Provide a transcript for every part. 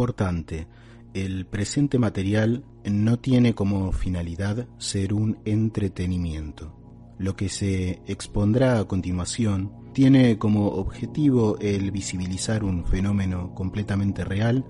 importante, el presente material no tiene como finalidad ser un entretenimiento. Lo que se expondrá a continuación tiene como objetivo el visibilizar un fenómeno completamente real,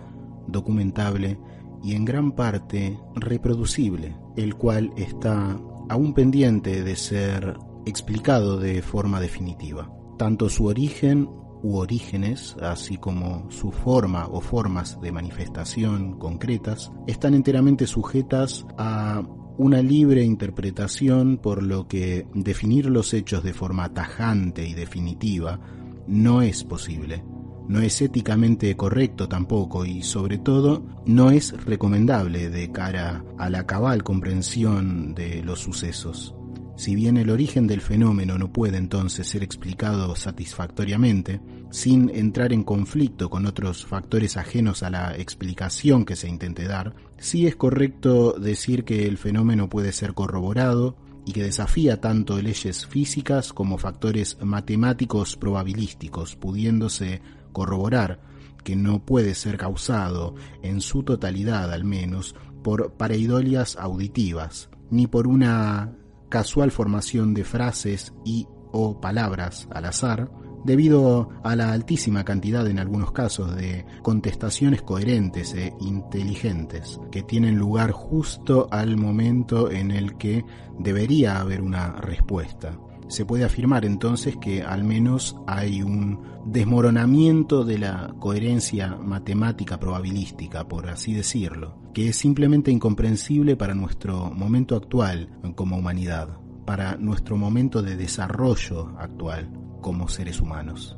documentable y en gran parte reproducible, el cual está aún pendiente de ser explicado de forma definitiva. Tanto su origen u orígenes, así como su forma o formas de manifestación concretas, están enteramente sujetas a una libre interpretación, por lo que definir los hechos de forma tajante y definitiva no es posible. No es éticamente correcto tampoco y sobre todo no es recomendable de cara a la cabal comprensión de los sucesos. Si bien el origen del fenómeno no puede entonces ser explicado satisfactoriamente, sin entrar en conflicto con otros factores ajenos a la explicación que se intente dar, sí es correcto decir que el fenómeno puede ser corroborado y que desafía tanto leyes físicas como factores matemáticos probabilísticos, pudiéndose corroborar que no puede ser causado, en su totalidad al menos, por pareidolias auditivas, ni por una casual formación de frases y o palabras al azar, debido a la altísima cantidad en algunos casos de contestaciones coherentes e inteligentes que tienen lugar justo al momento en el que debería haber una respuesta. Se puede afirmar entonces que al menos hay un desmoronamiento de la coherencia matemática probabilística, por así decirlo, que es simplemente incomprensible para nuestro momento actual como humanidad, para nuestro momento de desarrollo actual como seres humanos.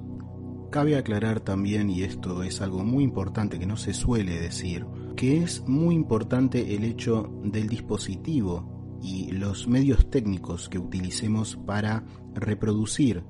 Cabe aclarar también, y esto es algo muy importante que no se suele decir, que es muy importante el hecho del dispositivo y los medios técnicos que utilicemos para reproducir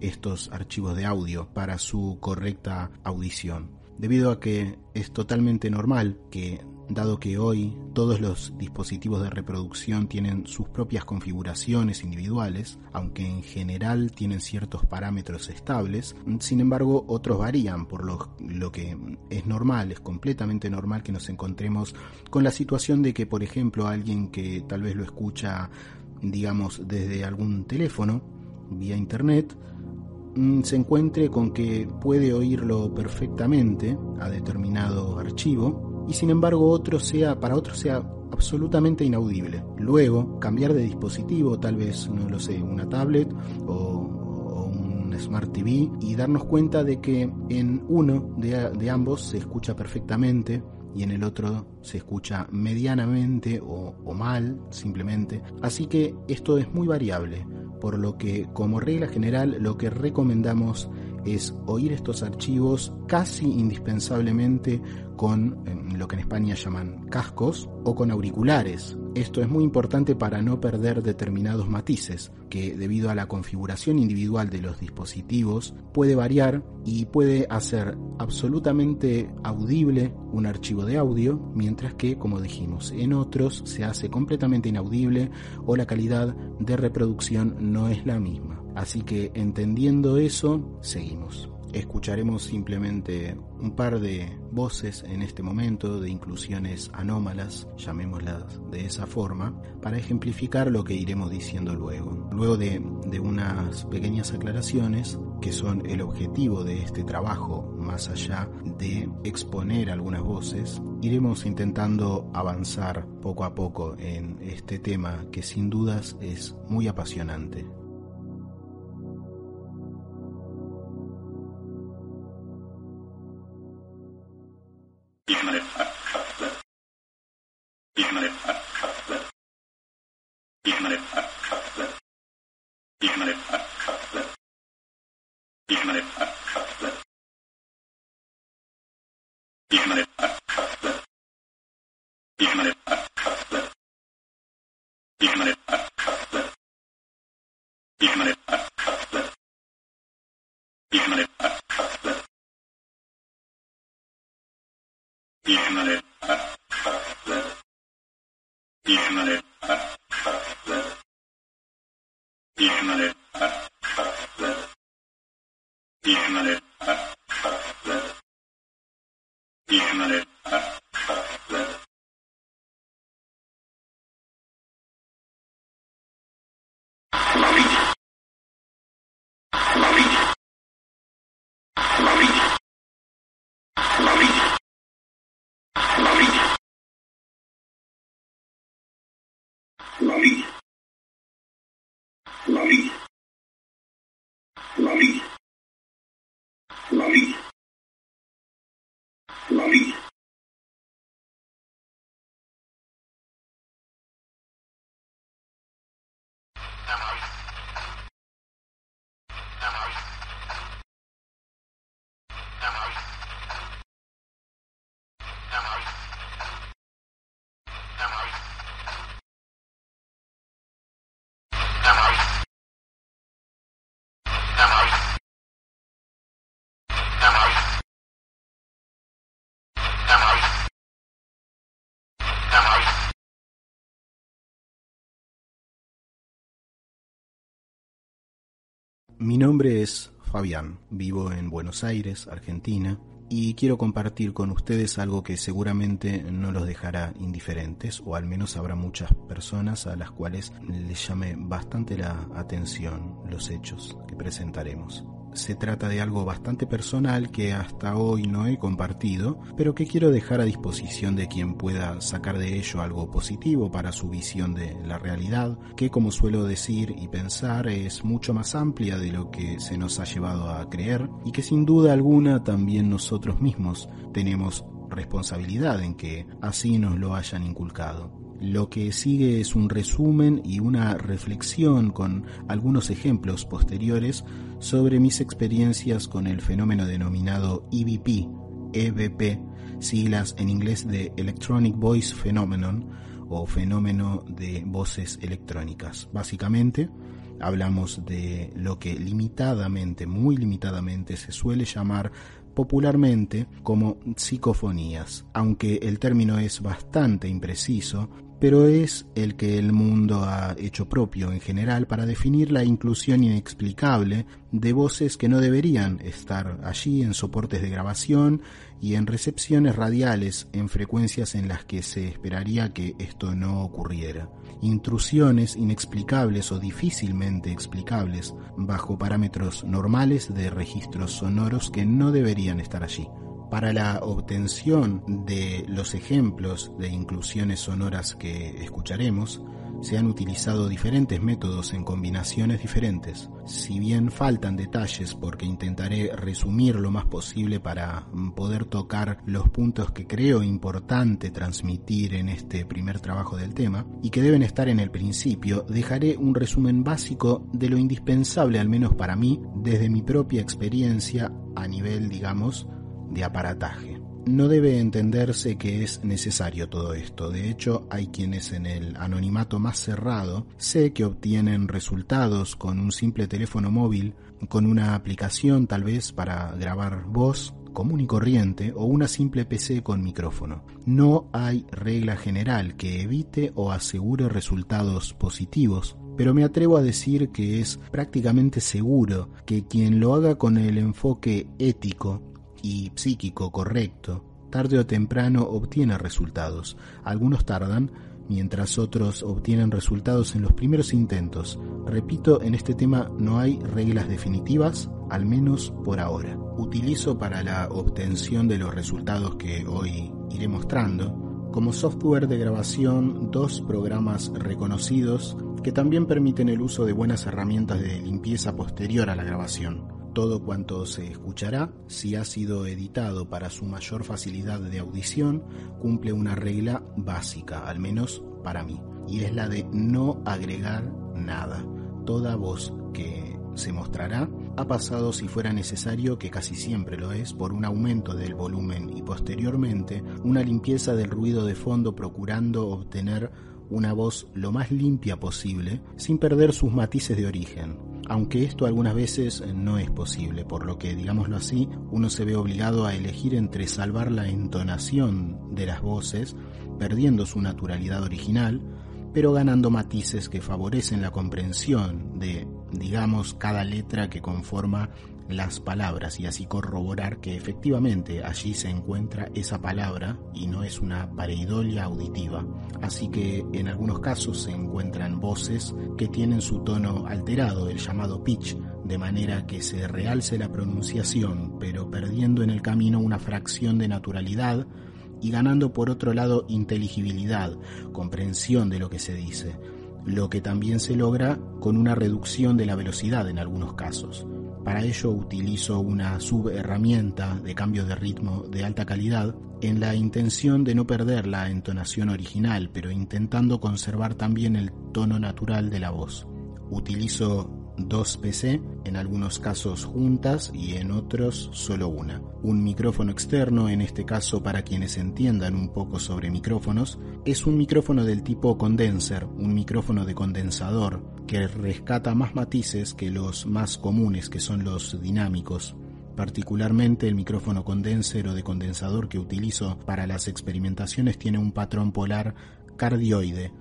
estos archivos de audio para su correcta audición. Debido a que es totalmente normal que dado que hoy todos los dispositivos de reproducción tienen sus propias configuraciones individuales, aunque en general tienen ciertos parámetros estables, sin embargo otros varían, por lo, que es normal, es completamente normal que nos encontremos con la situación de que, por ejemplo, alguien que tal vez lo escucha, digamos, desde algún teléfono, vía internet, mm, se encuentre con que puede oírlo perfectamente a determinado archivo y sin embargo otro sea, para otro sea absolutamente inaudible. Luego, cambiar de dispositivo, tal vez, no lo sé, una tablet o, un Smart TV y darnos cuenta de que en uno de, ambos se escucha perfectamente y en el otro se escucha medianamente o, o mal simplemente. Así que esto es muy variable, por lo que como regla general lo que recomendamos es oír estos archivos casi indispensablemente con lo que en España llaman cascos o con auriculares. Esto es muy importante para no perder determinados matices, que debido a la configuración individual de los dispositivos puede variar y puede hacer absolutamente audible un archivo de audio, mientras que, como dijimos, en otros se hace completamente inaudible o la calidad de reproducción no es la misma. Así que entendiendo eso, seguimos. Escucharemos simplemente un par de voces en este momento de inclusiones anómalas, llamémoslas de esa forma, para ejemplificar lo que iremos diciendo luego. Luego de, de unas pequeñas aclaraciones, que son el objetivo de este trabajo, más allá de exponer algunas voces, iremos intentando avanzar poco a poco en este tema que sin dudas es muy apasionante. even if Lali. Lali. Lali. Lali. Mi nombre es Fabián, vivo en Buenos Aires, Argentina, y quiero compartir con ustedes algo que seguramente no los dejará indiferentes, o al menos habrá muchas personas a las cuales les llame bastante la atención los hechos que presentaremos se trata de algo bastante personal que hasta hoy no he compartido, pero que quiero dejar a disposición de quien pueda sacar de ello algo positivo para su visión de la realidad, que como suelo decir y pensar es mucho más amplia de lo que se nos ha llevado a creer y que sin duda alguna también nosotros mismos tenemos responsabilidad en que así nos lo hayan inculcado. Lo que sigue es un resumen y una reflexión con algunos ejemplos posteriores sobre mis experiencias con el fenómeno denominado EVP, EVP, siglas en inglés de Electronic Voice Phenomenon o fenómeno de voces electrónicas. Básicamente, hablamos de lo que limitadamente, muy limitadamente, se suele llamar popularmente como psicofonías, aunque el término es bastante impreciso, pero es el que el mundo ha hecho propio en general para definir la inclusión inexplicable de voces que no deberían estar allí en soportes de grabación y en recepciones radiales en frecuencias en las que se esperaría que esto no ocurriera. Intrusiones inexplicables o difícilmente explicables bajo parámetros normales de registros sonoros que no deberían estar allí. Para la obtención de los ejemplos de inclusiones sonoras que escucharemos, se han utilizado diferentes métodos en combinaciones diferentes. Si bien faltan detalles porque intentaré resumir lo más posible para poder tocar los puntos que creo importante transmitir en este primer trabajo del tema y que deben estar en el principio, dejaré un resumen básico de lo indispensable, al menos para mí, desde mi propia experiencia a nivel, digamos, de aparataje. No debe entenderse que es necesario todo esto. De hecho, hay quienes en el anonimato más cerrado sé que obtienen resultados con un simple teléfono móvil, con una aplicación tal vez para grabar voz común y corriente o una simple PC con micrófono. No hay regla general que evite o asegure resultados positivos, pero me atrevo a decir que es prácticamente seguro que quien lo haga con el enfoque ético y psíquico correcto, tarde o temprano obtiene resultados. Algunos tardan, mientras otros obtienen resultados en los primeros intentos. Repito, en este tema no hay reglas definitivas, al menos por ahora. Utilizo para la obtención de los resultados que hoy iré mostrando como software de grabación dos programas reconocidos que también permiten el uso de buenas herramientas de limpieza posterior a la grabación. Todo cuanto se escuchará, si ha sido editado para su mayor facilidad de audición, cumple una regla básica, al menos para mí, y es la de no agregar nada. Toda voz que se mostrará ha pasado si fuera necesario, que casi siempre lo es, por un aumento del volumen y posteriormente una limpieza del ruido de fondo procurando obtener una voz lo más limpia posible sin perder sus matices de origen aunque esto algunas veces no es posible, por lo que, digámoslo así, uno se ve obligado a elegir entre salvar la entonación de las voces, perdiendo su naturalidad original, pero ganando matices que favorecen la comprensión de, digamos, cada letra que conforma las palabras y así corroborar que efectivamente allí se encuentra esa palabra y no es una pareidolia auditiva. Así que en algunos casos se encuentran voces que tienen su tono alterado, el llamado pitch, de manera que se realce la pronunciación, pero perdiendo en el camino una fracción de naturalidad y ganando por otro lado inteligibilidad, comprensión de lo que se dice lo que también se logra con una reducción de la velocidad en algunos casos. Para ello utilizo una subherramienta de cambio de ritmo de alta calidad en la intención de no perder la entonación original, pero intentando conservar también el tono natural de la voz. Utilizo dos PC, en algunos casos juntas y en otros solo una. Un micrófono externo, en este caso para quienes entiendan un poco sobre micrófonos, es un micrófono del tipo condenser, un micrófono de condensador que rescata más matices que los más comunes que son los dinámicos. Particularmente el micrófono condenser o de condensador que utilizo para las experimentaciones tiene un patrón polar cardioide,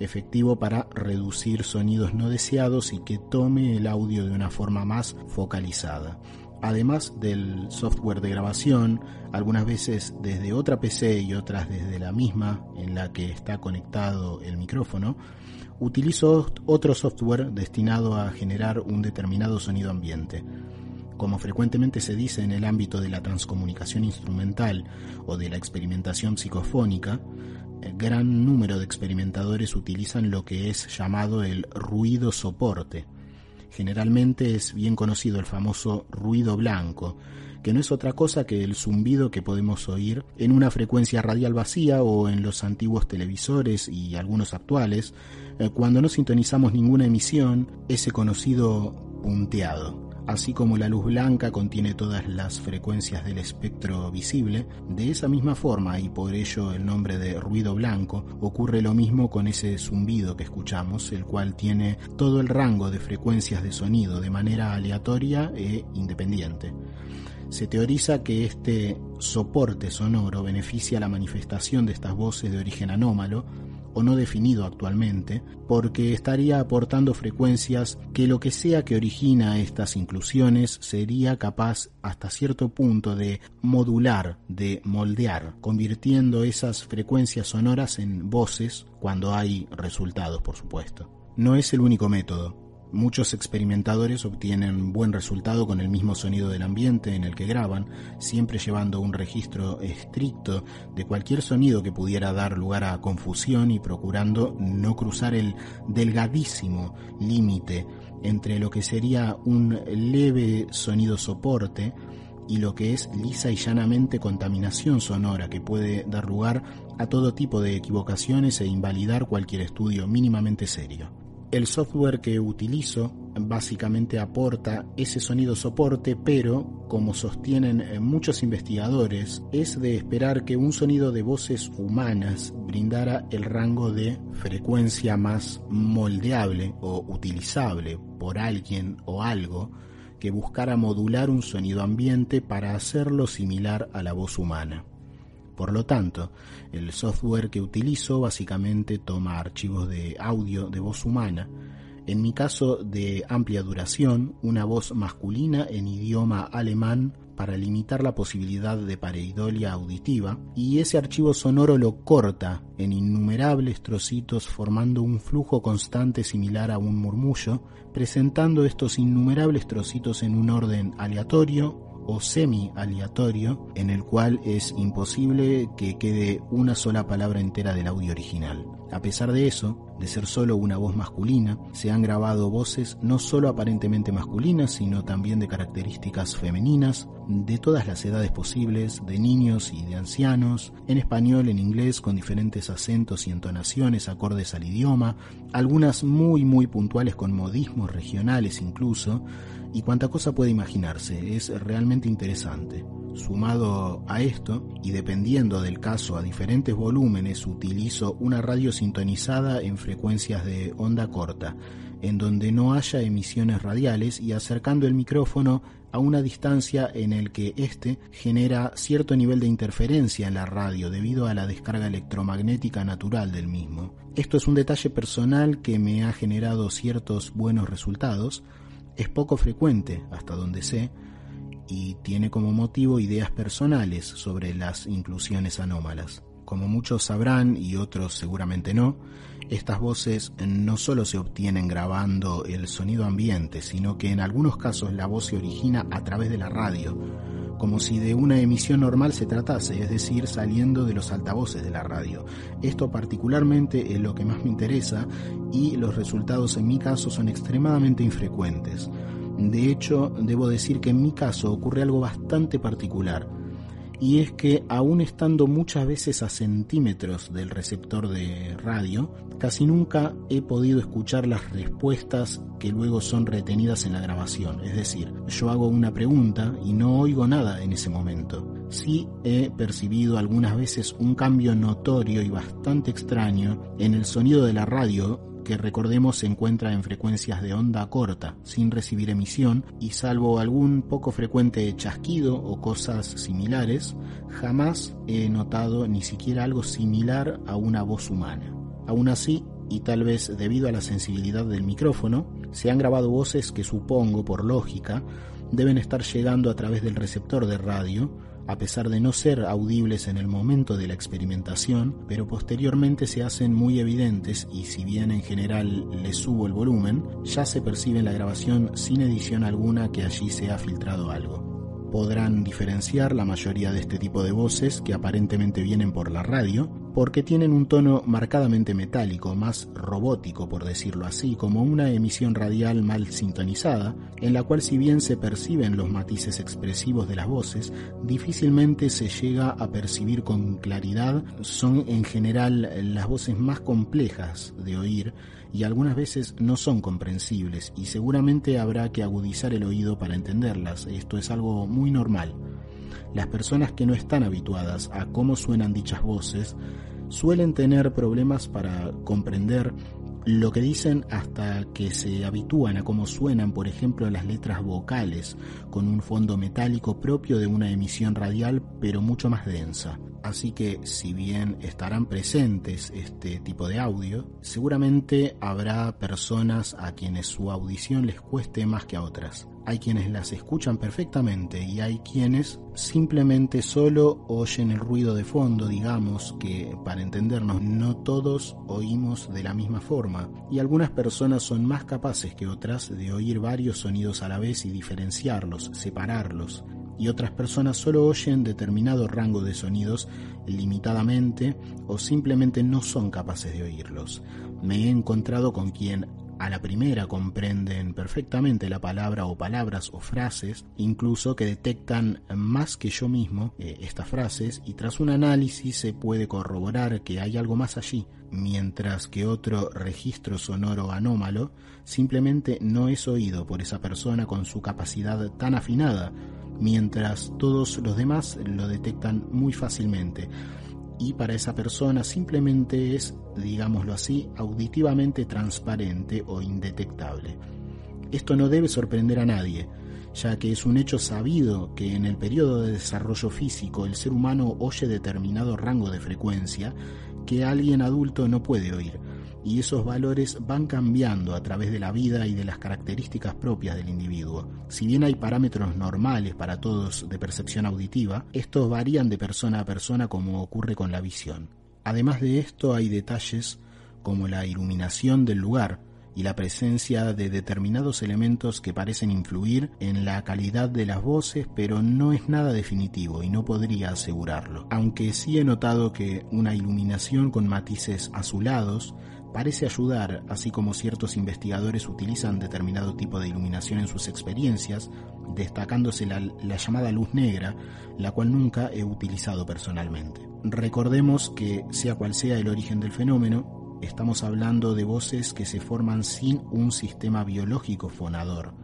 efectivo para reducir sonidos no deseados y que tome el audio de una forma más focalizada. Además del software de grabación, algunas veces desde otra PC y otras desde la misma en la que está conectado el micrófono, utilizo otro software destinado a generar un determinado sonido ambiente. Como frecuentemente se dice en el ámbito de la transcomunicación instrumental o de la experimentación psicofónica, gran número de experimentadores utilizan lo que es llamado el ruido soporte. Generalmente es bien conocido el famoso ruido blanco, que no es otra cosa que el zumbido que podemos oír en una frecuencia radial vacía o en los antiguos televisores y algunos actuales, eh, cuando no sintonizamos ninguna emisión, ese conocido punteado. Así como la luz blanca contiene todas las frecuencias del espectro visible, de esa misma forma, y por ello el nombre de ruido blanco, ocurre lo mismo con ese zumbido que escuchamos, el cual tiene todo el rango de frecuencias de sonido de manera aleatoria e independiente. Se teoriza que este soporte sonoro beneficia la manifestación de estas voces de origen anómalo, o no definido actualmente, porque estaría aportando frecuencias que lo que sea que origina estas inclusiones sería capaz hasta cierto punto de modular, de moldear, convirtiendo esas frecuencias sonoras en voces cuando hay resultados, por supuesto. No es el único método. Muchos experimentadores obtienen buen resultado con el mismo sonido del ambiente en el que graban, siempre llevando un registro estricto de cualquier sonido que pudiera dar lugar a confusión y procurando no cruzar el delgadísimo límite entre lo que sería un leve sonido soporte y lo que es lisa y llanamente contaminación sonora que puede dar lugar a todo tipo de equivocaciones e invalidar cualquier estudio mínimamente serio. El software que utilizo básicamente aporta ese sonido soporte, pero, como sostienen eh, muchos investigadores, es de esperar que un sonido de voces humanas brindara el rango de frecuencia más moldeable o utilizable por alguien o algo que buscara modular un sonido ambiente para hacerlo similar a la voz humana. Por lo tanto, el software que utilizo básicamente toma archivos de audio de voz humana, en mi caso de amplia duración, una voz masculina en idioma alemán para limitar la posibilidad de pareidolia auditiva, y ese archivo sonoro lo corta en innumerables trocitos formando un flujo constante similar a un murmullo, presentando estos innumerables trocitos en un orden aleatorio o semi-aleatorio en el cual es imposible que quede una sola palabra entera del audio original. A pesar de eso, de ser solo una voz masculina, se han grabado voces no solo aparentemente masculinas, sino también de características femeninas, de todas las edades posibles, de niños y de ancianos, en español, en inglés, con diferentes acentos y entonaciones acordes al idioma, algunas muy muy puntuales con modismos regionales incluso, y cuánta cosa puede imaginarse, es realmente interesante. Sumado a esto, y dependiendo del caso a diferentes volúmenes, utilizo una radio sintonizada en frecuencias de onda corta, en donde no haya emisiones radiales y acercando el micrófono a una distancia en el que éste genera cierto nivel de interferencia en la radio debido a la descarga electromagnética natural del mismo. Esto es un detalle personal que me ha generado ciertos buenos resultados, es poco frecuente, hasta donde sé, y tiene como motivo ideas personales sobre las inclusiones anómalas. Como muchos sabrán y otros seguramente no, estas voces no solo se obtienen grabando el sonido ambiente, sino que en algunos casos la voz se origina a través de la radio, como si de una emisión normal se tratase, es decir, saliendo de los altavoces de la radio. Esto particularmente es lo que más me interesa y los resultados en mi caso son extremadamente infrecuentes. De hecho, debo decir que en mi caso ocurre algo bastante particular y es que aún estando muchas veces a centímetros del receptor de radio, casi nunca he podido escuchar las respuestas que luego son retenidas en la grabación. Es decir, yo hago una pregunta y no oigo nada en ese momento. Sí he percibido algunas veces un cambio notorio y bastante extraño en el sonido de la radio que recordemos se encuentra en frecuencias de onda corta, sin recibir emisión, y salvo algún poco frecuente chasquido o cosas similares, jamás he notado ni siquiera algo similar a una voz humana. Aún así, y tal vez debido a la sensibilidad del micrófono, se han grabado voces que supongo, por lógica, deben estar llegando a través del receptor de radio, a pesar de no ser audibles en el momento de la experimentación, pero posteriormente se hacen muy evidentes y si bien en general le subo el volumen, ya se percibe en la grabación sin edición alguna que allí se ha filtrado algo. Podrán diferenciar la mayoría de este tipo de voces que aparentemente vienen por la radio, porque tienen un tono marcadamente metálico, más robótico por decirlo así, como una emisión radial mal sintonizada, en la cual si bien se perciben los matices expresivos de las voces, difícilmente se llega a percibir con claridad, son en general las voces más complejas de oír, y algunas veces no son comprensibles y seguramente habrá que agudizar el oído para entenderlas. Esto es algo muy normal. Las personas que no están habituadas a cómo suenan dichas voces suelen tener problemas para comprender lo que dicen hasta que se habitúan a cómo suenan, por ejemplo, las letras vocales, con un fondo metálico propio de una emisión radial, pero mucho más densa. Así que si bien estarán presentes este tipo de audio, seguramente habrá personas a quienes su audición les cueste más que a otras. Hay quienes las escuchan perfectamente y hay quienes simplemente solo oyen el ruido de fondo, digamos que para entendernos no todos oímos de la misma forma y algunas personas son más capaces que otras de oír varios sonidos a la vez y diferenciarlos, separarlos y otras personas solo oyen determinado rango de sonidos limitadamente o simplemente no son capaces de oírlos. Me he encontrado con quien a la primera comprenden perfectamente la palabra o palabras o frases, incluso que detectan más que yo mismo eh, estas frases y tras un análisis se puede corroborar que hay algo más allí, mientras que otro registro sonoro anómalo simplemente no es oído por esa persona con su capacidad tan afinada, mientras todos los demás lo detectan muy fácilmente y para esa persona simplemente es, digámoslo así, auditivamente transparente o indetectable. Esto no debe sorprender a nadie, ya que es un hecho sabido que en el periodo de desarrollo físico el ser humano oye determinado rango de frecuencia que alguien adulto no puede oír, y esos valores van cambiando a través de la vida y de las características propias del individuo. Si bien hay parámetros normales para todos de percepción auditiva, estos varían de persona a persona como ocurre con la visión. Además de esto hay detalles como la iluminación del lugar, y la presencia de determinados elementos que parecen influir en la calidad de las voces, pero no es nada definitivo y no podría asegurarlo. Aunque sí he notado que una iluminación con matices azulados parece ayudar, así como ciertos investigadores utilizan determinado tipo de iluminación en sus experiencias, destacándose la, llamada luz negra, la cual nunca he utilizado personalmente. Recordemos que, sea cual sea el origen del fenómeno, estamos hablando de voces que se forman sin un sistema biológico fonador.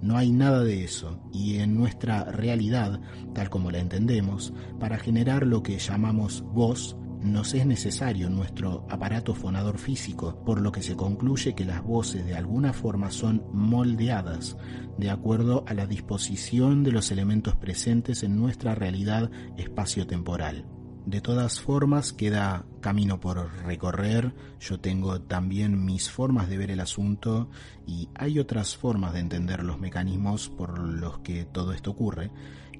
No hay nada de eso, y en nuestra realidad, tal como la entendemos, para generar lo que llamamos voz, nos es necesario nuestro aparato fonador físico, por lo que se concluye que las voces de alguna forma son moldeadas de acuerdo a la disposición de los elementos presentes en nuestra realidad espacio-temporal. De todas formas, queda camino por recorrer, yo tengo también mis formas de ver el asunto y hay otras formas de entender los mecanismos por los que todo esto ocurre,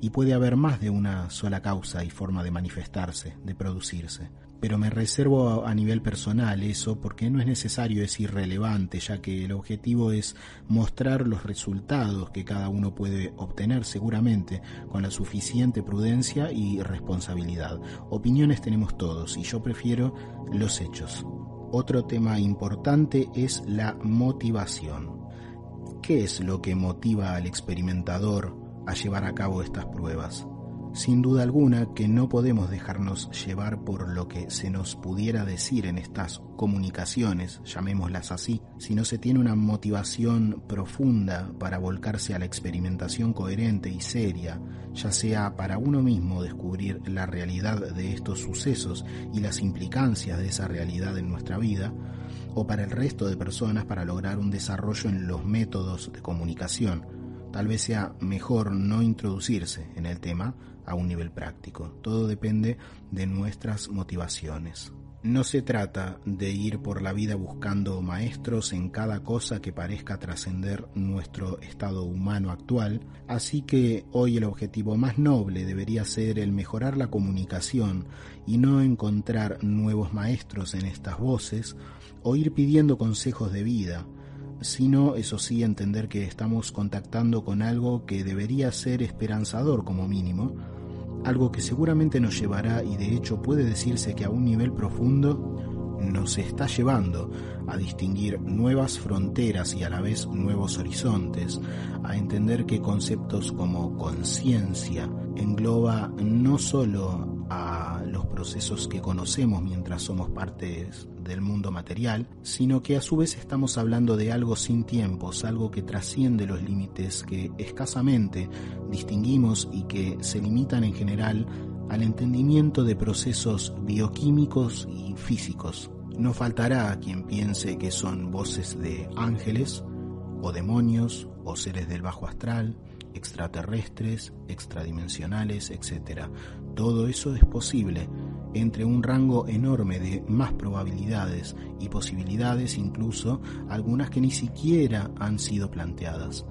y puede haber más de una sola causa y forma de manifestarse, de producirse. pero me reservo a, nivel personal eso porque no es necesario, es irrelevante, ya que el objetivo es mostrar los resultados que cada uno puede obtener seguramente con la suficiente prudencia y responsabilidad. Opiniones tenemos todos y yo prefiero los hechos. Otro tema importante es la motivación. ¿Qué es lo que motiva al experimentador a llevar a cabo estas pruebas? Sin duda alguna que no podemos dejarnos llevar por lo que se nos pudiera decir en estas comunicaciones, llamémoslas así, si no se tiene una motivación profunda para volcarse a la experimentación coherente y seria, ya sea para uno mismo descubrir la realidad de estos sucesos y las implicancias de esa realidad en nuestra vida, o para el resto de personas para lograr un desarrollo en los métodos de comunicación. Tal vez sea mejor no introducirse en el tema a un nivel práctico. Todo depende de nuestras motivaciones. No se trata de ir por la vida buscando maestros en cada cosa que parezca trascender nuestro estado humano actual, así que hoy el objetivo más noble debería ser el mejorar la comunicación y no encontrar nuevos maestros en estas voces o ir pidiendo consejos de vida, sino, eso sí, entender que estamos contactando con algo que debería ser esperanzador como mínimo, algo que seguramente nos llevará y de hecho puede decirse que a un nivel profundo nos está llevando a distinguir nuevas fronteras y a la vez nuevos horizontes, a entender que conceptos como conciencia engloba no solo a los procesos que conocemos mientras somos partes del mundo material, sino que a su vez estamos hablando de algo sin tiempos, algo que trasciende los límites que escasamente distinguimos y que se limitan en general al entendimiento de procesos bioquímicos y físicos. No faltará quien piense que son voces de ángeles o demonios o seres del bajo astral, extraterrestres, extradimensionales, etc. Todo eso es posible entre un rango enorme de más probabilidades y posibilidades, incluso algunas que ni siquiera han sido planteadas.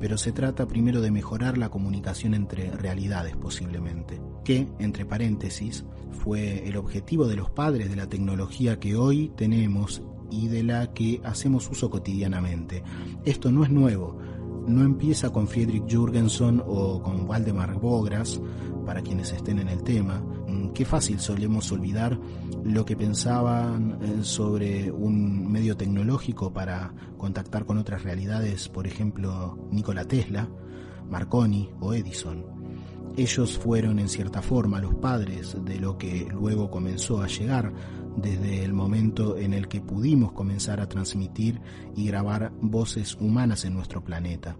Pero se trata primero de mejorar la comunicación entre realidades posiblemente, que, entre paréntesis, fue el objetivo de los padres de la tecnología que hoy tenemos y de la que hacemos uso cotidianamente. Esto no es nuevo, no empieza con Friedrich Jürgenson o con Waldemar Bogras, para quienes estén en el tema. Qué fácil solemos olvidar lo que pensaban eh, sobre un medio tecnológico para contactar con otras realidades, por ejemplo, Nikola Tesla, Marconi o Edison. Ellos fueron en cierta forma los padres de lo que luego comenzó a llegar desde el momento en el que pudimos comenzar a transmitir y grabar voces humanas en nuestro planeta.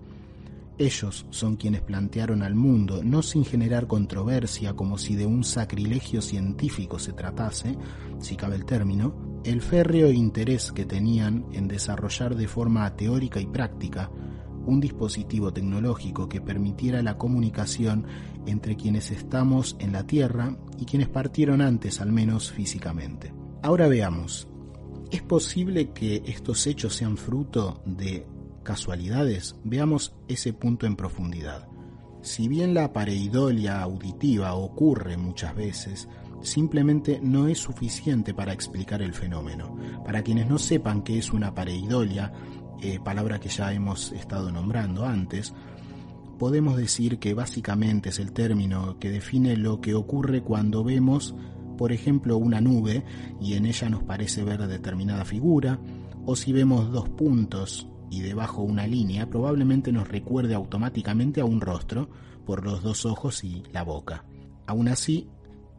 Ellos son quienes plantearon al mundo, no sin generar controversia como si de un sacrilegio científico se tratase, si cabe el término, el férreo interés que tenían en desarrollar de forma teórica y práctica un dispositivo tecnológico que permitiera la comunicación entre quienes estamos en la Tierra y quienes partieron antes, al menos físicamente. Ahora veamos, ¿es posible que estos hechos sean fruto de casualidades? Veamos ese punto en profundidad. Si bien la pareidolia auditiva ocurre muchas veces, simplemente no es suficiente para explicar el fenómeno. Para quienes no sepan qué es una pareidolia, eh, palabra que ya hemos estado nombrando antes, podemos decir que básicamente es el término que define lo que ocurre cuando vemos por ejemplo, una nube y en ella nos parece ver determinada figura, o si vemos dos puntos y debajo una línea, probablemente nos recuerde automáticamente a un rostro por los dos ojos y la boca. Aún así,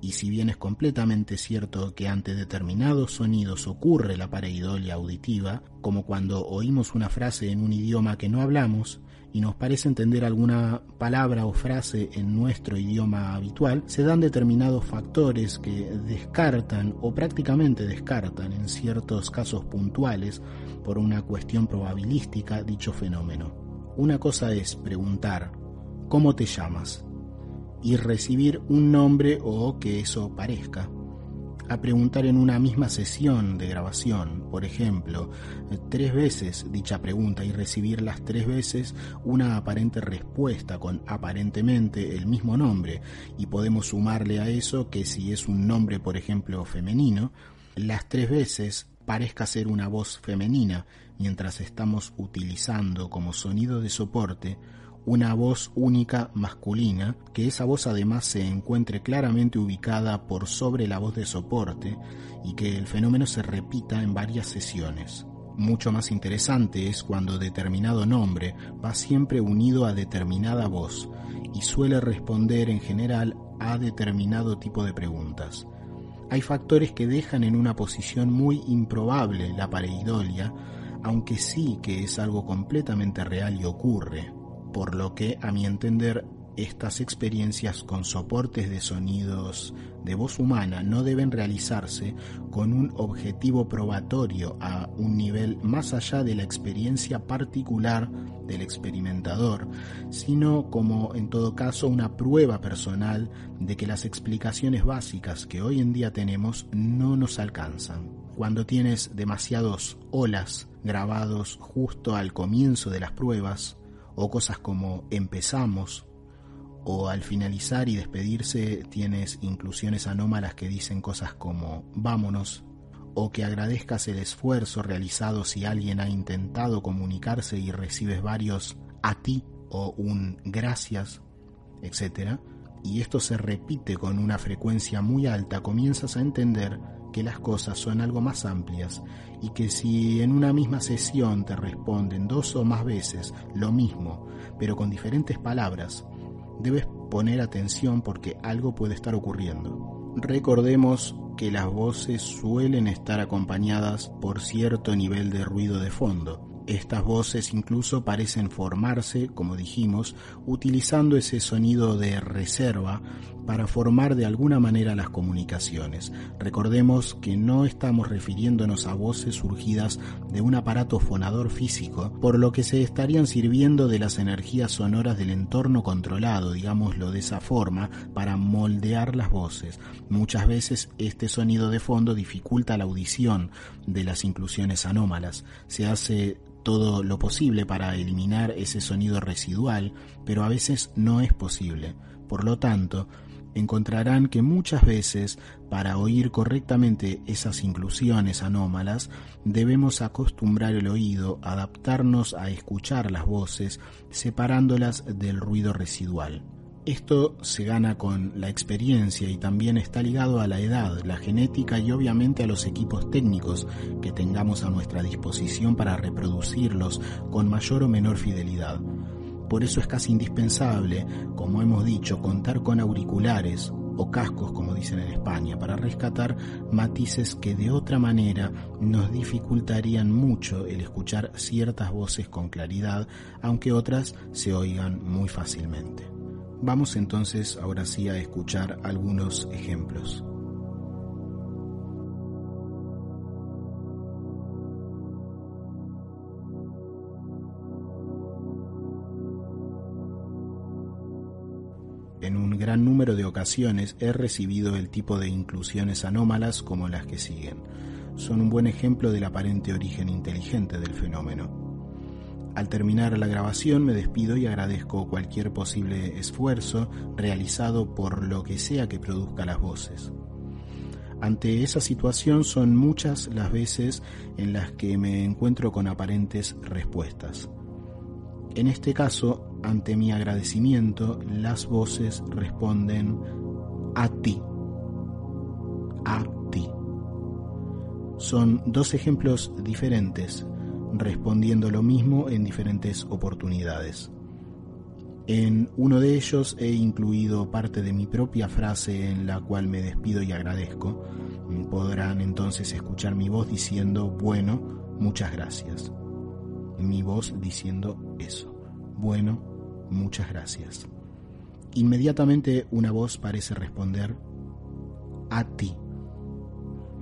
y si bien es completamente cierto que ante determinados sonidos ocurre la pareidolia auditiva, como cuando oímos una frase en un idioma que no hablamos, y nos parece entender alguna palabra o frase en nuestro idioma habitual, se dan determinados factores que descartan o prácticamente descartan en ciertos casos puntuales por una cuestión probabilística dicho fenómeno. Una cosa es preguntar ¿cómo te llamas? y recibir un nombre o que eso parezca. a preguntar en una misma sesión de grabación, por ejemplo, tres veces dicha pregunta y recibir las tres veces una aparente respuesta con aparentemente el mismo nombre y podemos sumarle a eso que si es un nombre, por ejemplo, femenino, las tres veces parezca ser una voz femenina mientras estamos utilizando como sonido de soporte una voz única masculina, que esa voz además se encuentre claramente ubicada por sobre la voz de soporte y que el fenómeno se repita en varias sesiones. Mucho más interesante es cuando determinado nombre va siempre unido a determinada voz y suele responder en general a determinado tipo de preguntas. Hay factores que dejan en una posición muy improbable la pareidolia, aunque sí que es algo completamente real y ocurre por lo que, a mi entender, estas experiencias con soportes de sonidos de voz humana no deben realizarse con un objetivo probatorio a un nivel más allá de la experiencia particular del experimentador, sino como en todo caso una prueba personal de que las explicaciones básicas que hoy en día tenemos no nos alcanzan. Cuando tienes demasiados olas grabados justo al comienzo de las pruebas, o cosas como empezamos, o al finalizar y despedirse tienes inclusiones anómalas que dicen cosas como vámonos, o que agradezcas el esfuerzo realizado si alguien ha intentado comunicarse y recibes varios a ti o un gracias, etc. Y esto se repite con una frecuencia muy alta, comienzas a entender que las cosas son algo más amplias y que si en una misma sesión te responden dos o más veces lo mismo, pero con diferentes palabras, debes poner atención porque algo puede estar ocurriendo. Recordemos que las voces suelen estar acompañadas por cierto nivel de ruido de fondo, estas voces incluso parecen formarse, como dijimos, utilizando ese sonido de reserva para formar de alguna manera las comunicaciones. Recordemos que no estamos refiriéndonos a voces surgidas de un aparato fonador físico, por lo que se estarían sirviendo de las energías sonoras del entorno controlado, digámoslo de esa forma, para moldear las voces. Muchas veces este sonido de fondo dificulta la audición de las inclusiones anómalas. Se hace todo lo posible para eliminar ese sonido residual, pero a veces no es posible. Por lo tanto, encontrarán que muchas veces para oír correctamente esas inclusiones anómalas debemos acostumbrar el oído, adaptarnos a escuchar las voces, separándolas del ruido residual. Esto se gana con la experiencia y también está ligado a la edad, la genética y obviamente a los equipos técnicos que tengamos a nuestra disposición para reproducirlos con mayor o menor fidelidad. Por eso es casi indispensable, como hemos dicho, contar con auriculares o cascos, como dicen en España, para rescatar matices que de otra manera nos dificultarían mucho el escuchar ciertas voces con claridad, aunque otras se oigan muy fácilmente. Vamos entonces ahora sí a escuchar algunos ejemplos. En un gran número de ocasiones he recibido el tipo de inclusiones anómalas como las que siguen. Son un buen ejemplo del aparente origen inteligente del fenómeno. Al terminar la grabación me despido y agradezco cualquier posible esfuerzo realizado por lo que sea que produzca las voces. Ante esa situación son muchas las veces en las que me encuentro con aparentes respuestas. En este caso, ante mi agradecimiento, las voces responden a ti. A ti. Son dos ejemplos diferentes respondiendo lo mismo en diferentes oportunidades. En uno de ellos he incluido parte de mi propia frase en la cual me despido y agradezco. Podrán entonces escuchar mi voz diciendo, bueno, muchas gracias. Mi voz diciendo eso, bueno, muchas gracias. Inmediatamente una voz parece responder, a ti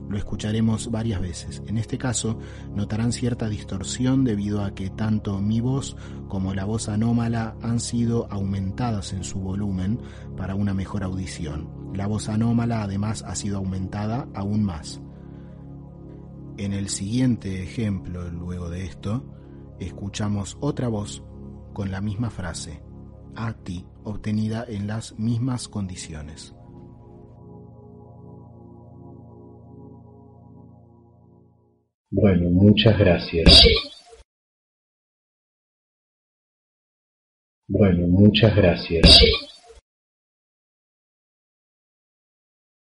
lo escucharemos varias veces. En este caso, notarán cierta distorsión debido a que tanto mi voz como la voz anómala han sido aumentadas en su volumen para una mejor audición. La voz anómala además ha sido aumentada aún más. En el siguiente ejemplo, luego de esto, escuchamos otra voz con la misma frase, a ti, obtenida en las mismas condiciones. Bueno, muchas gracias. Bueno, muchas gracias.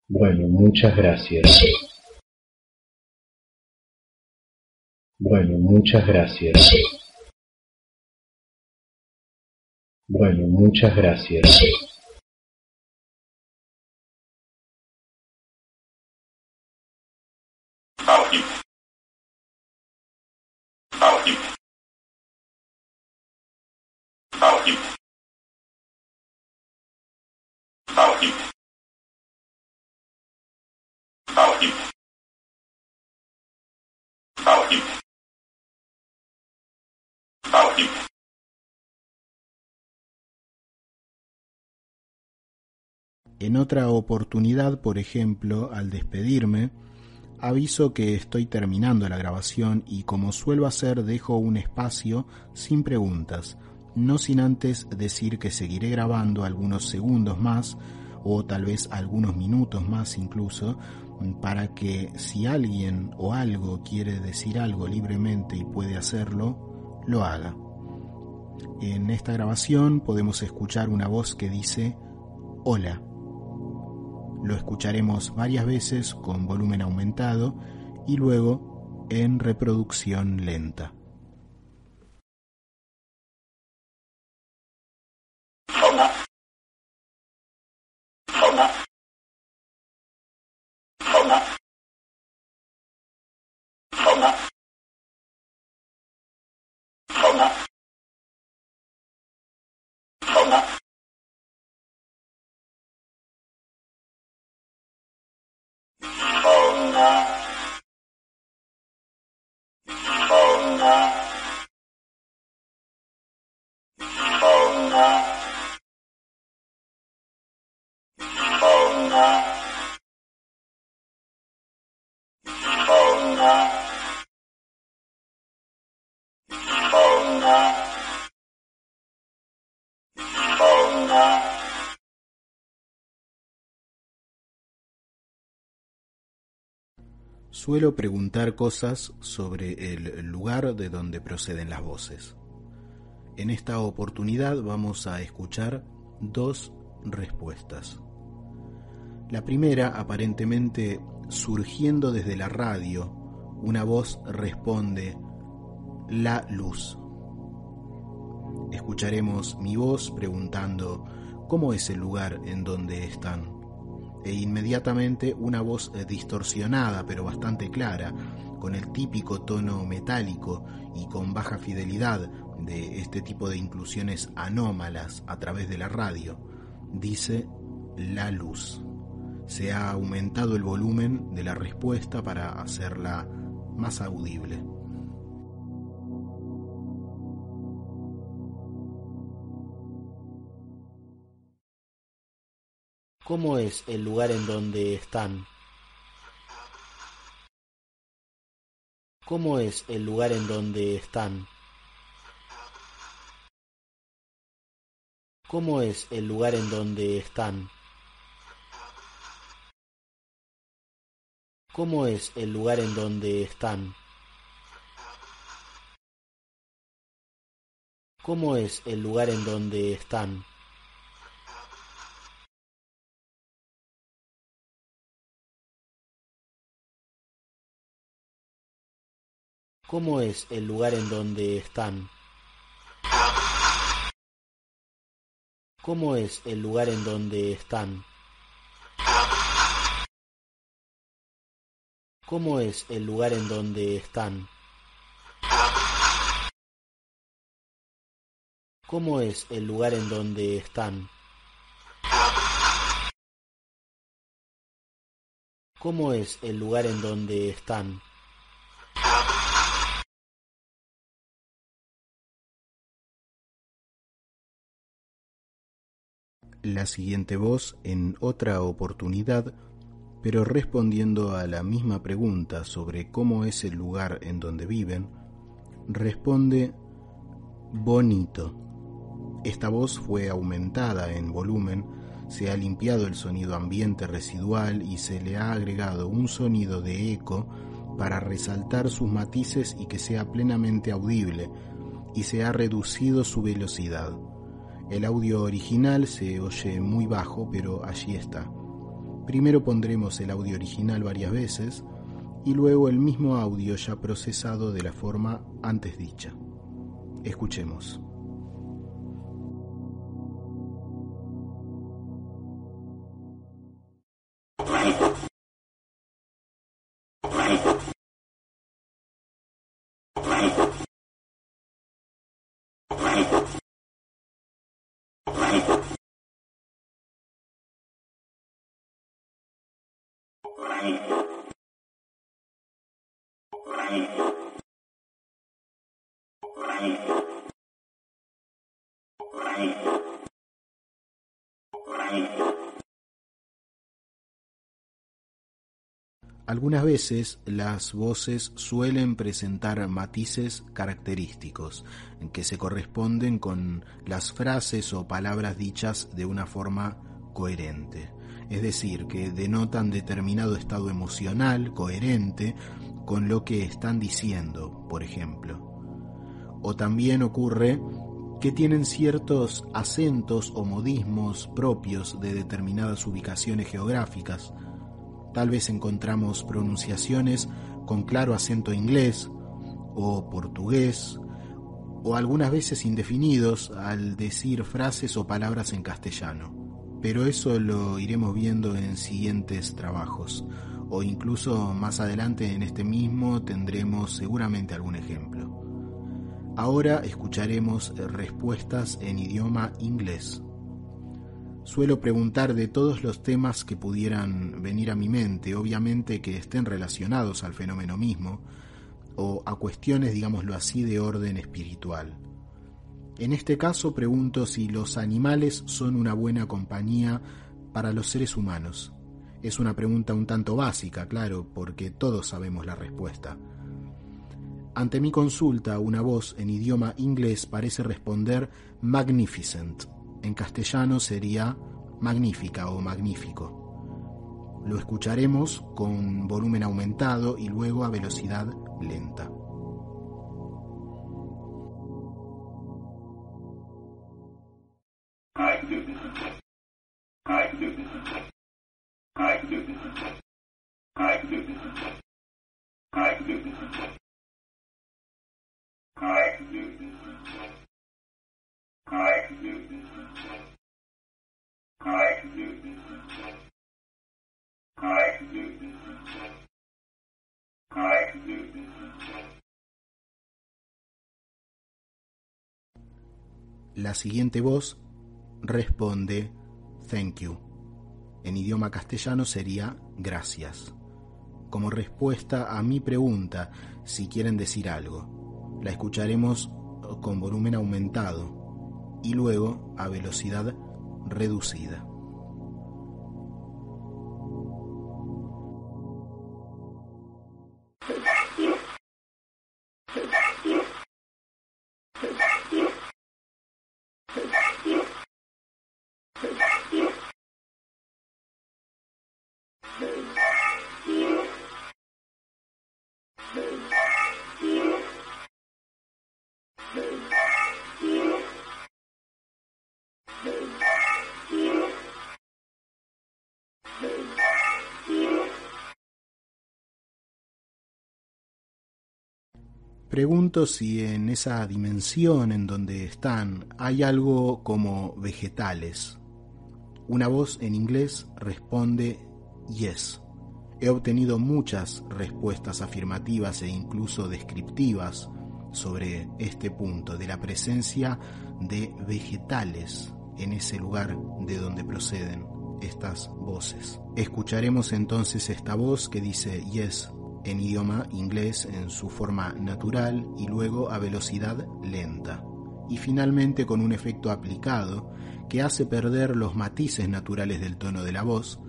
Bueno, muchas gracias. Bueno, muchas gracias. Bueno, muchas gracias. En otra oportunidad, por ejemplo, al despedirme, aviso que estoy terminando la grabación y como suelo hacer dejo un espacio sin preguntas, no sin antes decir que seguiré grabando algunos segundos más o tal vez algunos minutos más incluso, para que si alguien o algo quiere decir algo libremente y puede hacerlo, lo haga. En esta grabación podemos escuchar una voz que dice hola. Lo escucharemos varias veces con volumen aumentado y luego en reproducción lenta. Suelo preguntar cosas sobre el lugar de donde proceden las voces. En esta oportunidad vamos a escuchar dos respuestas. La primera, aparentemente surgiendo desde la radio, una voz responde, la luz. Escucharemos mi voz preguntando, ¿cómo es el lugar en donde están? E inmediatamente una voz eh, distorsionada pero bastante clara, con el típico tono metálico y con baja fidelidad de este tipo de inclusiones anómalas a través de la radio, dice la luz. Se ha aumentado el volumen de la respuesta para hacerla más audible. ¿Cómo es el lugar en donde están? ¿Cómo es el lugar en donde están? ¿Cómo es el lugar en donde están? ¿Cómo es el lugar en donde están? ¿Cómo es el lugar en donde están? ¿Cómo es el lugar en donde están? ¿Cómo es el lugar en donde están? ¿Cómo es el lugar en donde están? ¿Cómo es el lugar en donde están? ¿Cómo es el lugar en donde están? La siguiente voz en otra oportunidad, pero respondiendo a la misma pregunta sobre cómo es el lugar en donde viven, responde bonito. Esta voz fue aumentada en volumen, se ha limpiado el sonido ambiente residual y se le ha agregado un sonido de eco para resaltar sus matices y que sea plenamente audible, y se ha reducido su velocidad. El audio original se oye muy bajo, pero allí está. Primero pondremos el audio original varias veces y luego el mismo audio ya procesado de la forma antes dicha. Escuchemos. Algunas veces las voces suelen presentar matices característicos que se corresponden con las frases o palabras dichas de una forma coherente, es decir, que denotan determinado estado emocional coherente con lo que están diciendo, por ejemplo. O también ocurre que tienen ciertos acentos o modismos propios de determinadas ubicaciones geográficas, Tal vez encontramos pronunciaciones con claro acento inglés o portugués o algunas veces indefinidos al decir frases o palabras en castellano. Pero eso lo iremos viendo en siguientes trabajos o incluso más adelante en este mismo tendremos seguramente algún ejemplo. Ahora escucharemos respuestas en idioma inglés. Suelo preguntar de todos los temas que pudieran venir a mi mente, obviamente que estén relacionados al fenómeno mismo, o a cuestiones, digámoslo así, de orden espiritual. En este caso pregunto si los animales son una buena compañía para los seres humanos. Es una pregunta un tanto básica, claro, porque todos sabemos la respuesta. Ante mi consulta, una voz en idioma inglés parece responder magnificent, en castellano sería magnífica o magnífico. Lo escucharemos con volumen aumentado y luego a velocidad lenta. La siguiente voz responde thank you. En idioma castellano sería gracias. Como respuesta a mi pregunta si quieren decir algo. La escucharemos con volumen aumentado y luego a velocidad reducida. Pregunto si en esa dimensión en donde están hay algo como vegetales. Una voz en inglés responde yes. He obtenido muchas respuestas afirmativas e incluso descriptivas sobre este punto de la presencia de vegetales en ese lugar de donde proceden estas voces. Escucharemos entonces esta voz que dice yes en idioma inglés en su forma natural y luego a velocidad lenta. y finalmente con un efecto aplicado que hace perder los matices naturales del tono de la voz,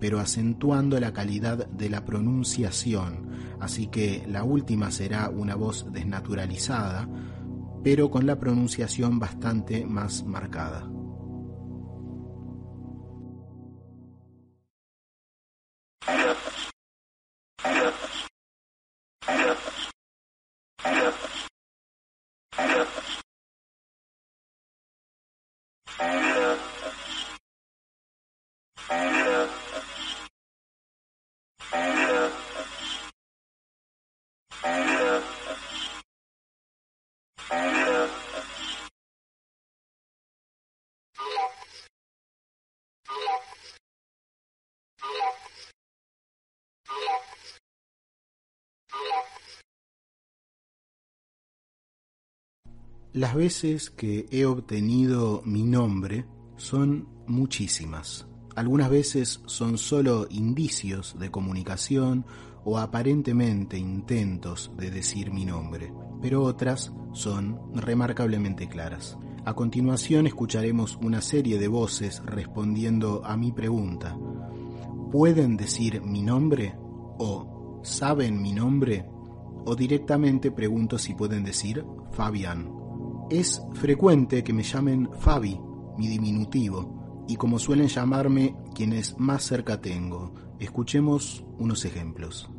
pero acentuando la calidad de la pronunciación, así que la última será una voz desnaturalizada, pero con la pronunciación bastante más marcada. Las veces que he obtenido mi nombre son muchísimas. Algunas veces son solo indicios de comunicación o aparentemente intentos de decir mi nombre, pero otras son remarcablemente claras. A continuación escucharemos una serie de voces respondiendo a mi pregunta. ¿Pueden decir mi nombre? ¿O saben mi nombre? O directamente pregunto si pueden decir Fabián. Es frecuente que me llamen Fabi, mi diminutivo, y como suelen llamarme quienes más cerca tengo. Escuchemos unos ejemplos.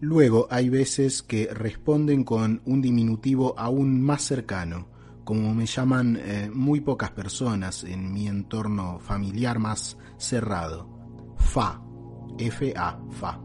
Luego hay veces que responden con un diminutivo aún más cercano, como me llaman eh, muy pocas personas en mi entorno familiar más cerrado. Fa, F-A, Fa,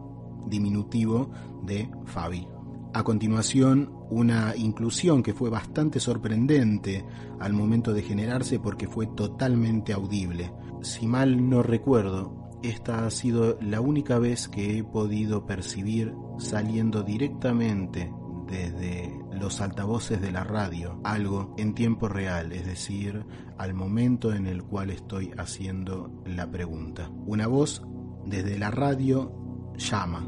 diminutivo de Fabi. A continuación, una inclusión que fue bastante sorprendente al momento de generarse porque fue totalmente audible. Si mal no recuerdo, esta ha sido la única vez que he podido percibir saliendo directamente desde los altavoces de la radio algo en tiempo real, es decir, al momento en el cual estoy haciendo la pregunta. Una voz desde la radio llama.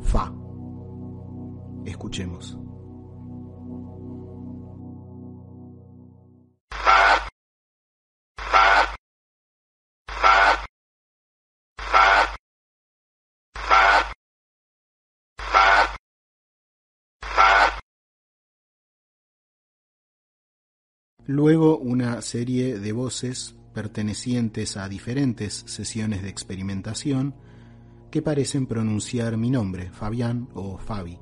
Fa. Escuchemos. Luego una serie de voces pertenecientes a diferentes sesiones de experimentación que parecen pronunciar mi nombre, Fabián o Fabi.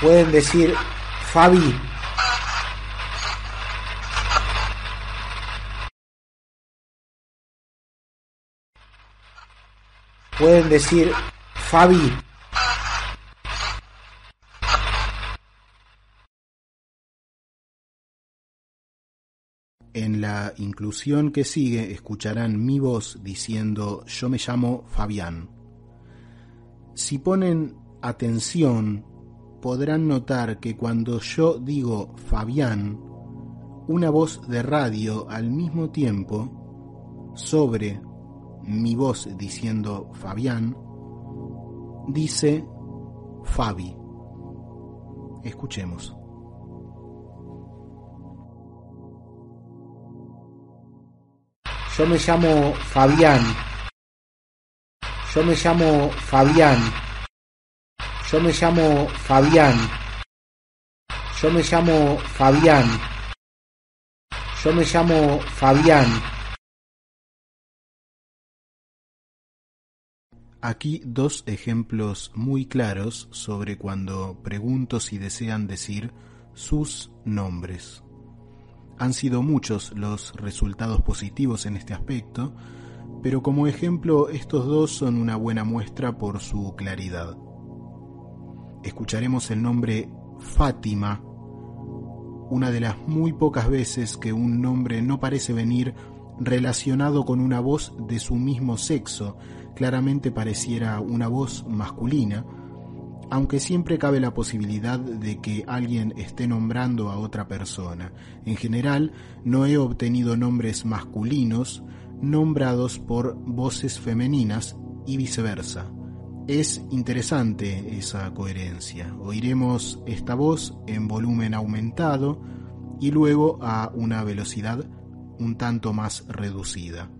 Pueden decir Fabi. Pueden decir Fabi. En la inclusión que sigue escucharán mi voz diciendo yo me llamo Fabián. Si ponen atención podrán notar que cuando yo digo Fabián, una voz de radio al mismo tiempo, sobre mi voz diciendo Fabián, dice Fabi. Escuchemos. Yo me llamo Fabián. Yo me llamo Fabián. Yo me llamo Fabián. Yo me llamo Fabián. Yo me llamo Fabián. Aquí dos ejemplos muy claros sobre cuando pregunto si desean decir sus nombres. Han sido muchos los resultados positivos en este aspecto, pero como ejemplo estos dos son una buena muestra por su claridad. Escucharemos el nombre Fátima, una de las muy pocas veces que un nombre no parece venir relacionado con una voz de su mismo sexo, claramente pareciera una voz masculina, aunque siempre cabe la posibilidad de que alguien esté nombrando a otra persona. En general, no he obtenido nombres masculinos nombrados por voces femeninas y viceversa. Es interesante esa coherencia. Oiremos esta voz en volumen aumentado y luego a una velocidad un tanto más reducida.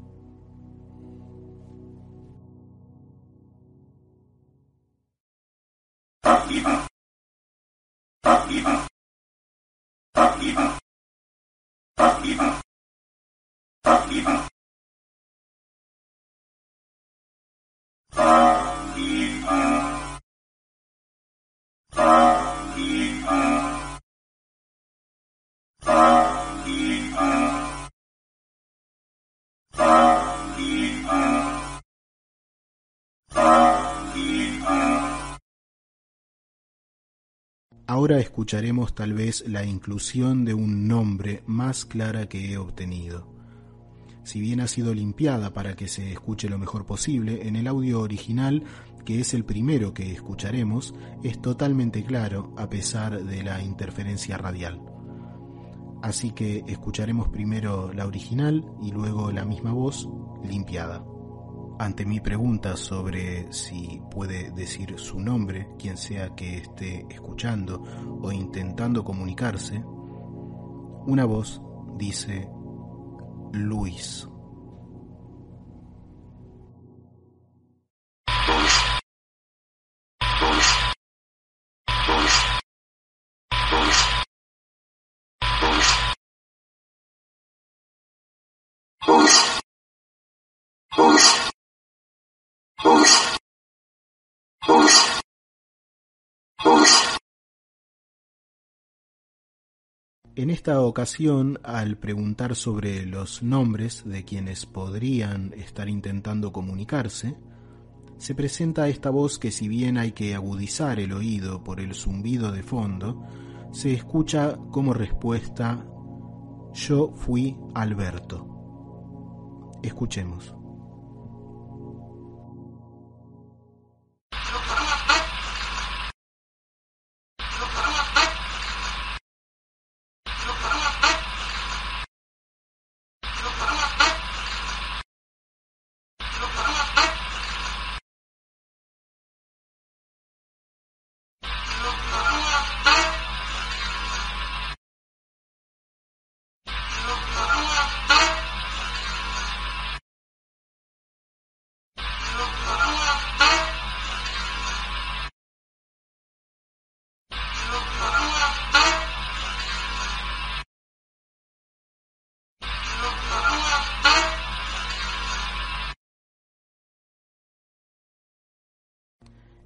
Ahora escucharemos tal vez la inclusión de un nombre más clara que he obtenido. Si bien ha sido limpiada para que se escuche lo mejor posible, en el audio original, que es el primero que escucharemos, es totalmente claro a pesar de la interferencia radial. Así que escucharemos primero la original y luego la misma voz limpiada. Ante mi pregunta sobre si puede decir su nombre, quien sea que esté escuchando o intentando comunicarse, una voz dice Luis. En esta ocasión, al preguntar sobre los nombres de quienes podrían estar intentando comunicarse, se presenta esta voz que si bien hay que agudizar el oído por el zumbido de fondo, se escucha como respuesta Yo fui Alberto. Escuchemos.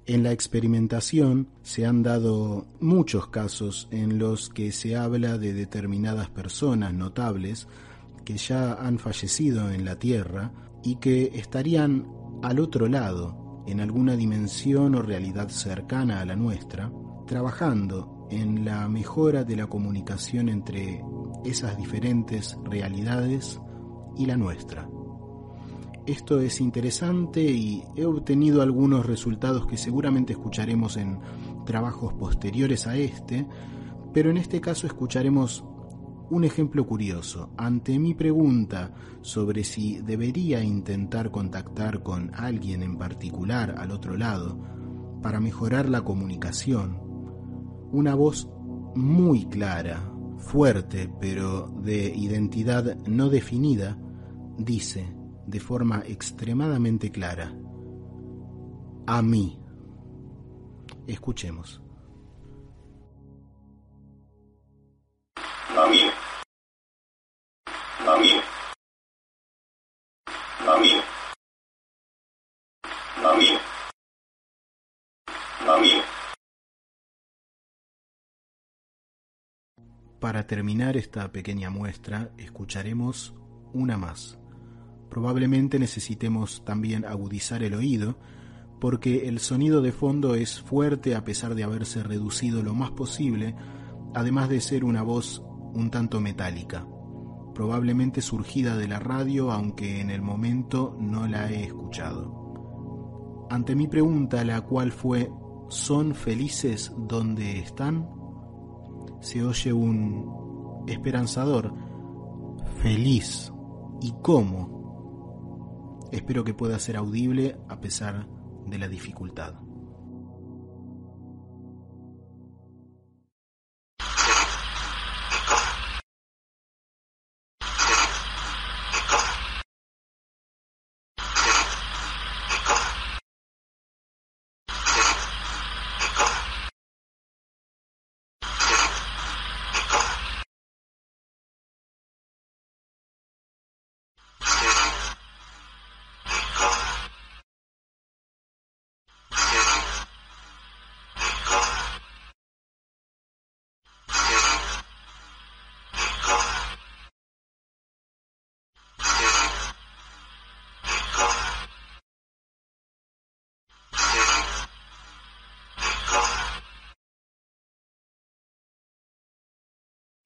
En la experimentación se han dado muchos casos en los que se habla de determinadas personas notables que ya han fallecido en la Tierra y que estarían al otro lado, en alguna dimensión o realidad cercana a la nuestra, trabajando en la mejora de la comunicación entre esas diferentes realidades y la nuestra. Esto es interesante y he obtenido algunos resultados que seguramente escucharemos en trabajos posteriores a este, pero en este caso escucharemos un ejemplo curioso. Ante mi pregunta sobre si debería intentar contactar con alguien en particular al otro lado para mejorar la comunicación, una voz muy clara, fuerte, pero de identidad no definida, dice, de forma extremadamente clara. A mí. Escuchemos. A mí. A mí. A mí. A mí. A mí. para terminar esta pequeña muestra, escucharemos una más. Probablemente necesitemos también agudizar el oído, porque el sonido de fondo es fuerte a pesar de haberse reducido lo más posible, además de ser una voz un tanto metálica, probablemente surgida de la radio, aunque en el momento no la he escuchado. Ante mi pregunta, la cual fue ¿Son felices donde están? Se oye un esperanzador. Feliz. ¿Y cómo? Espero que pueda ser audible a pesar de la dificultad.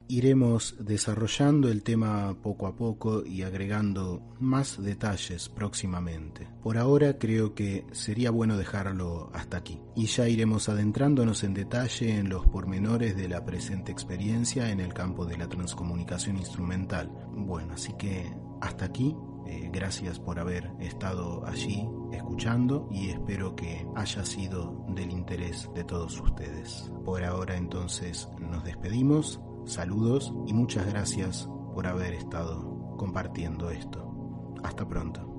Iremos desarrollando el tema poco a poco y agregando más detalles próximamente. Por ahora creo que sería bueno dejarlo hasta aquí y ya iremos adentrándonos en detalle en los pormenores de la presente experiencia en el campo de la transcomunicación instrumental. Bueno, así que hasta aquí. Eh, gracias por haber estado allí escuchando y espero que haya sido del interés de todos ustedes. Por ahora entonces nos despedimos Saludos y muchas gracias por haber estado compartiendo esto. Hasta pronto.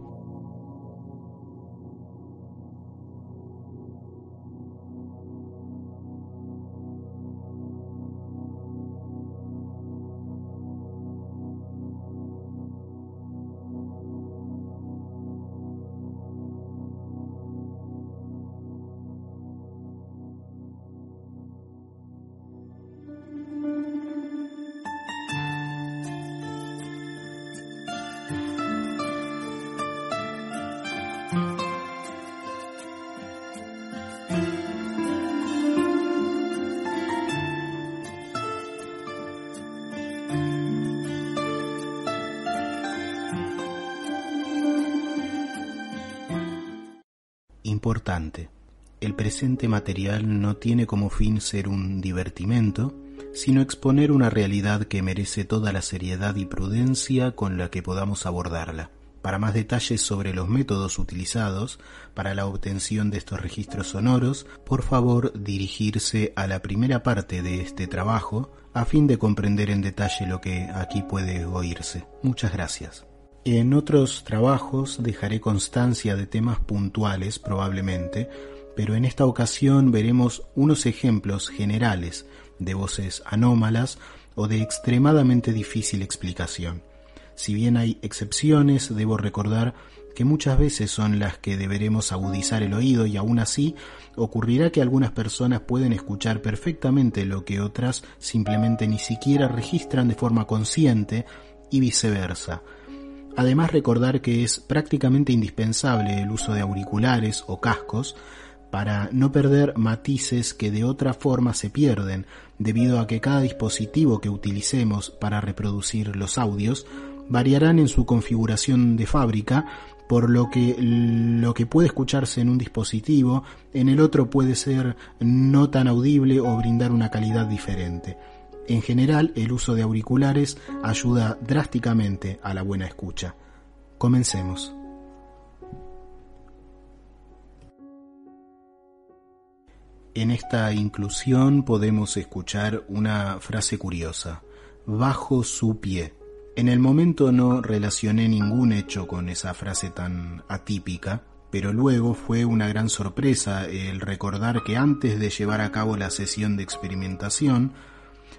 Presente material no tiene como fin ser un divertimento, sino exponer una realidad que merece toda la seriedad y prudencia con la que podamos abordarla. Para más detalles sobre los métodos utilizados para la obtención de estos registros sonoros, por favor dirigirse a la primera parte de este trabajo a fin de comprender en detalle lo que aquí puede oírse. Muchas gracias. En otros trabajos dejaré constancia de temas puntuales probablemente, pero en esta ocasión veremos unos ejemplos generales de voces anómalas o de extremadamente difícil explicación. Si bien hay excepciones, debo recordar que muchas veces son las que deberemos agudizar el oído y aún así ocurrirá que algunas personas pueden escuchar perfectamente lo que otras simplemente ni siquiera registran de forma consciente y viceversa. Además recordar que es prácticamente indispensable el uso de auriculares o cascos para no perder matices que de otra forma se pierden debido a que cada dispositivo que utilicemos para reproducir los audios variarán en su configuración de fábrica, por lo que lo que puede escucharse en un dispositivo en el otro puede ser no tan audible o brindar una calidad diferente. En general, el uso de auriculares ayuda drásticamente a la buena escucha. Comencemos. En esta inclusión podemos escuchar una frase curiosa, bajo su pie. En el momento no relacioné ningún hecho con esa frase tan atípica, pero luego fue una gran sorpresa el recordar que antes de llevar a cabo la sesión de experimentación,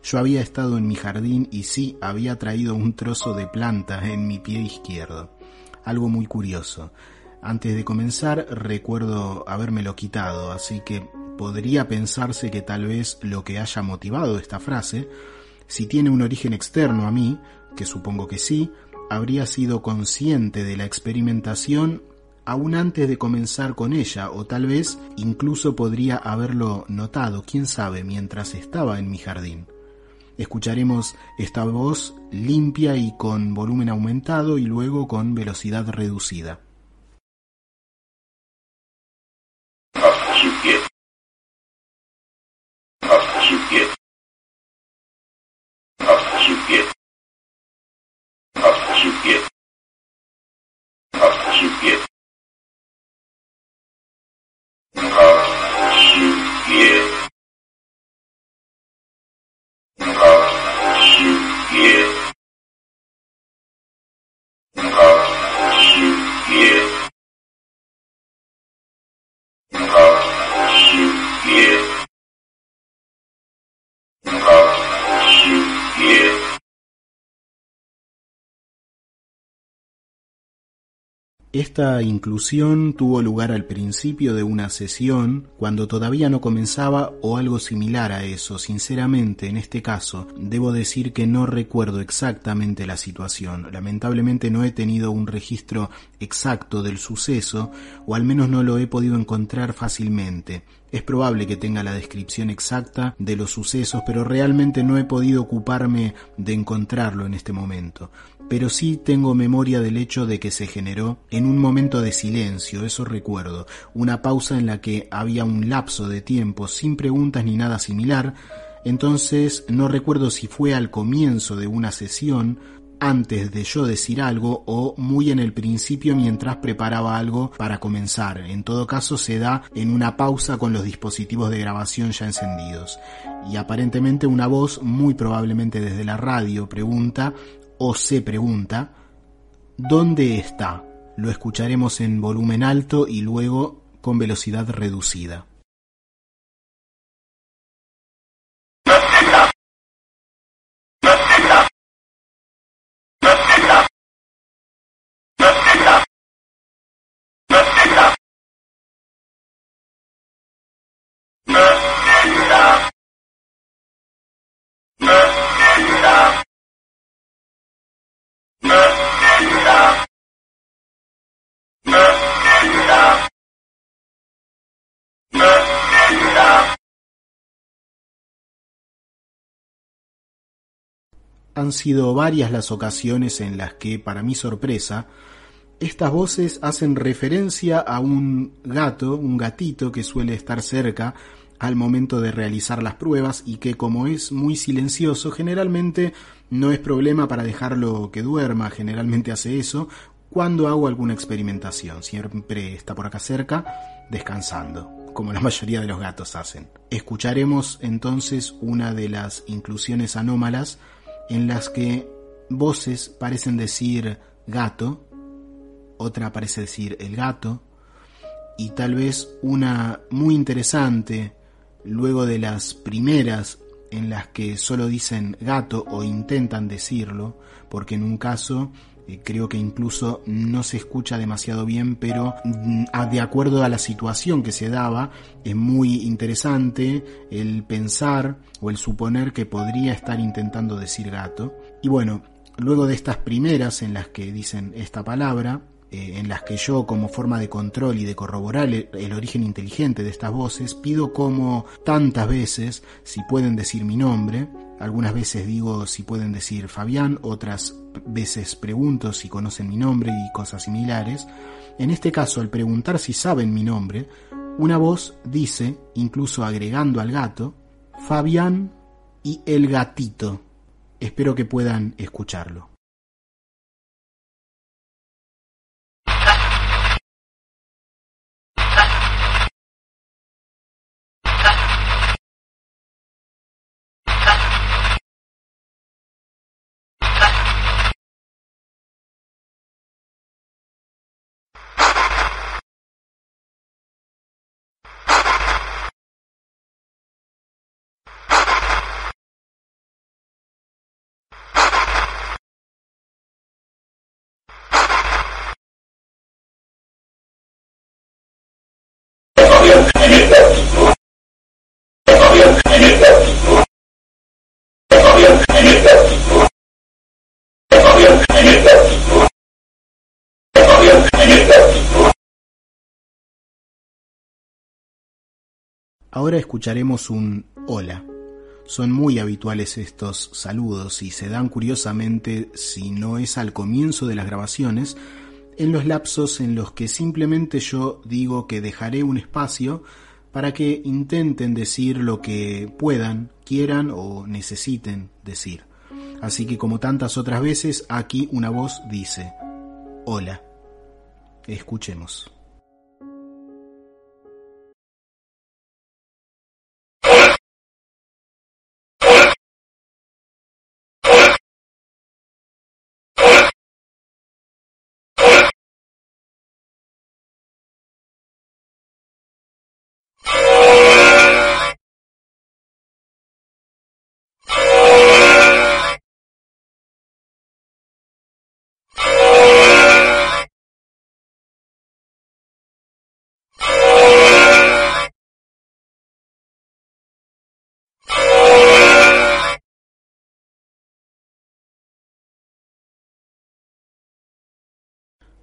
yo había estado en mi jardín y sí había traído un trozo de planta en mi pie izquierdo. Algo muy curioso. Antes de comenzar recuerdo habérmelo quitado, así que podría pensarse que tal vez lo que haya motivado esta frase Si tiene un origen externo a mí, que supongo que sí, habría sido consciente de la experimentación aún antes de comenzar con ella, o tal vez incluso podría haberlo notado, quién sabe, mientras estaba en mi jardín. Escucharemos esta voz limpia y con volumen aumentado y luego con velocidad reducida. keep you. Esta inclusión tuvo lugar al principio de una sesión, cuando todavía no comenzaba o algo similar a eso. Sinceramente, en este caso, debo decir que no recuerdo exactamente la situación. Lamentablemente no he tenido un registro exacto del suceso, o al menos no lo he podido encontrar fácilmente. Es probable que tenga la descripción exacta de los sucesos, pero realmente no he podido ocuparme de encontrarlo en este momento. Pero sí tengo memoria del hecho de que se generó en un momento de silencio, eso recuerdo, una pausa en la que había un lapso de tiempo sin preguntas ni nada similar, entonces no recuerdo si fue al comienzo de una sesión, antes de yo decir algo o muy en el principio mientras preparaba algo para comenzar. En todo caso se da en una pausa con los dispositivos de grabación ya encendidos. Y aparentemente una voz, muy probablemente desde la radio, pregunta o se pregunta, ¿dónde está? Lo escucharemos en volumen alto y luego con velocidad reducida. Han sido varias las ocasiones en las que, para mi sorpresa, estas voces hacen referencia a un gato, un gatito que suele estar cerca al momento de realizar las pruebas y que como es muy silencioso generalmente no es problema para dejarlo que duerma, generalmente hace eso cuando hago alguna experimentación, siempre está por acá cerca descansando, como la mayoría de los gatos hacen. Escucharemos entonces una de las inclusiones anómalas en las que voces parecen decir gato, otra parece decir el gato, y tal vez una muy interesante, luego de las primeras en las que solo dicen gato o intentan decirlo, porque en un caso creo que incluso no se escucha demasiado bien, pero mm, de acuerdo a la situación que se daba, es muy interesante el pensar o el suponer que podría estar intentando decir gato. Y bueno, luego de estas primeras en las que dicen esta palabra, eh, en las que yo, como forma de control y de corroborar el, origen inteligente de estas voces, pido como tantas veces si pueden decir mi nombre, algunas veces digo si pueden decir Fabián, otras veces pregunto si conocen mi nombre y cosas similares. En este caso, al preguntar si saben mi nombre, una voz dice, incluso agregando al gato, Fabián y el gatito. Espero que puedan escucharlo. Ahora escucharemos un hola. Son muy habituales estos saludos y se dan curiosamente, si no es al comienzo de las grabaciones, en los lapsos en los que simplemente yo digo que dejaré un espacio para que intenten decir lo que puedan, quieran o necesiten decir. Así que como tantas otras veces, aquí una voz dice, hola. Escuchemos.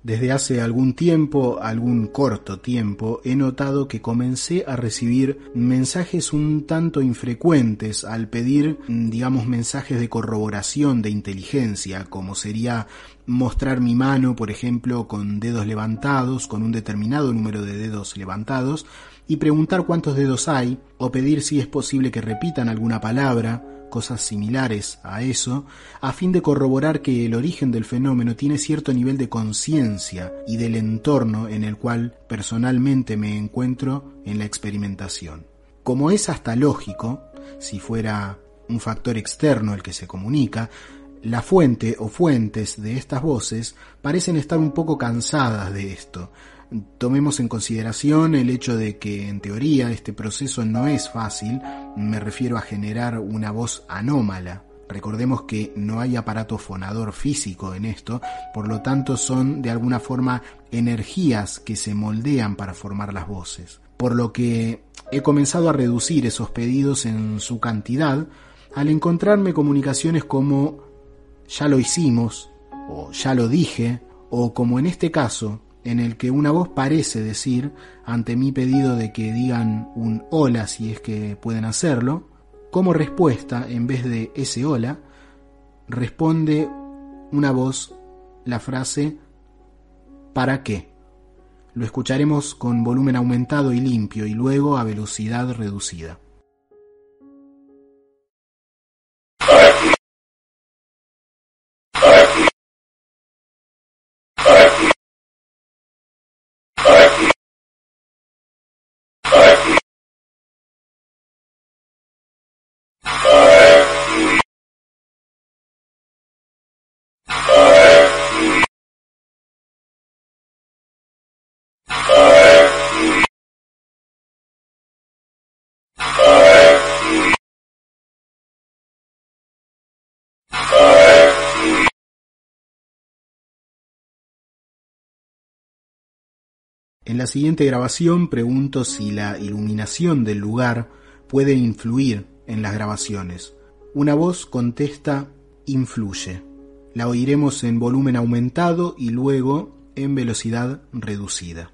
Desde hace algún tiempo, algún corto tiempo, he notado que comencé a recibir mensajes un tanto infrecuentes al pedir, digamos, mensajes de corroboración de inteligencia, como sería mostrar mi mano, por ejemplo, con dedos levantados, con un determinado número de dedos levantados, y preguntar cuántos dedos hay, o pedir si es posible que repitan alguna palabra, cosas similares a eso, a fin de corroborar que el origen del fenómeno tiene cierto nivel de conciencia y del entorno en el cual personalmente me encuentro en la experimentación. Como es hasta lógico, si fuera un factor externo el que se comunica, la fuente o fuentes de estas voces parecen estar un poco cansadas de esto, tomemos en consideración el hecho de que en teoría este proceso no es fácil, me refiero a generar una voz anómala. Recordemos que no hay aparato fonador físico en esto, por lo tanto son de alguna forma energías que se moldean para formar las voces. Por lo que he comenzado a reducir esos pedidos en su cantidad al encontrarme comunicaciones como ya lo hicimos, o ya lo dije, o como en este caso, en el que una voz parece decir, ante mi pedido de que digan un hola si es que pueden hacerlo, como respuesta, en vez de ese hola, responde una voz la frase ¿para qué? Lo escucharemos con volumen aumentado y limpio y luego a velocidad reducida. En la siguiente grabación pregunto si la iluminación del lugar puede influir en las grabaciones. Una voz contesta influye. La oiremos en volumen aumentado y luego en velocidad reducida.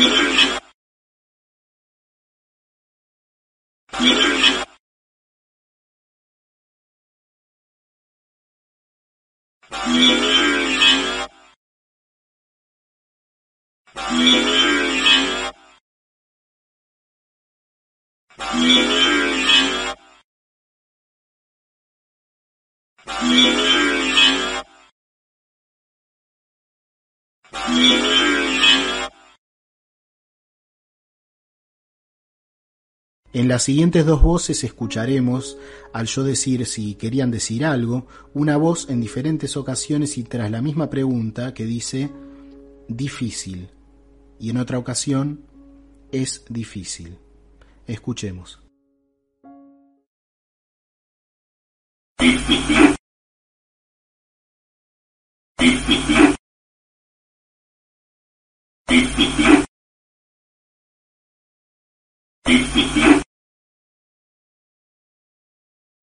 Yeah. En las siguientes dos voces escucharemos, al yo decir si querían decir algo, una voz en diferentes ocasiones y tras la misma pregunta que dice difícil y en otra ocasión es difícil. Escuchemos.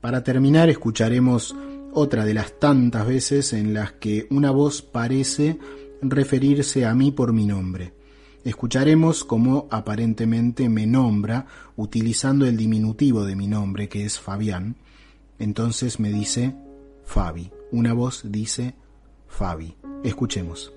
Para terminar escucharemos otra de las tantas veces en las que una voz parece referirse a mí por mi nombre. Escucharemos cómo aparentemente me nombra utilizando el diminutivo de mi nombre, que es Fabián. Entonces me dice Fabi. Una voz dice Fabi. Escuchemos.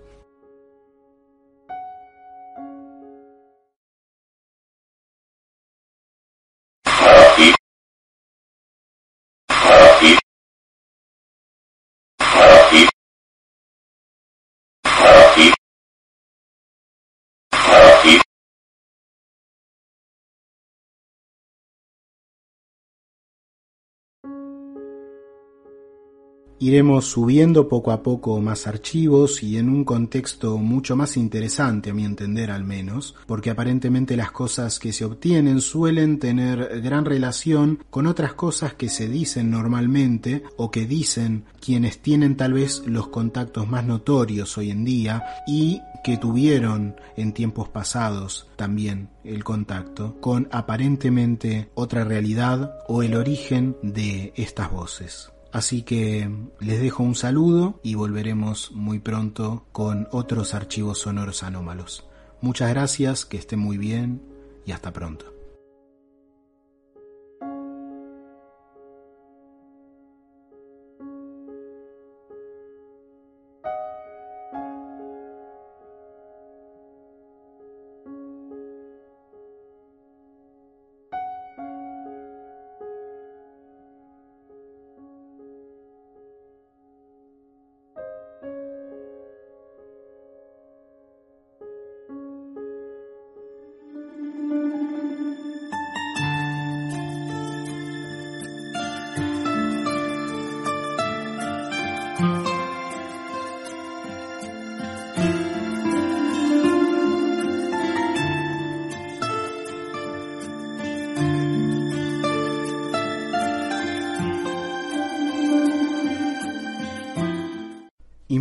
Iremos subiendo poco a poco más archivos y en un contexto mucho más interesante, a mi entender al menos, porque aparentemente las cosas que se obtienen suelen tener gran relación con otras cosas que se dicen normalmente o que dicen quienes tienen tal vez los contactos más notorios hoy en día y que tuvieron en tiempos pasados también el contacto con aparentemente otra realidad o el origen de estas voces. Así que les dejo un saludo y volveremos muy pronto con otros archivos sonoros anómalos. Muchas gracias, que estén muy bien y hasta pronto.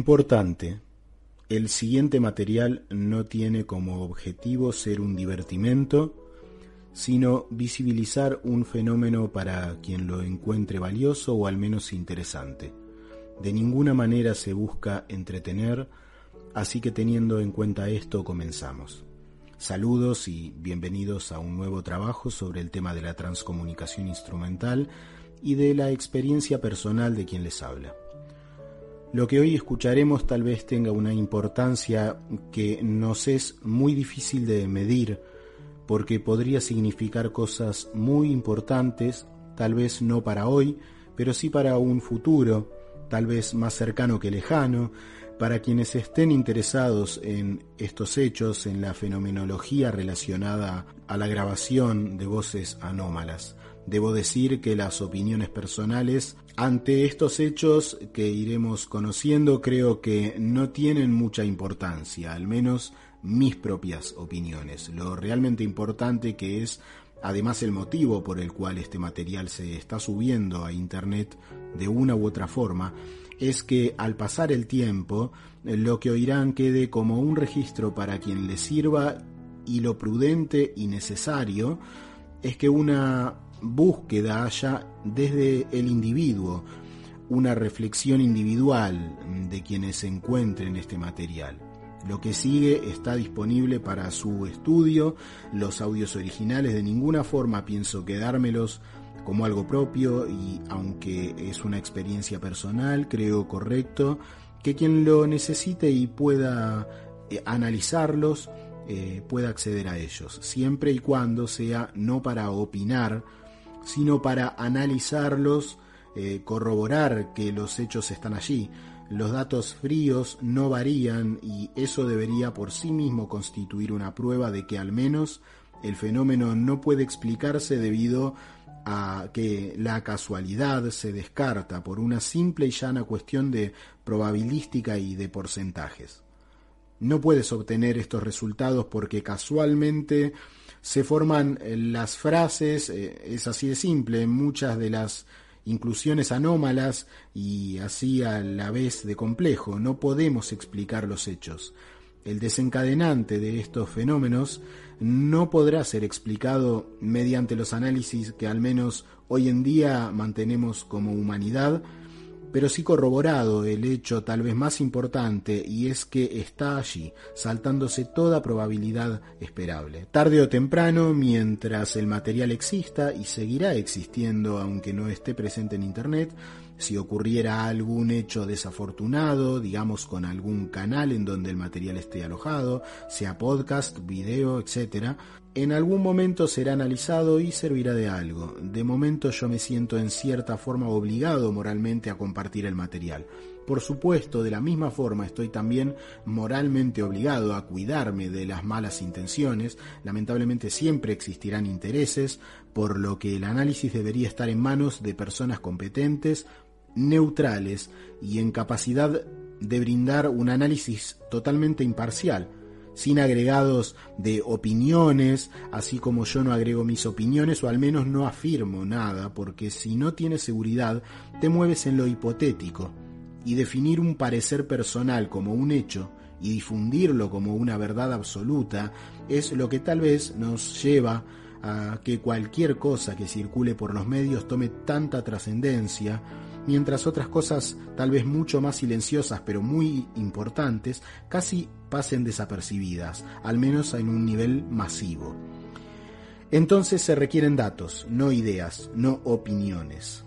Importante. El siguiente material no tiene como objetivo ser un divertimento, sino visibilizar un fenómeno para quien lo encuentre valioso o al menos interesante. De ninguna manera se busca entretener, así que teniendo en cuenta esto comenzamos. Saludos y bienvenidos a un nuevo trabajo sobre el tema de la transcomunicación instrumental y de la experiencia personal de quien les habla. Lo que hoy escucharemos tal vez tenga una importancia que nos es muy difícil de medir porque podría significar cosas muy importantes, tal vez no para hoy, pero sí para un futuro, tal vez más cercano que lejano, para quienes estén interesados en estos hechos, en la fenomenología relacionada a la grabación de voces anómalas. Debo decir que las opiniones personales ante estos hechos que iremos conociendo creo que no tienen mucha importancia, al menos mis propias opiniones. Lo realmente importante que es además el motivo por el cual este material se está subiendo a Internet de una u otra forma, es que al pasar el tiempo lo que oirán quede como un registro para quien le sirva y lo prudente y necesario es que una búsqueda haya desde el individuo, una reflexión individual de quienes se encuentren este material. Lo que sigue está disponible para su estudio, los audios originales de ninguna forma pienso quedármelos como algo propio y aunque es una experiencia personal, creo correcto que quien lo necesite y pueda eh, analizarlos eh, pueda acceder a ellos, siempre y cuando sea no para opinar, sino para analizarlos, eh, corroborar que los hechos están allí. Los datos fríos no varían y eso debería por sí mismo constituir una prueba de que al menos el fenómeno no puede explicarse debido a que la casualidad se descarta por una simple y llana cuestión de probabilística y de porcentajes. No puedes obtener estos resultados porque casualmente se forman las frases, eh, es así de simple, muchas de las inclusiones anómalas y así a la vez de complejo. No podemos explicar los hechos. El desencadenante de estos fenómenos no podrá ser explicado mediante los análisis que al menos hoy en día mantenemos como humanidad, pero sí corroborado el hecho tal vez más importante y es que está allí, saltándose toda probabilidad esperable. Tarde o temprano, mientras el material exista y seguirá existiendo aunque no esté presente en Internet, si ocurriera algún hecho desafortunado, digamos con algún canal en donde el material esté alojado, sea podcast, video, etc., en algún momento será analizado y servirá de algo. De momento yo me siento en cierta forma obligado moralmente a compartir el material. Por supuesto, de la misma forma estoy también moralmente obligado a cuidarme de las malas intenciones. Lamentablemente siempre existirán intereses, por lo que el análisis debería estar en manos de personas competentes, neutrales y en capacidad de brindar un análisis totalmente imparcial, sin agregados de opiniones, así como yo no agrego mis opiniones o al menos no afirmo nada, porque si no tienes seguridad te mueves en lo hipotético. Y definir un parecer personal como un hecho y difundirlo como una verdad absoluta es lo que tal vez nos lleva a que cualquier cosa que circule por los medios tome tanta trascendencia mientras otras cosas tal vez mucho más silenciosas pero muy importantes casi pasen desapercibidas, al menos en un nivel masivo. Entonces se requieren datos, no ideas, no opiniones.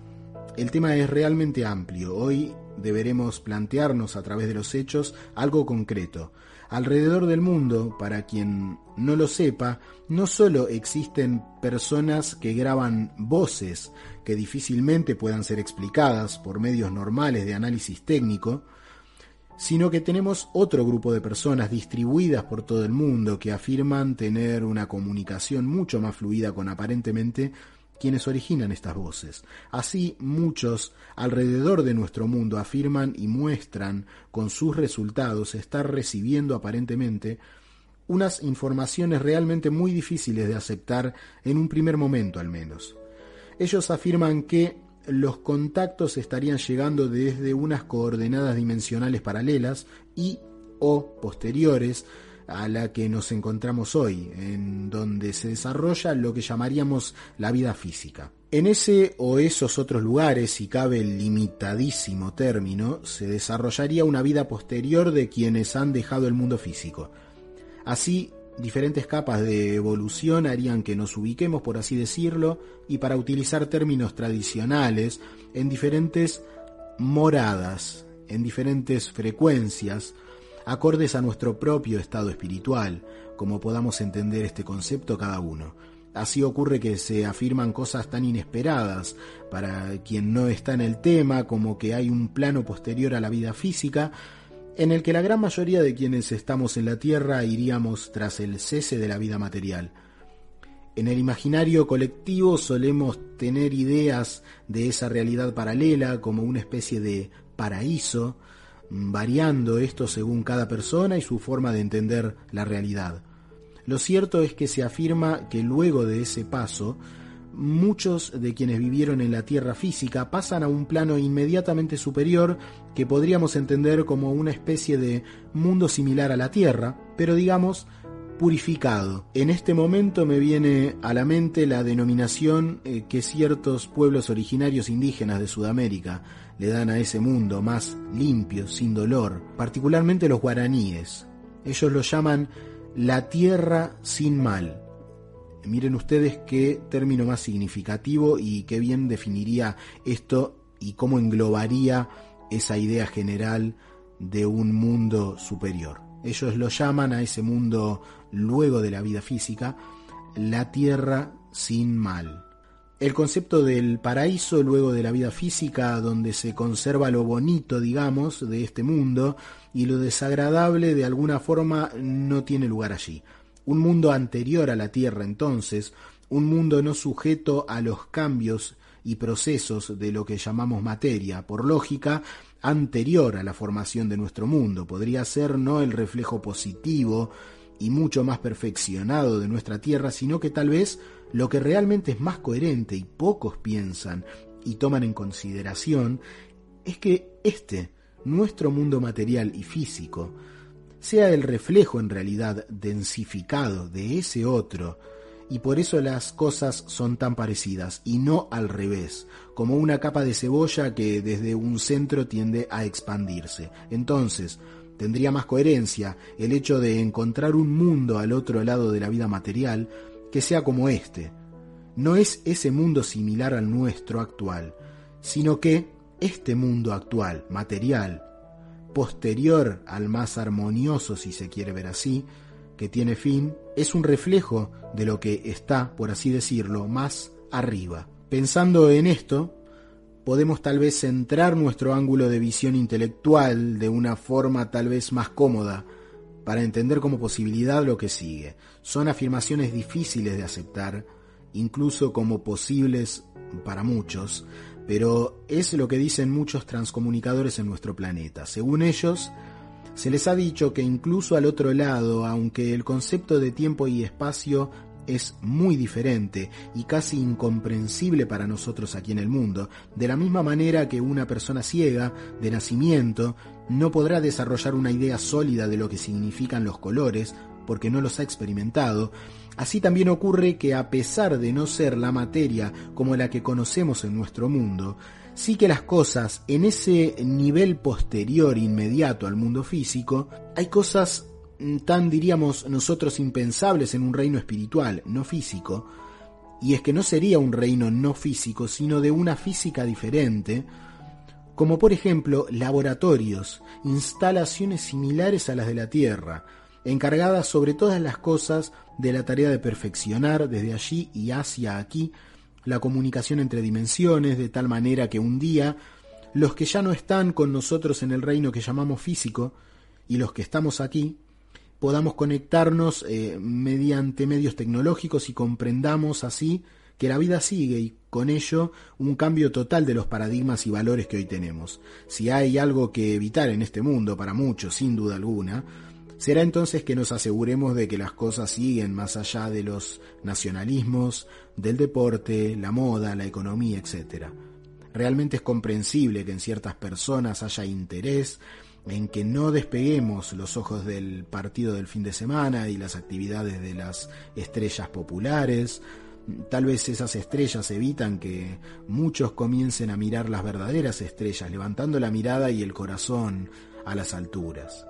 El tema es realmente amplio. Hoy deberemos plantearnos a través de los hechos algo concreto, Alrededor del mundo, para quien no lo sepa, no solo existen personas que graban voces que difícilmente puedan ser explicadas por medios normales de análisis técnico, sino que tenemos otro grupo de personas distribuidas por todo el mundo que afirman tener una comunicación mucho más fluida con aparentemente quienes originan estas voces. Así muchos alrededor de nuestro mundo afirman y muestran con sus resultados estar recibiendo aparentemente unas informaciones realmente muy difíciles de aceptar en un primer momento al menos. Ellos afirman que los contactos estarían llegando desde unas coordenadas dimensionales paralelas y o posteriores a la que nos encontramos hoy, en donde se desarrolla lo que llamaríamos la vida física. En ese o esos otros lugares, si cabe el limitadísimo término, se desarrollaría una vida posterior de quienes han dejado el mundo físico. Así, diferentes capas de evolución harían que nos ubiquemos, por así decirlo, y para utilizar términos tradicionales, en diferentes moradas, en diferentes frecuencias, acordes a nuestro propio estado espiritual, como podamos entender este concepto cada uno. Así ocurre que se afirman cosas tan inesperadas para quien no está en el tema, como que hay un plano posterior a la vida física, en el que la gran mayoría de quienes estamos en la Tierra iríamos tras el cese de la vida material. En el imaginario colectivo solemos tener ideas de esa realidad paralela como una especie de paraíso, variando esto según cada persona y su forma de entender la realidad. Lo cierto es que se afirma que luego de ese paso, muchos de quienes vivieron en la Tierra física pasan a un plano inmediatamente superior que podríamos entender como una especie de mundo similar a la Tierra, pero digamos purificado. En este momento me viene a la mente la denominación eh, que ciertos pueblos originarios indígenas de Sudamérica le dan a ese mundo más limpio, sin dolor, particularmente los guaraníes. Ellos lo llaman la tierra sin mal. Miren ustedes qué término más significativo y qué bien definiría esto y cómo englobaría esa idea general de un mundo superior. Ellos lo llaman a ese mundo luego de la vida física la tierra sin mal. El concepto del paraíso luego de la vida física, donde se conserva lo bonito, digamos, de este mundo, y lo desagradable de alguna forma no tiene lugar allí. Un mundo anterior a la Tierra entonces, un mundo no sujeto a los cambios y procesos de lo que llamamos materia, por lógica, anterior a la formación de nuestro mundo. Podría ser no el reflejo positivo y mucho más perfeccionado de nuestra Tierra, sino que tal vez lo que realmente es más coherente y pocos piensan y toman en consideración es que este, nuestro mundo material y físico, sea el reflejo en realidad densificado de ese otro, y por eso las cosas son tan parecidas y no al revés, como una capa de cebolla que desde un centro tiende a expandirse. Entonces, tendría más coherencia el hecho de encontrar un mundo al otro lado de la vida material que sea como este. No es ese mundo similar al nuestro actual, sino que este mundo actual, material, posterior al más armonioso, si se quiere ver así, que tiene fin, es un reflejo de lo que está, por así decirlo, más arriba. Pensando en esto, podemos tal vez centrar nuestro ángulo de visión intelectual de una forma tal vez más cómoda para entender como posibilidad lo que sigue. Son afirmaciones difíciles de aceptar, incluso como posibles para muchos, pero es lo que dicen muchos transcomunicadores en nuestro planeta. Según ellos, se les ha dicho que incluso al otro lado, aunque el concepto de tiempo y espacio es muy diferente y casi incomprensible para nosotros aquí en el mundo, de la misma manera que una persona ciega de nacimiento no podrá desarrollar una idea sólida de lo que significan los colores porque no los ha experimentado, así también ocurre que a pesar de no ser la materia como la que conocemos en nuestro mundo, sí que las cosas en ese nivel posterior inmediato al mundo físico, hay cosas mm, tan diríamos nosotros impensables en un reino espiritual, no físico, y es que no sería un reino no físico, sino de una física diferente, como por ejemplo laboratorios, instalaciones similares a las de la Tierra, encargadas sobre todas las cosas de la tarea de perfeccionar desde allí y hacia aquí la comunicación entre dimensiones, de tal manera que un día los que ya no están con nosotros en el reino que llamamos físico y los que estamos aquí, podamos conectarnos eh, mediante medios tecnológicos y comprendamos así que la vida sigue y con ello un cambio total de los paradigmas y valores que hoy tenemos. Si hay algo que evitar en este mundo para muchos, sin duda alguna, Será entonces que nos aseguremos de que las cosas siguen más allá de los nacionalismos, del deporte, la moda, la economía, etc. Realmente es comprensible que en ciertas personas haya interés en que no despeguemos los ojos del partido del fin de semana y las actividades de las estrellas populares. Tal vez esas estrellas evitan que muchos comiencen a mirar las verdaderas estrellas, levantando la mirada y el corazón a las alturas.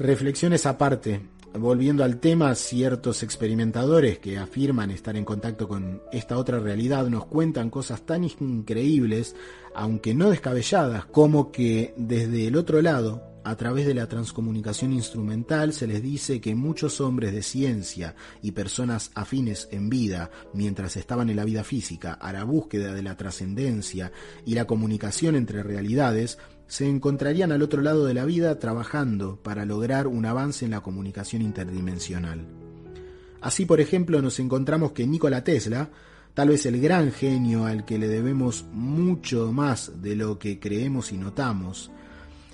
Reflexiones aparte, volviendo al tema, ciertos experimentadores que afirman estar en contacto con esta otra realidad nos cuentan cosas tan increíbles, aunque no descabelladas, como que desde el otro lado, a través de la transcomunicación instrumental se les dice que muchos hombres de ciencia y personas afines en vida, mientras estaban en la vida física, a la búsqueda de la trascendencia y la comunicación entre realidades, se encontrarían al otro lado de la vida trabajando para lograr un avance en la comunicación interdimensional. Así, por ejemplo, nos encontramos que Nikola Tesla, tal vez el gran genio al que le debemos mucho más de lo que creemos y notamos,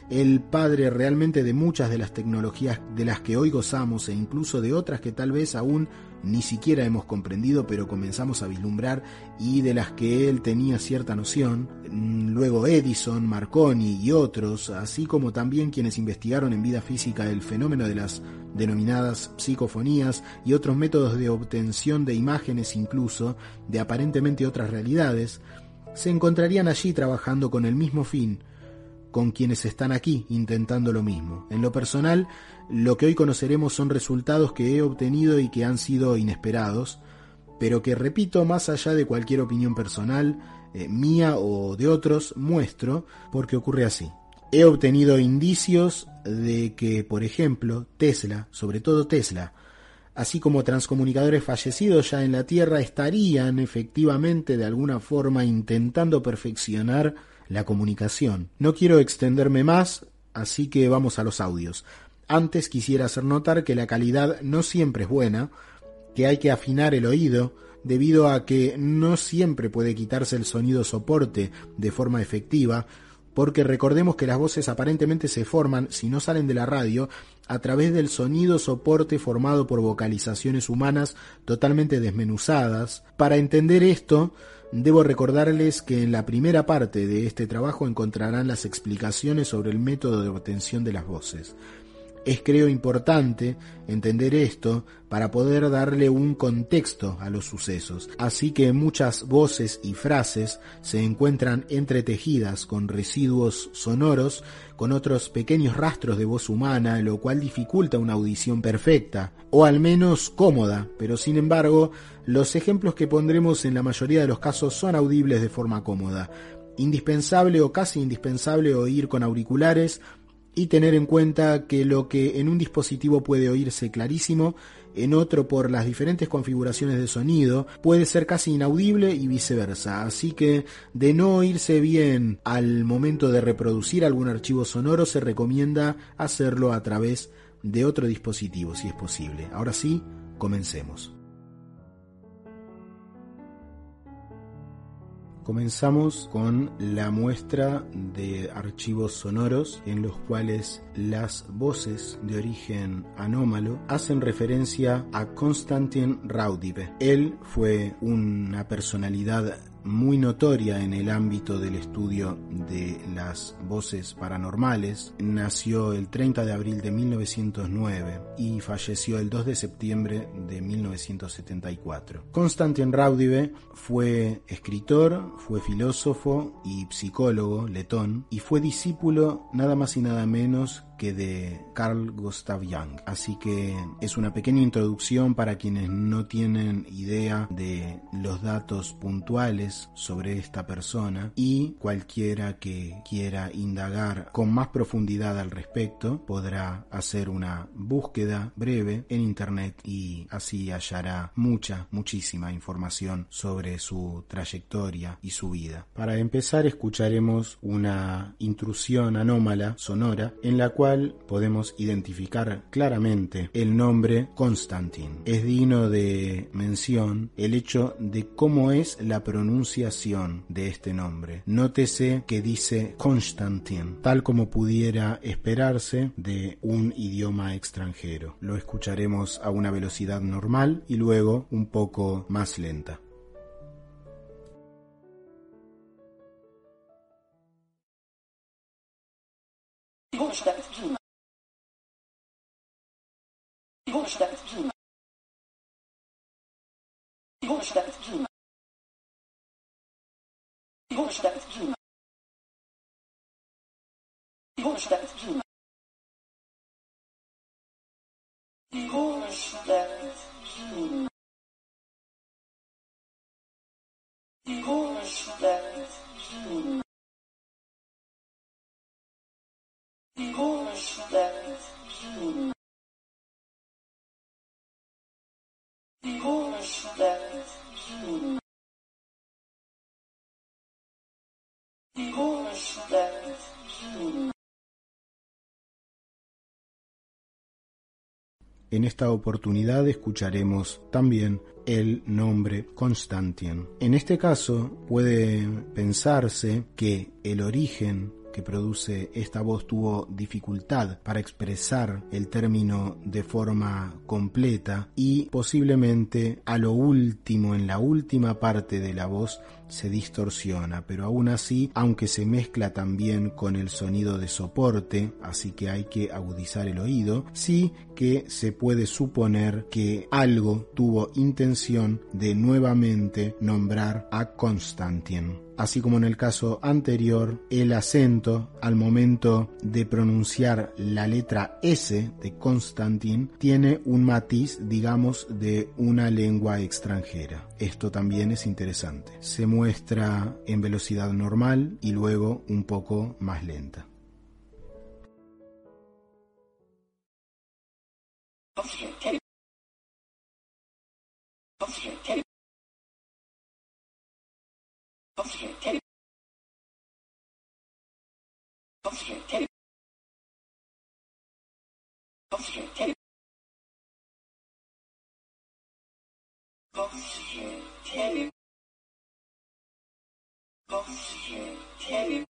el padre realmente de muchas de las tecnologías de las que hoy gozamos e incluso de otras que tal vez aún ni siquiera hemos comprendido pero comenzamos a vislumbrar y de las que él tenía cierta noción, mm, luego Edison, Marconi y otros, así como también quienes investigaron en vida física el fenómeno de las denominadas psicofonías y otros métodos de obtención de imágenes incluso de aparentemente otras realidades, se encontrarían allí trabajando con el mismo fin, con quienes están aquí intentando lo mismo. En lo personal, lo que hoy conoceremos son resultados que he obtenido y que han sido inesperados, pero que, repito, más allá de cualquier opinión personal, eh, mía o de otros, muestro porque ocurre así. He obtenido indicios de que, por ejemplo, Tesla, sobre todo Tesla, así como transcomunicadores fallecidos ya en la Tierra, estarían efectivamente de alguna forma intentando perfeccionar la comunicación. No quiero extenderme más, así que vamos a los audios. Antes quisiera hacer notar que la calidad no siempre es buena, que hay que afinar el oído, debido a que no siempre puede quitarse el sonido soporte de forma efectiva, porque recordemos que las voces aparentemente se forman, si no salen de la radio, a través del sonido soporte formado por vocalizaciones humanas totalmente desmenuzadas. Para entender esto, debo recordarles que en la primera parte de este trabajo encontrarán las explicaciones sobre el método de obtención de las voces. Es creo importante entender esto para poder darle un contexto a los sucesos. Así que muchas voces y frases se encuentran entretejidas con residuos sonoros, con otros pequeños rastros de voz humana, lo cual dificulta una audición perfecta, o al menos cómoda, pero sin embargo, los ejemplos que pondremos en la mayoría de los casos son audibles de forma cómoda. Indispensable o casi indispensable oír con auriculares y tener en cuenta que lo que en un dispositivo puede oírse clarísimo, en otro por las diferentes configuraciones de sonido puede ser casi inaudible y viceversa. Así que de no oírse bien al momento de reproducir algún archivo sonoro se recomienda hacerlo a través de otro dispositivo si es posible. Ahora sí, comencemos. Comenzamos con la muestra de archivos sonoros en los cuales las voces de origen anómalo hacen referencia a Konstantin Raudive. Él fue una personalidad muy notoria en el ámbito del estudio de las voces paranormales. Nació el 30 de abril de 1909 y falleció el 2 de septiembre de 1974. Konstantin Raudive fue escritor, fue filósofo y psicólogo letón y fue discípulo nada más y nada menos que de Carl Gustav Jung. Así que es una pequeña introducción para quienes no tienen idea de los datos puntuales sobre esta persona y cualquiera que quiera indagar con más profundidad al respecto podrá hacer una búsqueda breve en internet y así hallará mucha, muchísima información sobre su trayectoria y su vida. Para empezar escucharemos una intrusión anómala sonora en la cual podemos identificar claramente el nombre Constantin. Es digno de mención el hecho de cómo es la pronunciación de este nombre. Nótese que dice Constantin, tal como pudiera esperarse de un idioma extranjero. Lo escucharemos a una velocidad normal y luego un poco más lenta. Hochstadt Wien. Hochstadt Wien. Hochstadt Wien. Hochstadt Wien. Hochstadt Wien. Hochstadt Wien. En esta oportunidad escucharemos también el nombre Constantin. En este caso puede pensarse que el origen que produce esta voz tuvo dificultad para expresar el término de forma completa y posiblemente a lo último, en la última parte de la voz, se distorsiona, pero aún así, aunque se mezcla también con el sonido de soporte, así que hay que agudizar el oído, sí que se puede suponer que algo tuvo intención de nuevamente nombrar a Constantin así como en el caso anterior, el acento al momento de pronunciar la letra S de Constantin tiene un matiz, digamos, de una lengua extranjera. Esto también es interesante. Muestra en velocidad normal y luego un poco más lenta. Oh, shit, Teddy.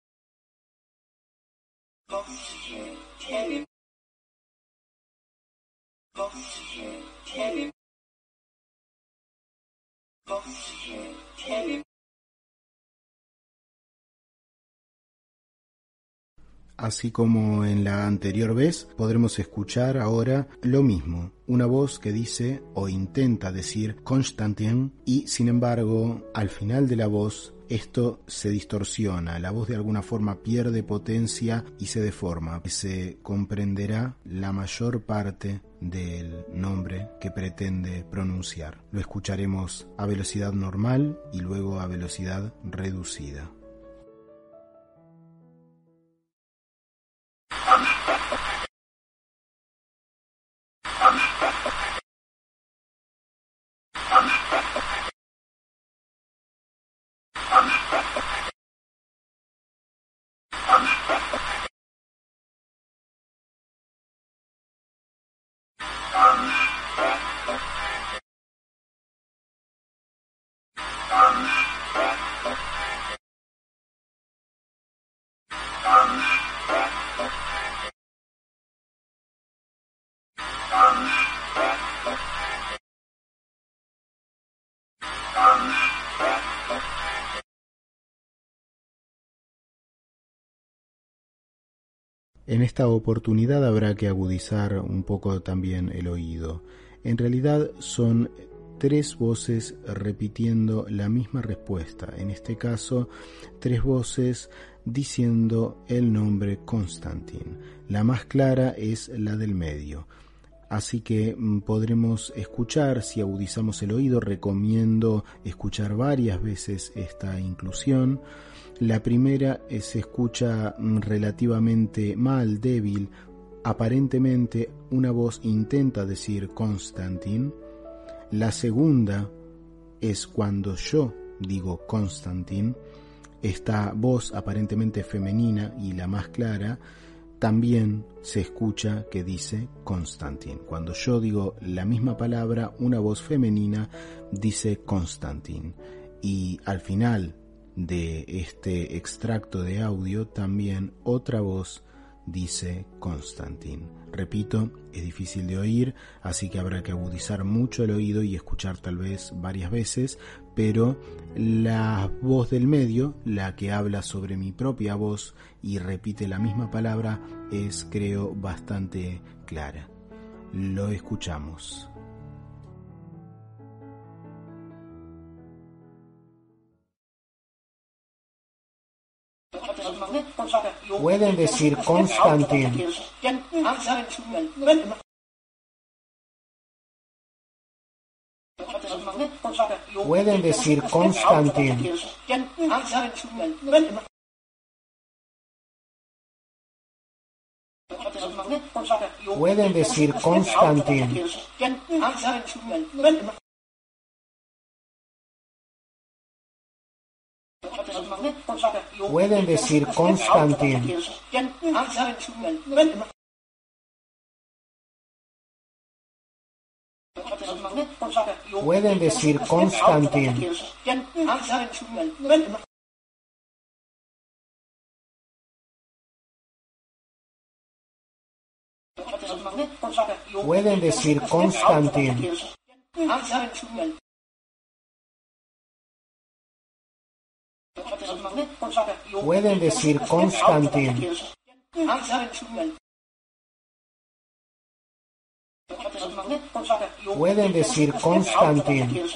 Así como en la anterior vez, podremos escuchar ahora lo mismo, una voz que dice o intenta decir Constantin y sin embargo al final de la voz esto se distorsiona, la voz de alguna forma pierde potencia y se deforma. Se comprenderá la mayor parte del nombre que pretende pronunciar. Lo escucharemos a velocidad normal y luego a velocidad reducida. En esta oportunidad habrá que agudizar un poco también el oído. En realidad son tres voces repitiendo la misma respuesta. En este caso, tres voces diciendo el nombre Constantin. La más clara es la del medio. Así que mm, podremos escuchar, si agudizamos el oído, recomiendo escuchar varias veces esta inclusión la primera se escucha mm, relativamente mal, débil. Aparentemente una voz intenta decir Constantin. La segunda es cuando yo digo Constantin. Esta voz aparentemente femenina y la más clara también se escucha que dice Constantin. Cuando yo digo la misma palabra, una voz femenina dice Constantin. Y al final de este extracto de audio también otra voz dice Constantin. Repito, es difícil de oír, así que habrá que agudizar mucho el oído y escuchar tal vez varias veces, pero la voz del medio, la que habla sobre mi propia voz y repite la misma palabra, es creo bastante clara. Lo escuchamos. Pueden decir Constantin. Pueden decir Constantin. Pueden decir Constantin. Pueden decir Constantin. Pueden decir Constantin. Pueden decir Constantin. Pueden decir Constantin. Pueden decir Constantin.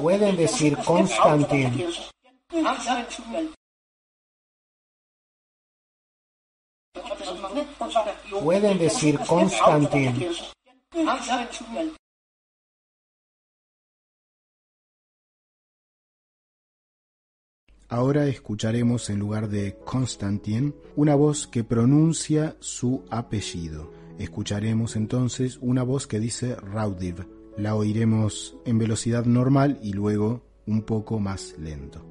Pueden decir Constantin. Pueden decir Constantin. Ahora escucharemos en lugar de Constantine una voz que pronuncia su apellido. Escucharemos entonces una voz que dice Raudiv. La oiremos en velocidad normal y luego un poco más lento.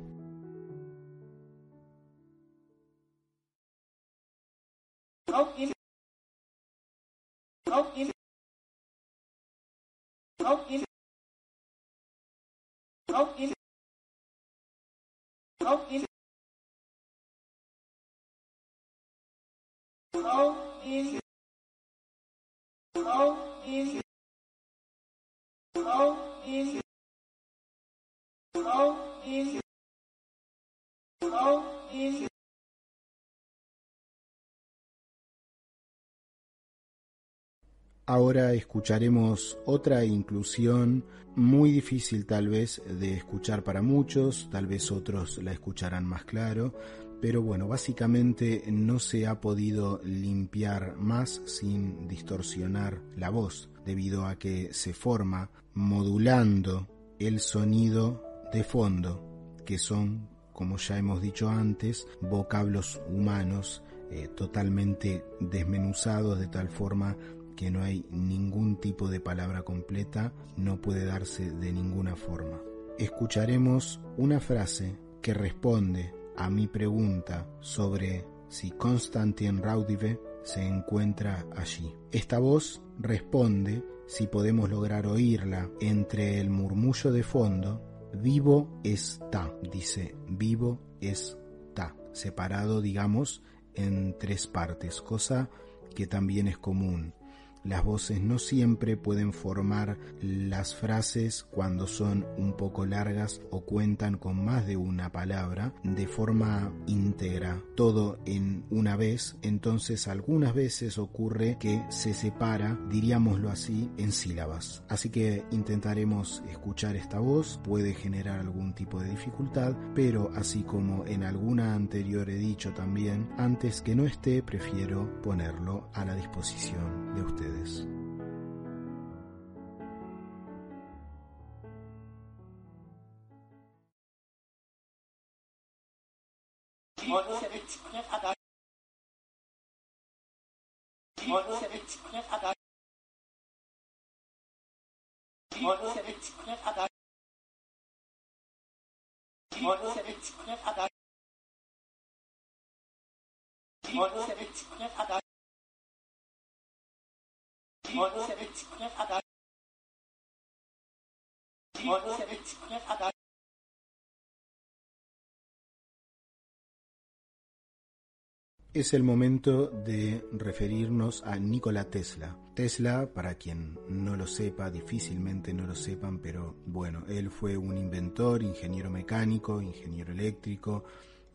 Ahora escucharemos otra inclusión muy difícil tal vez de escuchar para muchos, tal vez otros la escucharán más claro, pero bueno, básicamente no se ha podido limpiar más sin distorsionar la voz, debido a que se forma modulando el sonido de fondo, que son, como ya hemos dicho antes, vocablos humanos eh, totalmente desmenuzados de tal forma que no hay ningún tipo de palabra completa, no puede darse de ninguna forma. Escucharemos una frase que responde a mi pregunta sobre si Konstantin Raudive se encuentra allí. Esta voz responde, si podemos lograr oírla entre el murmullo de fondo, vivo está, dice, vivo está, separado, digamos, en tres partes, cosa que también es común. Las voces no siempre pueden formar las frases cuando son un poco largas o cuentan con más de una palabra de forma íntegra, todo en una vez, entonces algunas veces ocurre que se separa, diríamoslo así, en sílabas. Así que intentaremos escuchar esta voz, puede generar algún tipo de dificultad, pero así como en alguna anterior he dicho también, antes que no esté prefiero ponerlo a la disposición de ustedes. ustedes. Es el momento de referirnos a Nikola Tesla. Tesla, para quien no lo sepa, difícilmente no lo sepan, pero bueno, él fue un inventor, ingeniero mecánico, ingeniero eléctrico,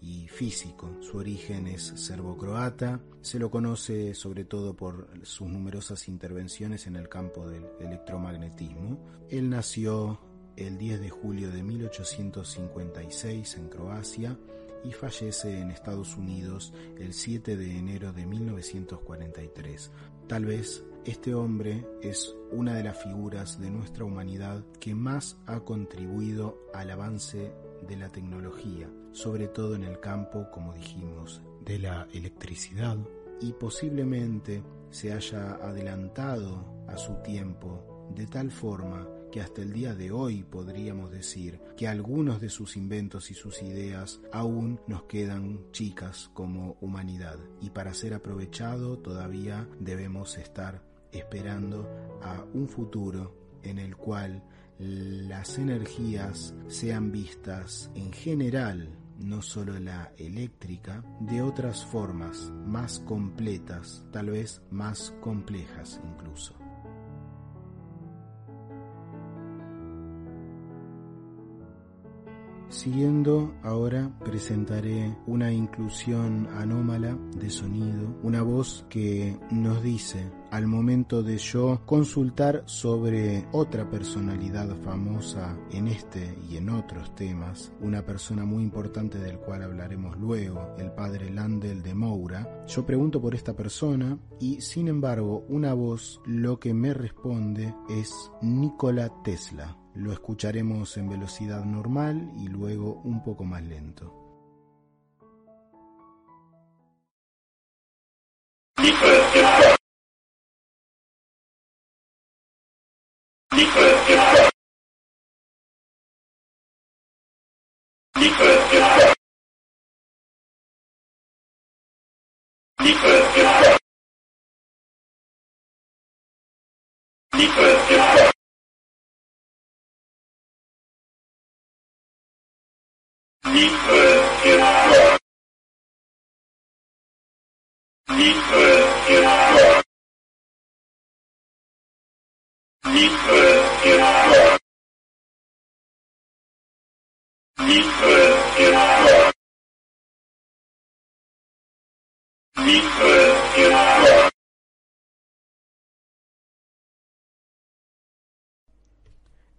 y físico. Su origen es serbo-croata. Se lo conoce sobre todo por sus numerosas intervenciones en el campo del electromagnetismo. Él nació el 10 de julio de 1856 en Croacia y fallece en Estados Unidos el 7 de enero de 1943. Tal vez este hombre es una de las figuras de nuestra humanidad que más ha contribuido al avance de la tecnología, sobre todo en el campo, como dijimos, de la electricidad y posiblemente se haya adelantado a su tiempo de tal forma que hasta el día de hoy podríamos decir que algunos de sus inventos y sus ideas aún nos quedan chicas como humanidad. Y para ser aprovechado todavía debemos estar esperando a un futuro en el cual las energías sean vistas en general, no solo la eléctrica, de otras formas más completas, tal vez más complejas incluso. Siguiendo, ahora presentaré una inclusión anómala de sonido, una voz que nos dice, al momento de yo consultar sobre otra personalidad famosa en este y en otros temas, una persona muy importante del cual hablaremos luego, el padre Landel de Moura, yo pregunto por esta persona y sin embargo una voz lo que me responde es Nikola Tesla. Lo escucharemos en velocidad normal y luego un poco más lento.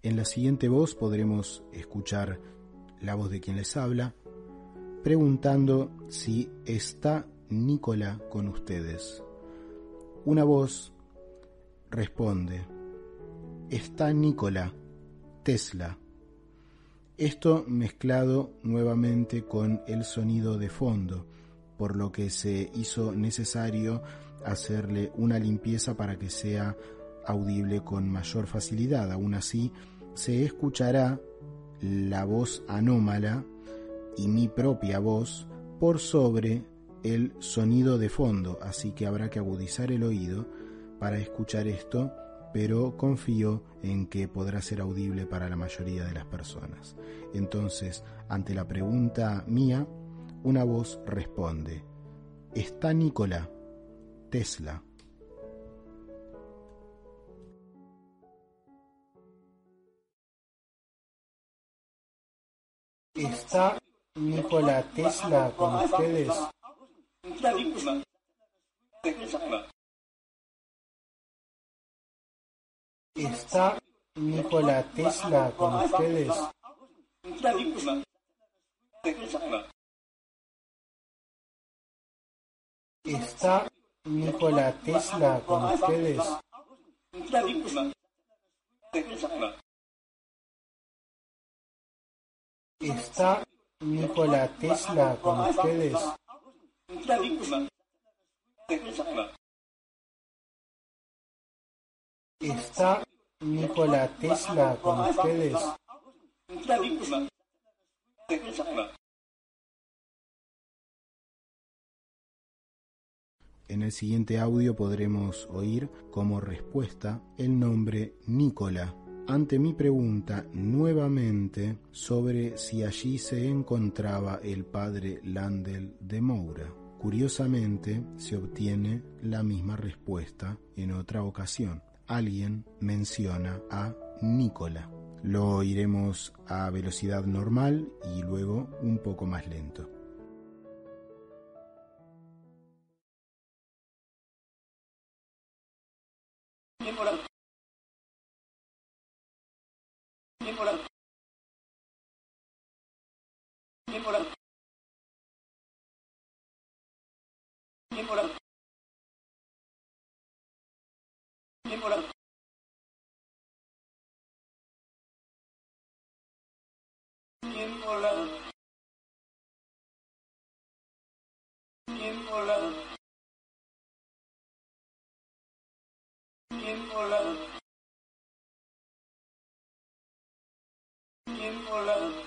En la siguiente voz podremos escuchar la voz de quien les habla, preguntando si está Nicola con ustedes. Una voz responde, está Nicola, Tesla. Esto mezclado nuevamente con el sonido de fondo, por lo que se hizo necesario hacerle una limpieza para que sea audible con mayor facilidad. Aún así, se escuchará la voz anómala y mi propia voz por sobre el sonido de fondo, así que habrá que agudizar el oído para escuchar esto, pero confío en que podrá ser audible para la mayoría de las personas. Entonces, ante la pregunta mía, una voz responde, ¿está Nikola Tesla? ¿Está Nikola Tesla con ustedes? ¿Está Nikola Tesla con ustedes? ¿Está Nikola Tesla con ustedes? ¿Está Nikola Tesla con ustedes? ¿Está Nikola Tesla con ustedes? En el siguiente audio podremos oír como respuesta el nombre Nicola ante mi pregunta nuevamente sobre si allí se encontraba el padre Landel de Moura. Curiosamente, se obtiene la misma respuesta en otra ocasión. Alguien menciona a Nicola. Lo iremos a velocidad normal y luego un poco más lento. what Thank you.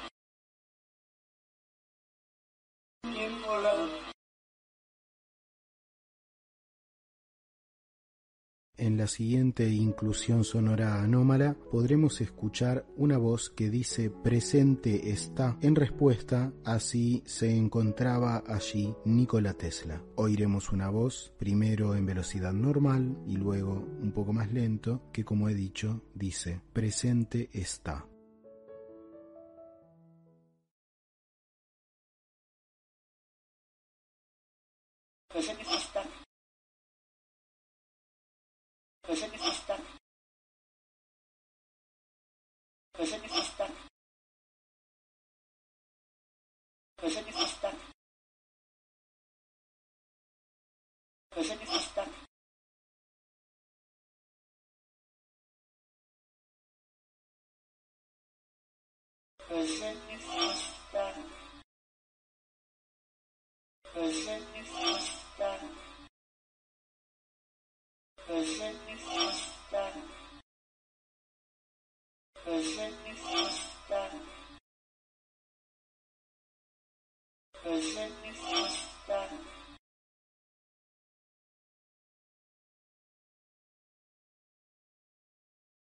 En la siguiente inclusión sonora anómala podremos escuchar una voz que dice presente está en respuesta a si se encontraba allí Nikola Tesla. Oiremos una voz primero en velocidad normal y luego un poco más lento que como he dicho dice presente está. Kazakhistan Kazakhistan Kazakhistan Kazakhistan Kazakhistan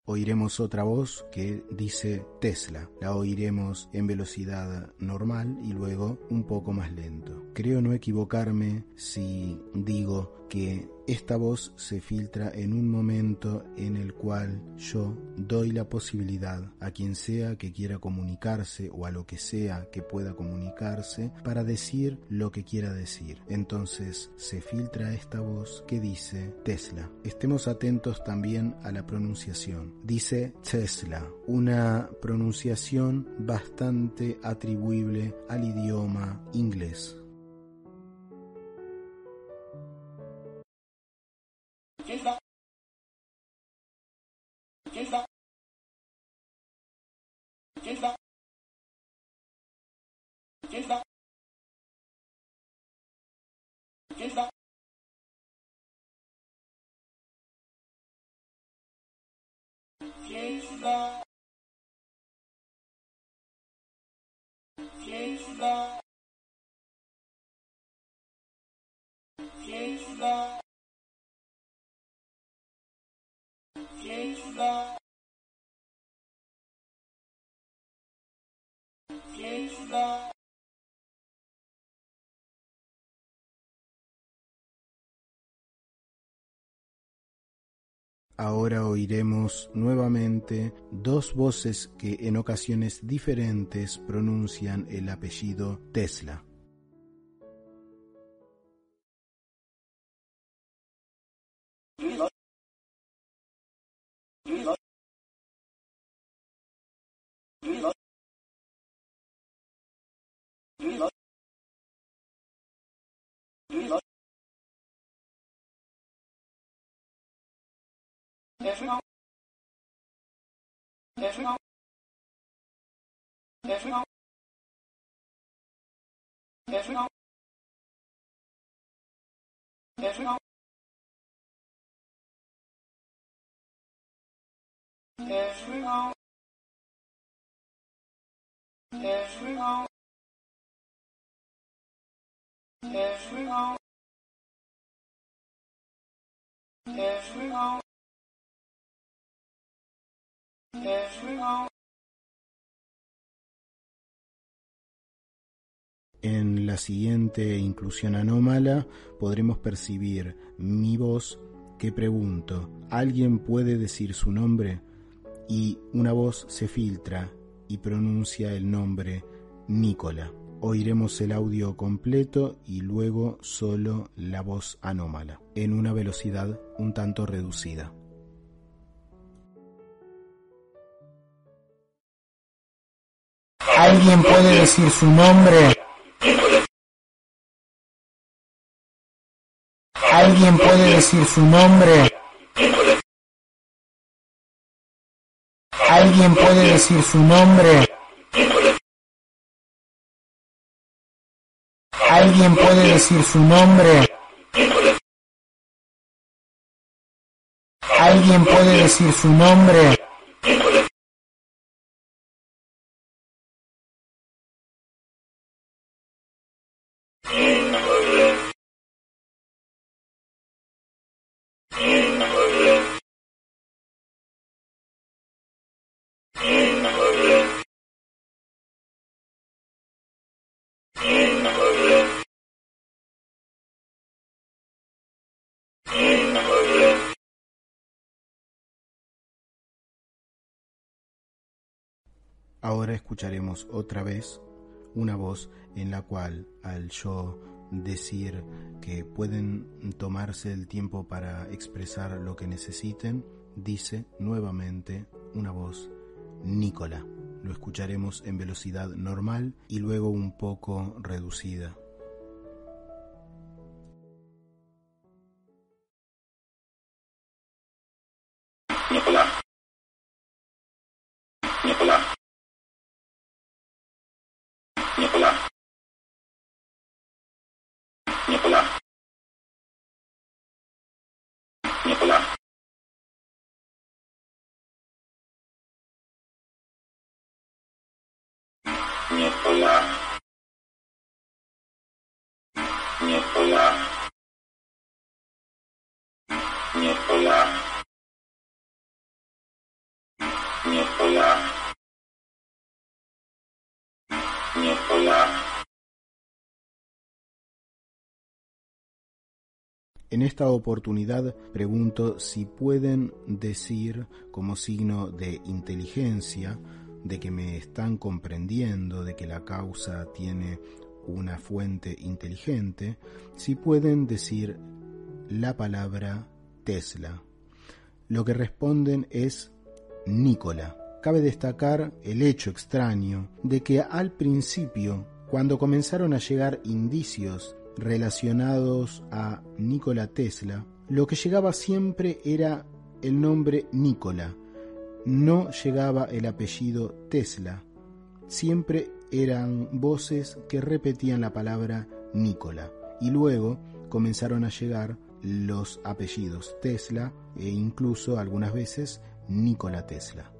Oiremos otra voz que dice Tesla. La oiremos en velocidad normal y luego un poco más lento. Creo no equivocarme si digo que esta voz se filtra en un momento en el cual yo doy la posibilidad a quien sea que quiera comunicarse o a lo que sea que pueda comunicarse para decir lo que quiera decir. Entonces se filtra esta voz que dice Tesla. Estemos atentos también a la pronunciación. Dice Tesla, una pronunciación bastante atribuible al idioma inglés. Inbox. Inbox. Inbox. Inbox. Inbox. Inbox. Inbox. Ahora oiremos nuevamente dos voces que en ocasiones diferentes pronuncian el apellido Tesla. Tesla. Tesla. Tesla. Tesla. Tesla. Tesla. Tesla. Tesla. Tesla. En la siguiente inclusión anómala podremos percibir mi voz que pregunto, ¿alguien puede decir su nombre? Y una voz se filtra y pronuncia el nombre Nicola. Oiremos el audio completo y luego solo la voz anómala, en una velocidad un tanto reducida. ¿Alguien puede decir su nombre? ¿Alguien puede decir su nombre? ¿Alguien puede decir su nombre? ¿Alguien puede decir su nombre? ¿Alguien puede decir su nombre? Ahora escucharemos otra vez una voz en la cual al yo decir que pueden tomarse el tiempo para expresar lo que necesiten, dice nuevamente una voz Nicola. Lo escucharemos en velocidad normal y luego un poco reducida. En esta oportunidad pregunto si pueden decir como signo de inteligencia, de que me están comprendiendo, de que la causa tiene una fuente inteligente, si pueden decir la palabra Tesla. Lo que responden es Nicola. Cabe destacar el hecho extraño de que al principio, cuando comenzaron a llegar indicios relacionados a Nikola Tesla, lo que llegaba siempre era el nombre Nikola, no llegaba el apellido Tesla, siempre eran voces que repetían la palabra Nikola y luego comenzaron a llegar los apellidos Tesla e incluso algunas veces Nikola Tesla.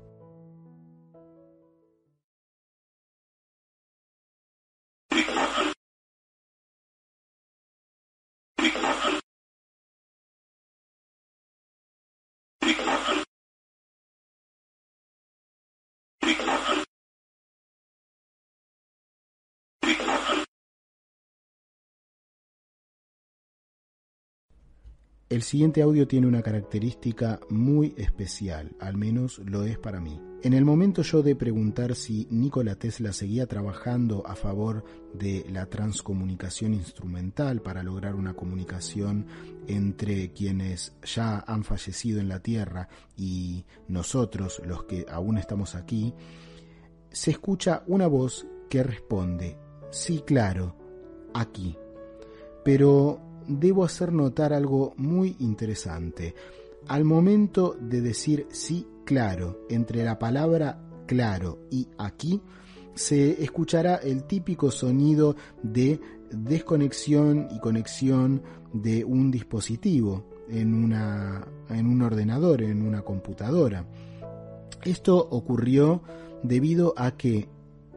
El siguiente audio tiene una característica muy especial, al menos lo es para mí. En el momento yo de preguntar si Nikola Tesla seguía trabajando a favor de la transcomunicación instrumental para lograr una comunicación entre quienes ya han fallecido en la Tierra y nosotros, los que aún estamos aquí, se escucha una voz que responde, sí, claro, aquí. Pero debo hacer notar algo muy interesante. Al momento de decir sí, claro, entre la palabra claro y aquí, se escuchará el típico sonido de desconexión y conexión de un dispositivo en, una, en un ordenador, en una computadora. Esto ocurrió debido a que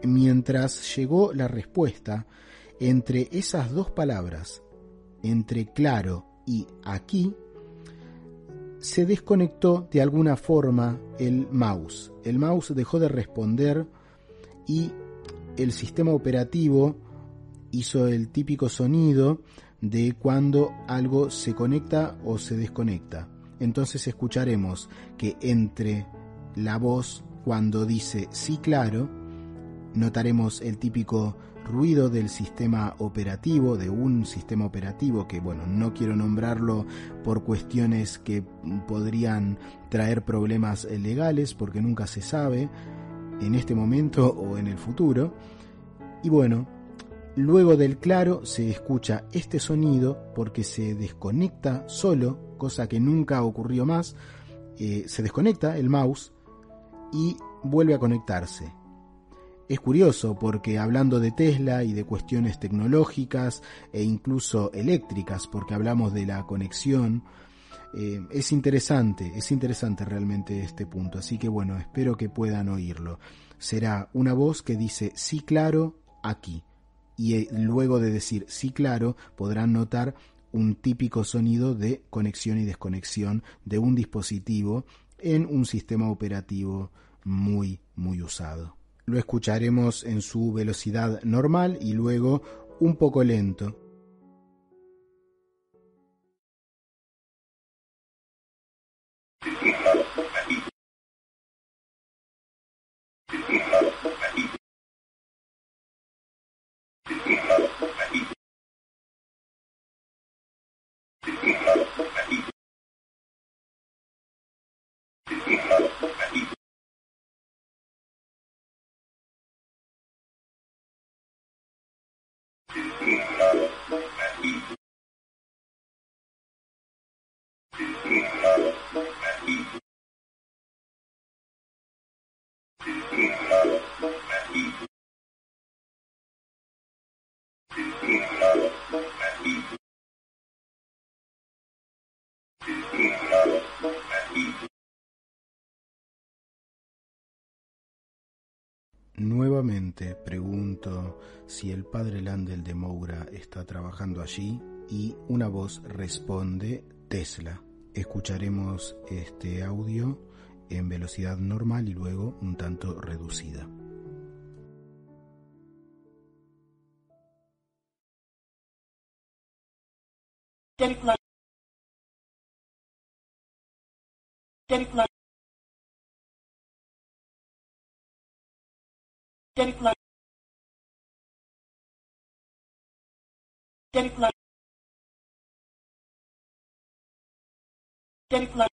mientras llegó la respuesta, entre esas dos palabras, entre claro y aquí, se desconectó de alguna forma el mouse. El mouse dejó de responder y el sistema operativo hizo el típico sonido de cuando algo se conecta o se desconecta. Entonces escucharemos que entre la voz cuando dice sí claro, notaremos el típico ruido del sistema operativo, de un sistema operativo que, bueno, no quiero nombrarlo por cuestiones que podrían traer problemas legales, porque nunca se sabe en este momento o en el futuro. Y bueno, luego del claro se escucha este sonido porque se desconecta solo, cosa que nunca ocurrió más, eh, se desconecta el mouse y vuelve a conectarse es curioso porque hablando de Tesla y de cuestiones tecnológicas e incluso eléctricas, porque hablamos de la conexión, eh, es interesante, es interesante realmente este punto, así que bueno, espero que puedan oírlo. Será una voz que dice sí claro aquí y eh, luego de decir sí claro podrán notar un típico sonido de conexión y desconexión de un dispositivo en un sistema operativo muy muy usado. Lo escucharemos en su velocidad normal y luego un poco lento. Nuevamente pregunto si el padre Landel de Moura está trabajando allí y una voz responde Tesla. Escucharemos este audio en velocidad normal y luego un tanto reducida. Like Get like Get like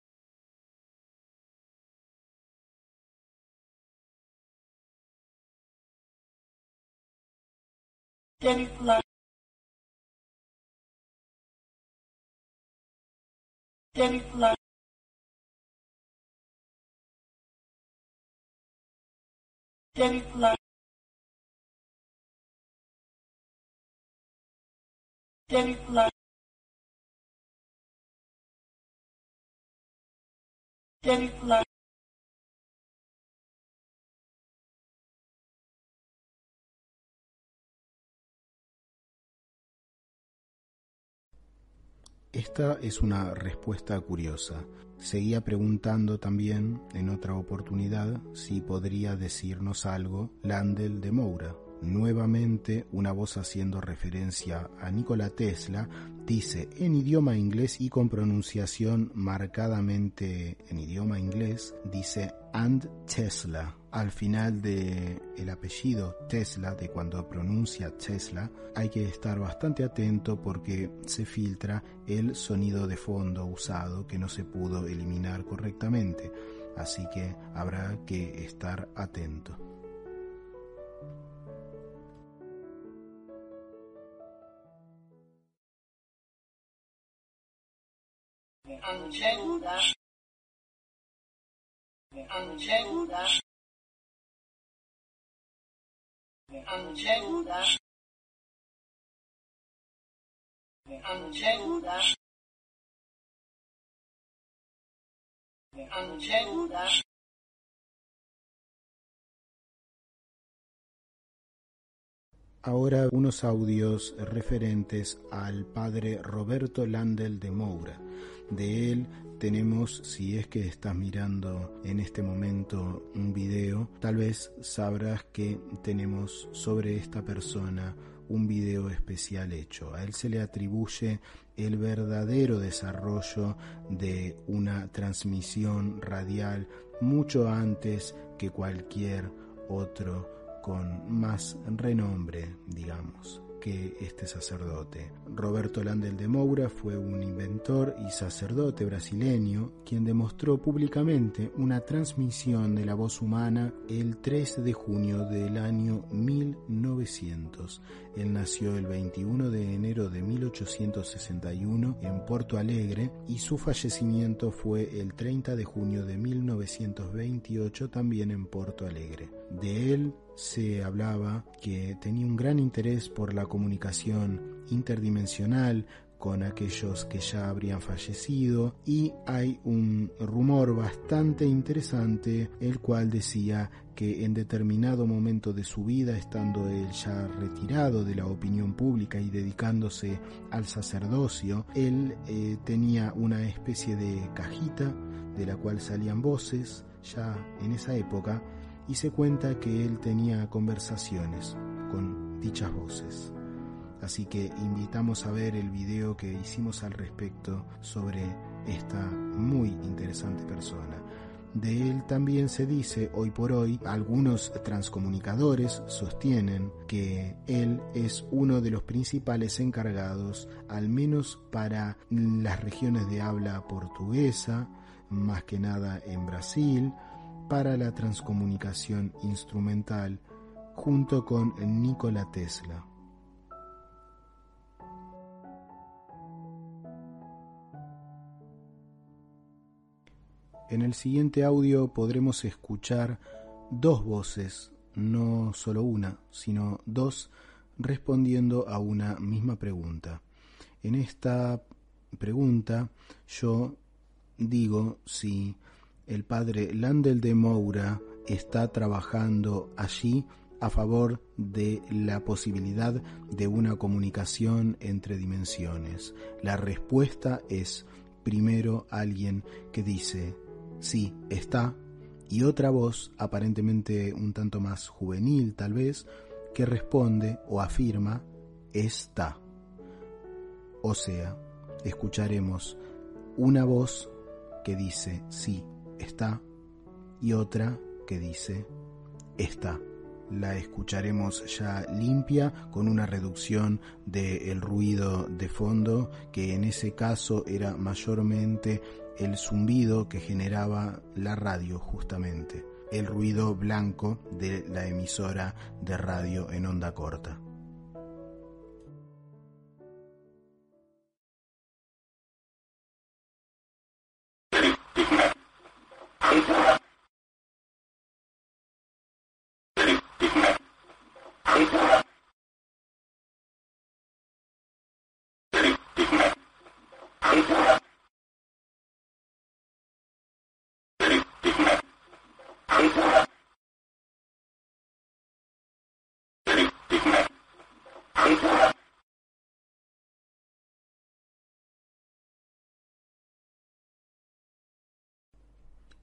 Get like Get like Get like Esta es una respuesta curiosa. Seguía preguntando también, en otra oportunidad, si podría decirnos algo Landel de Moura. Nuevamente, una voz haciendo referencia a Nikola Tesla dice en idioma inglés y con pronunciación marcadamente en idioma inglés, dice and Tesla. Al final de el apellido Tesla, de cuando pronuncia Tesla, hay que estar bastante atento porque se filtra el sonido de fondo usado que no se pudo eliminar correctamente. Así que habrá que estar atento. Ahora unos audios referentes al padre Roberto Landel de Moura. De él tenemos, si es que estás mirando en este momento un video, tal vez sabrás que tenemos sobre esta persona un video especial hecho. A él se le atribuye el verdadero desarrollo de una transmisión radial mucho antes que cualquier otro con más renombre, digamos, que este sacerdote. Roberto Landel de Moura fue un inventor y sacerdote brasileño quien demostró públicamente una transmisión de la voz humana el 3 de junio del año 1900. Él nació el 21 de enero de 1861 en Porto Alegre y su fallecimiento fue el 30 de junio de 1928 también en Porto Alegre. De él se hablaba que tenía un gran interés por la comunicación interdimensional con aquellos que ya habrían fallecido y hay un rumor bastante interesante el cual decía que en determinado momento de su vida, estando él ya retirado de la opinión pública y dedicándose al sacerdocio, él eh, tenía una especie de cajita de la cual salían voces ya en esa época y se cuenta que él tenía conversaciones con dichas voces. Así que invitamos a ver el video que hicimos al respecto sobre esta muy interesante persona. De él también se dice, hoy por hoy, algunos transcomunicadores sostienen que él es uno de los principales encargados, al menos para las regiones de habla portuguesa, más que nada en Brasil, para la transcomunicación instrumental junto con Nikola Tesla. En el siguiente audio podremos escuchar dos voces, no solo una, sino dos, respondiendo a una misma pregunta. En esta pregunta yo digo si el padre Landel de Moura está trabajando allí a favor de la posibilidad de una comunicación entre dimensiones. La respuesta es primero alguien que dice, sí, está, y otra voz, aparentemente un tanto más juvenil tal vez, que responde o afirma, está. O sea, escucharemos una voz que dice, sí, está y otra que dice está. La escucharemos ya limpia con una reducción del ruido de fondo que en ese caso era mayormente el zumbido que generaba la radio justamente, el ruido blanco de la emisora de radio en onda corta. Thank you.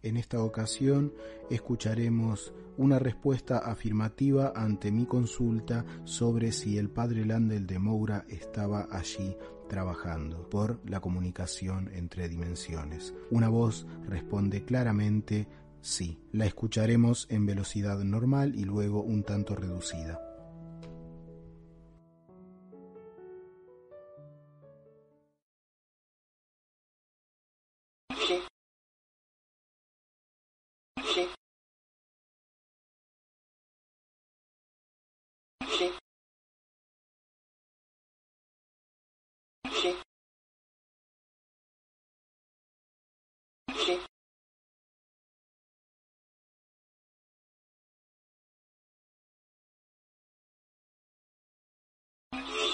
En esta ocasión escucharemos una respuesta afirmativa ante mi consulta sobre si el padre Landel de Moura estaba allí trabajando por la comunicación entre dimensiones. Una voz responde claramente sí. La escucharemos en velocidad normal y luego un tanto reducida.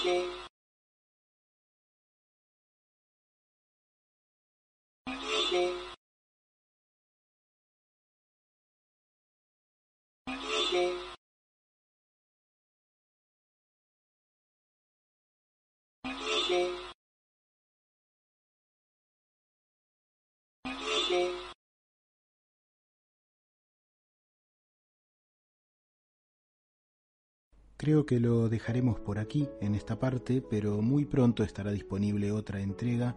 心。心，心，心。Creo que lo dejaremos por aquí en esta parte, pero muy pronto estará disponible otra entrega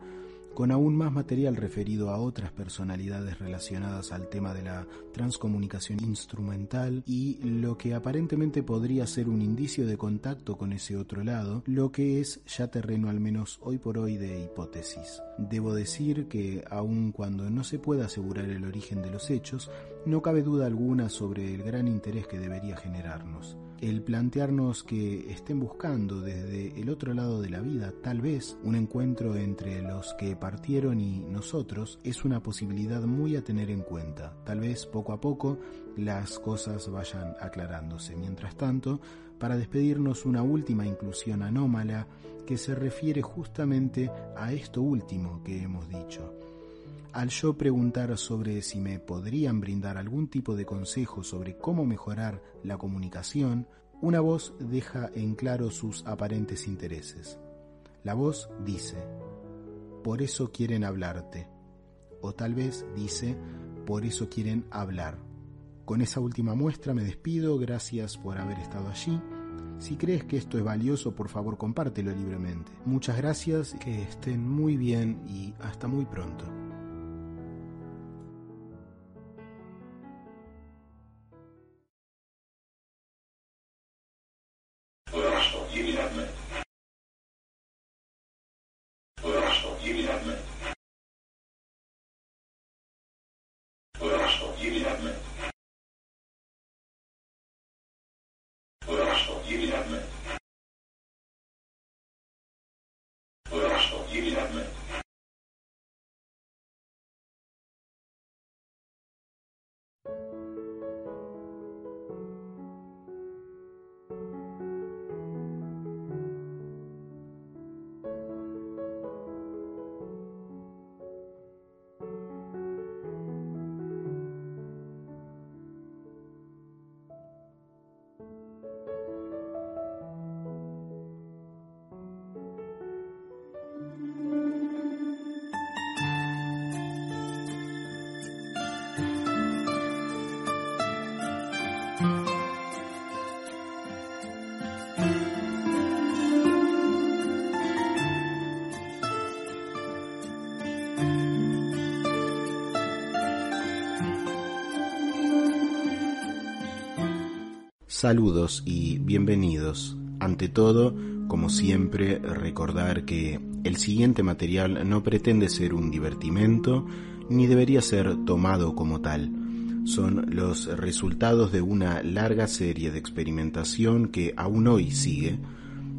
con aún más material referido a otras personalidades relacionadas al tema de la transcomunicación instrumental y lo que aparentemente podría ser un indicio de contacto con ese otro lado, lo que es ya terreno al menos hoy por hoy de hipótesis. Debo decir que aun cuando no se pueda asegurar el origen de los hechos, no cabe duda alguna sobre el gran interés que debería generarnos el plantearnos que estén buscando desde el otro lado de la vida, tal vez un encuentro entre los que partieron y nosotros, es una posibilidad muy a tener en cuenta. Tal vez poco a poco las cosas vayan aclarándose. Mientras tanto, para despedirnos una última inclusión anómala que se refiere justamente a esto último que hemos dicho. Al yo preguntar sobre si me podrían brindar algún tipo de consejo sobre cómo mejorar la comunicación, una voz deja en claro sus aparentes intereses. La voz dice, por eso quieren hablarte. O tal vez dice, por eso quieren hablar. Con esa última muestra me despido, gracias por haber estado allí. Si crees que esto es valioso, por favor compártelo libremente. Muchas gracias, que estén muy bien y hasta muy pronto. Saludos y bienvenidos. Ante todo, como siempre, recordar que el siguiente material no pretende ser un divertimento ni debería ser tomado como tal. Son los resultados de una larga serie de experimentación que aún hoy sigue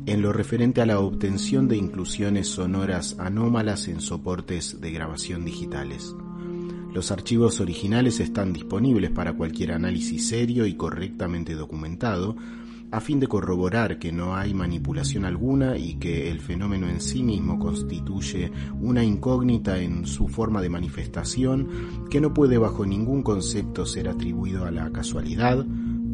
en lo referente a la obtención de inclusiones sonoras anómalas en soportes de grabación digitales. Los archivos originales están disponibles para cualquier análisis serio y correctamente documentado, a fin de corroborar que no hay manipulación alguna y que el fenómeno en sí mismo constituye una incógnita en su forma de manifestación que no puede bajo ningún concepto ser atribuido a la casualidad,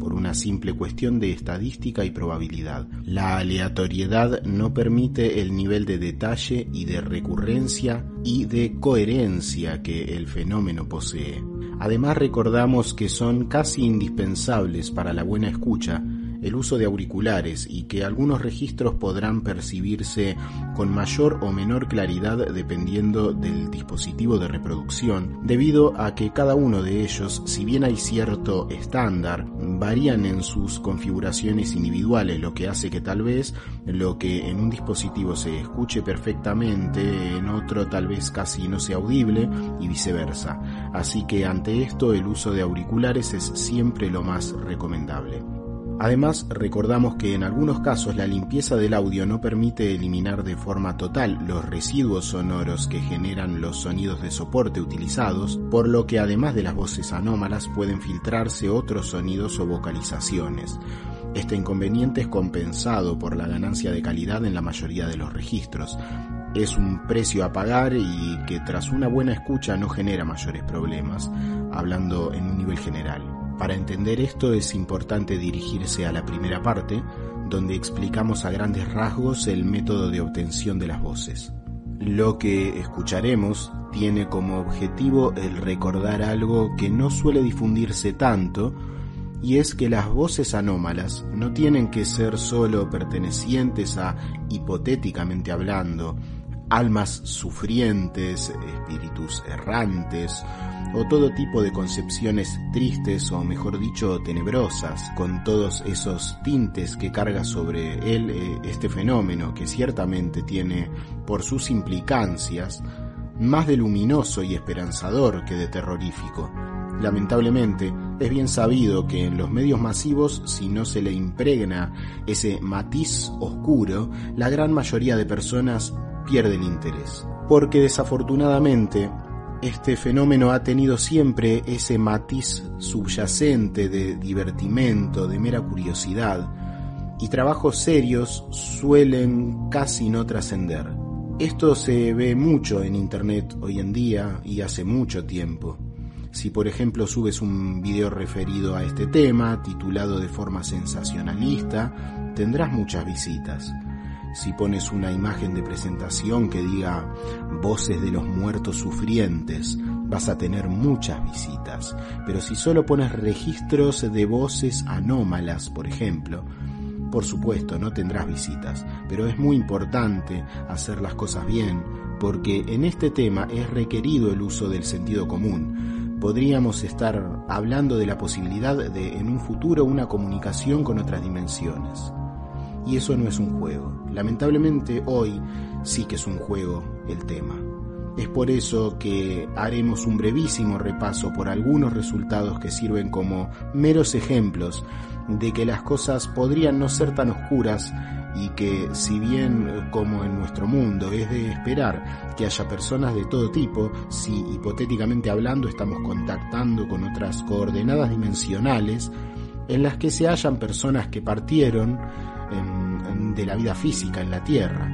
por una simple cuestión de estadística y probabilidad. La aleatoriedad no permite el nivel de detalle y de recurrencia y de coherencia que el fenómeno posee. Además recordamos que son casi indispensables para la buena escucha el uso de auriculares y que algunos registros podrán percibirse con mayor o menor claridad dependiendo del dispositivo de reproducción, debido a que cada uno de ellos, si bien hay cierto estándar, varían en sus configuraciones individuales, lo que hace que tal vez lo que en un dispositivo se escuche perfectamente, en otro tal vez casi no sea audible y viceversa. Así que ante esto el uso de auriculares es siempre lo más recomendable. Además, recordamos que en algunos casos la limpieza del audio no permite eliminar de forma total los residuos sonoros que generan los sonidos de soporte utilizados, por lo que además de las voces anómalas pueden filtrarse otros sonidos o vocalizaciones. Este inconveniente es compensado por la ganancia de calidad en la mayoría de los registros. Es un precio a pagar y que tras una buena escucha no genera mayores problemas, hablando en un nivel general. Para entender esto es importante dirigirse a la primera parte, donde explicamos a grandes rasgos el método de obtención de las voces. Lo que escucharemos tiene como objetivo el recordar algo que no suele difundirse tanto, y es que las voces anómalas no tienen que ser solo pertenecientes a, hipotéticamente hablando, almas sufrientes, espíritus errantes, o todo tipo de concepciones tristes o mejor dicho tenebrosas, con todos esos tintes que carga sobre él eh, este fenómeno que ciertamente tiene por sus implicancias más de luminoso y esperanzador que de terrorífico. Lamentablemente, es bien sabido que en los medios masivos, si no se le impregna ese matiz oscuro, la gran mayoría de personas pierde el interés. Porque desafortunadamente este fenómeno ha tenido siempre ese matiz subyacente de divertimento, de mera curiosidad, y trabajos serios suelen casi no trascender. Esto se ve mucho en Internet hoy en día y hace mucho tiempo. Si por ejemplo subes un video referido a este tema, titulado de forma sensacionalista, tendrás muchas visitas si pones una imagen de presentación que diga voces de los muertos sufrientes, vas a tener muchas visitas. Pero si solo pones registros de voces anómalas, por ejemplo, por supuesto no tendrás visitas, pero es muy importante hacer las cosas bien, porque en este tema es requerido el uso del sentido común. Podríamos estar hablando de la posibilidad de en un futuro una comunicación con otras dimensiones. Y eso no es un juego. Lamentablemente hoy sí que es un juego el tema. Es por eso que haremos un brevísimo repaso por algunos resultados que sirven como meros ejemplos de que las cosas podrían no ser tan oscuras y que si bien como en nuestro mundo es de esperar que haya personas de todo tipo, si hipotéticamente hablando estamos contactando con otras coordenadas dimensionales, en las que se hallan personas que partieron de la vida física en la Tierra.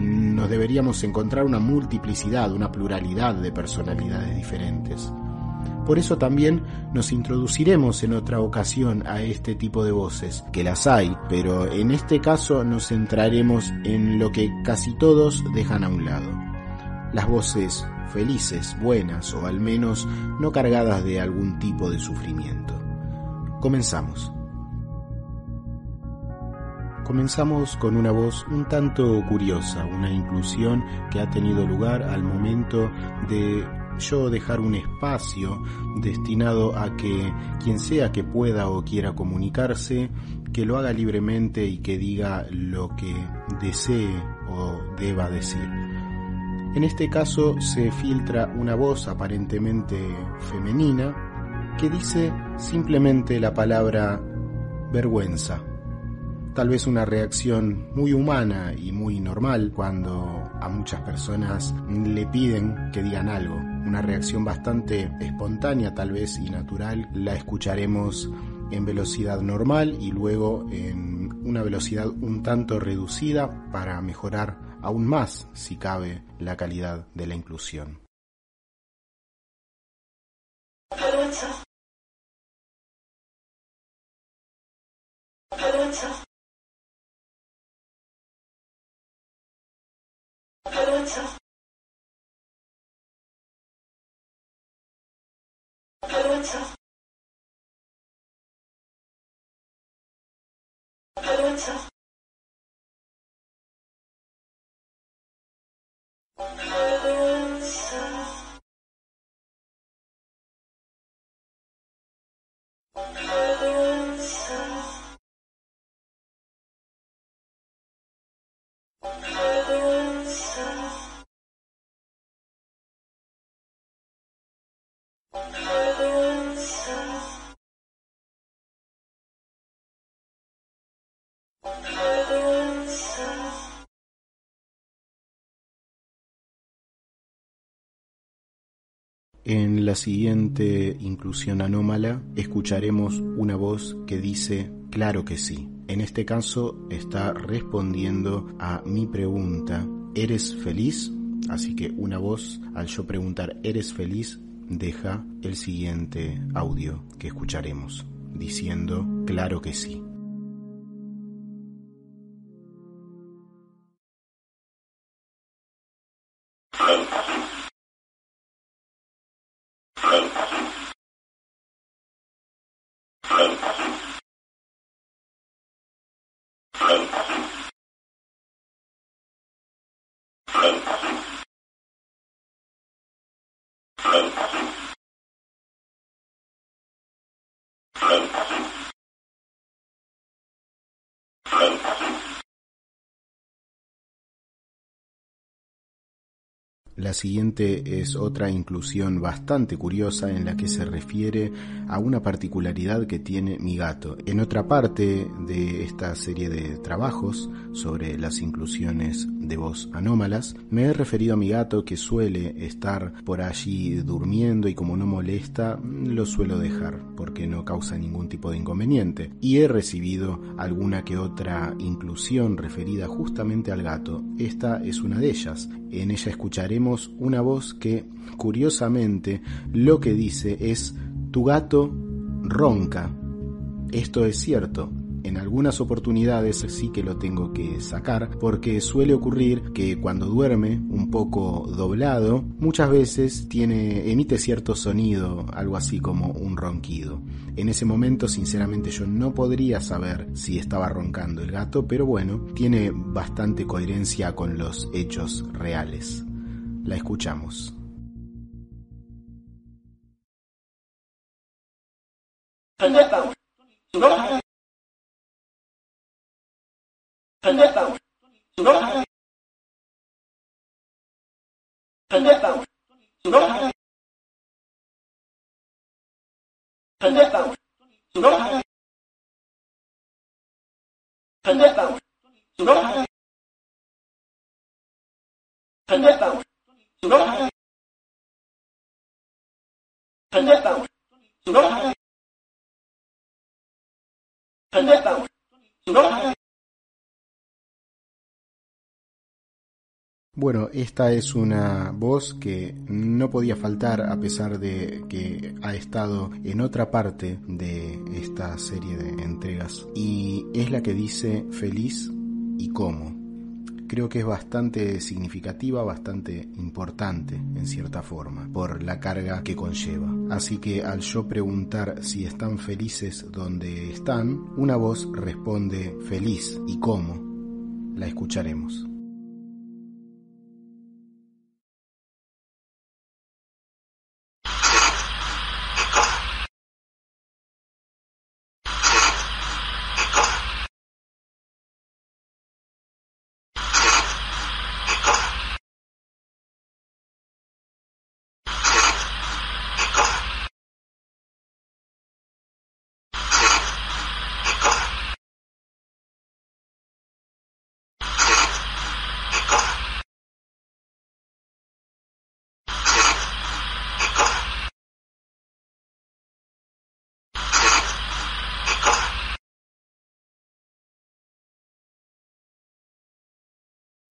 Nos deberíamos encontrar una multiplicidad, una pluralidad de personalidades diferentes. Por eso también nos introduciremos en otra ocasión a este tipo de voces, que las hay, pero en este caso nos centraremos en lo que casi todos dejan a un lado. Las voces felices, buenas o al menos no cargadas de algún tipo de sufrimiento. Comenzamos. Comenzamos con una voz un tanto curiosa, una inclusión que ha tenido lugar al momento de yo dejar un espacio destinado a que quien sea que pueda o quiera comunicarse que lo haga libremente y que diga lo que desee o deba decir. En este caso se filtra una voz aparentemente femenina que dice simplemente la palabra vergüenza. Tal vez una reacción muy humana y muy normal cuando a muchas personas le piden que digan algo. Una reacción bastante espontánea tal vez y natural. La escucharemos en velocidad normal y luego en una velocidad un tanto reducida para mejorar aún más, si cabe, la calidad de la inclusión. 喝出，喝出，喝出。En la siguiente inclusión anómala escucharemos una voz que dice claro que sí. En este caso está respondiendo a mi pregunta ¿eres feliz? Así que una voz al yo preguntar ¿eres feliz? deja el siguiente audio que escucharemos diciendo claro que sí. La siguiente es otra inclusión bastante curiosa en la que se refiere a una particularidad que tiene mi gato. En otra parte de esta serie de trabajos sobre las inclusiones de voz anómalas, me he referido a mi gato que suele estar por allí durmiendo y como no molesta, lo suelo dejar porque no causa ningún tipo de inconveniente. Y he recibido alguna que otra inclusión referida justamente al gato. Esta es una de ellas. En ella escucharemos una voz que, curiosamente, lo que dice es tu gato ronca. Esto es cierto. En algunas oportunidades sí que lo tengo que sacar porque suele ocurrir que cuando duerme un poco doblado, muchas veces tiene emite cierto sonido, algo así como un ronquido. En ese momento, sinceramente, yo no podría saber si estaba roncando el gato, pero bueno, tiene bastante coherencia con los hechos reales. La escuchamos. Thank. Bueno, esta es una voz que no podía faltar a pesar de que ha estado en otra parte de esta serie de entregas. Y es la que dice feliz y cómo. Creo que es bastante significativa, bastante importante en cierta forma, por la carga que conlleva. Así que al yo preguntar si están felices donde están, una voz responde feliz y cómo. La escucharemos.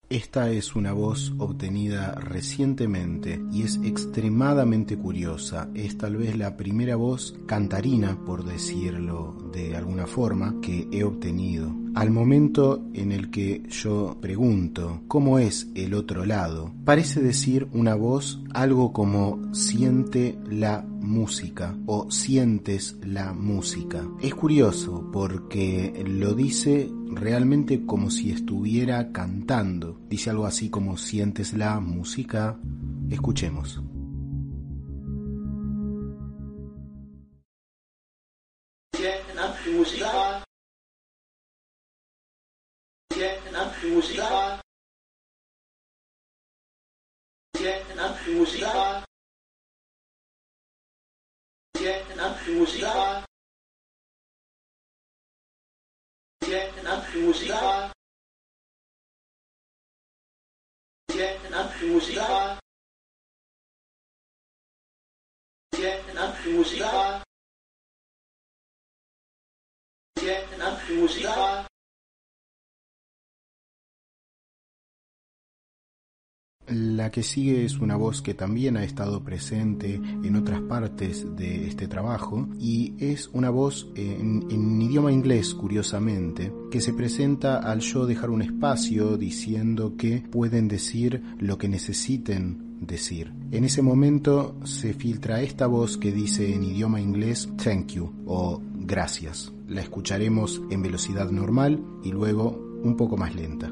Esta es una voz obtenida recientemente y es extremadamente curiosa. Es tal vez la primera voz cantarina, por decirlo de alguna forma, que he obtenido. Al momento en el que yo pregunto cómo es el otro lado, parece decir una voz algo como siente la música o sientes la música. Es curioso porque lo dice realmente como si estuviera cantando. Dice algo así como sientes la música. Escuchemos. Musiker. Musiker. Musiker. Musiker. Musiker. Musiker. La que sigue es una voz que también ha estado presente en otras partes de este trabajo y es una voz en, idioma inglés, curiosamente, que se presenta al yo dejar un espacio diciendo que pueden decir lo que necesiten decir. En ese momento se filtra esta voz que dice en idioma inglés thank you o gracias. La escucharemos en velocidad normal y luego un poco más lenta.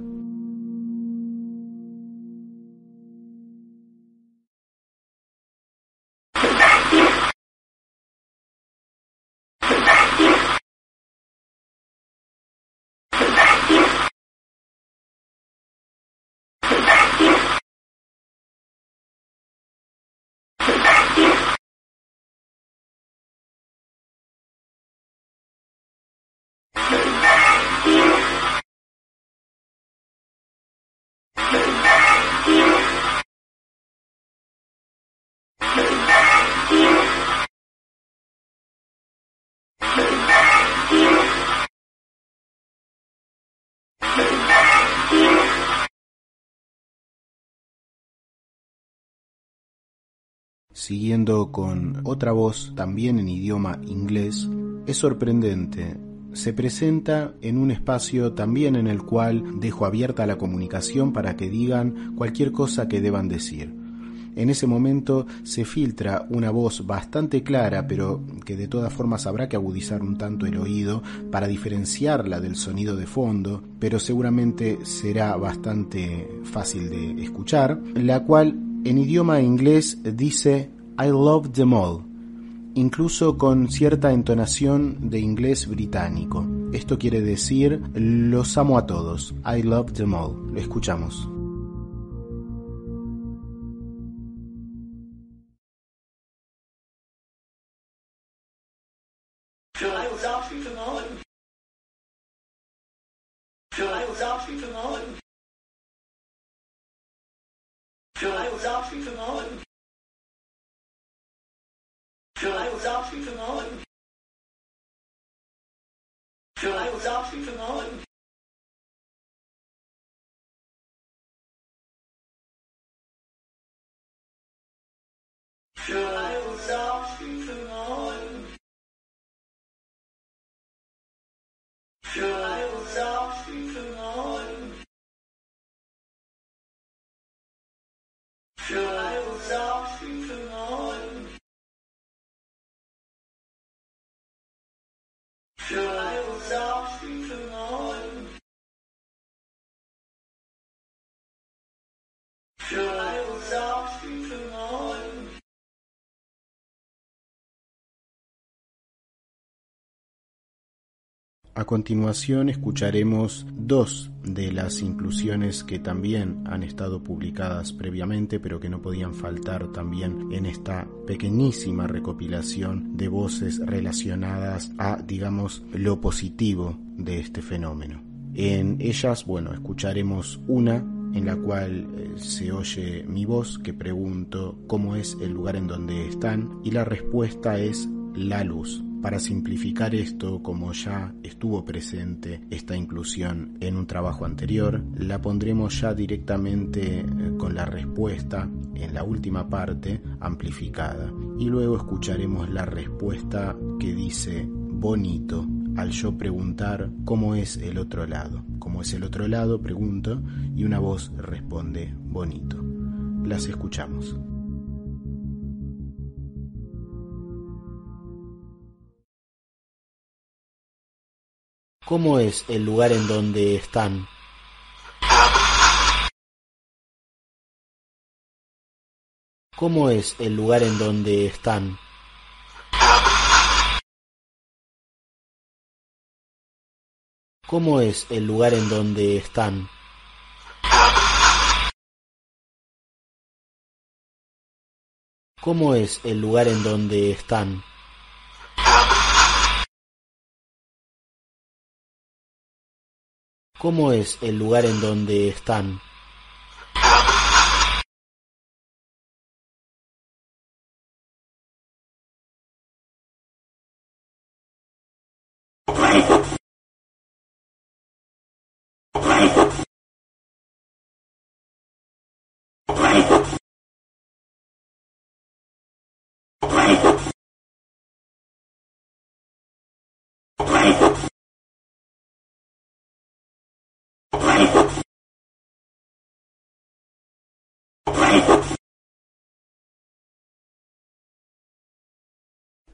Siguiendo con otra voz, también en idioma inglés, es sorprendente. Se presenta en un espacio también en el cual dejo abierta la comunicación para que digan cualquier cosa que deban decir. En ese momento se filtra una voz bastante clara, pero que de todas formas habrá que agudizar un tanto el oído para diferenciarla del sonido de fondo, pero seguramente será bastante fácil de escuchar, la cual en idioma inglés dice I love them all, incluso con cierta entonación de inglés británico. Esto quiere decir los amo a todos. I love them all. Lo escuchamos. Für Frauen. Für Frauen. A continuación escucharemos dos de las inclusiones que también han estado publicadas previamente, pero que no podían faltar también en esta pequeñísima recopilación de voces relacionadas a, digamos, lo positivo de este fenómeno. En ellas, bueno, escucharemos una en la cual eh, se oye mi voz que pregunto cómo es el lugar en donde están y la respuesta es la luz. Para simplificar esto, como ya estuvo presente esta inclusión en un trabajo anterior, la pondremos ya directamente eh, con la respuesta en la última parte amplificada y luego escucharemos la respuesta que dice bonito al yo preguntar cómo es el otro lado. ¿Cómo es el otro lado? Pregunto y una voz responde bonito. Las escuchamos. ¿Cómo es el lugar en donde están? ¿Cómo es el lugar en donde están? ¿Cómo es el lugar en donde están? ¿Cómo es el lugar en donde están? ¿Cómo es el lugar en donde están?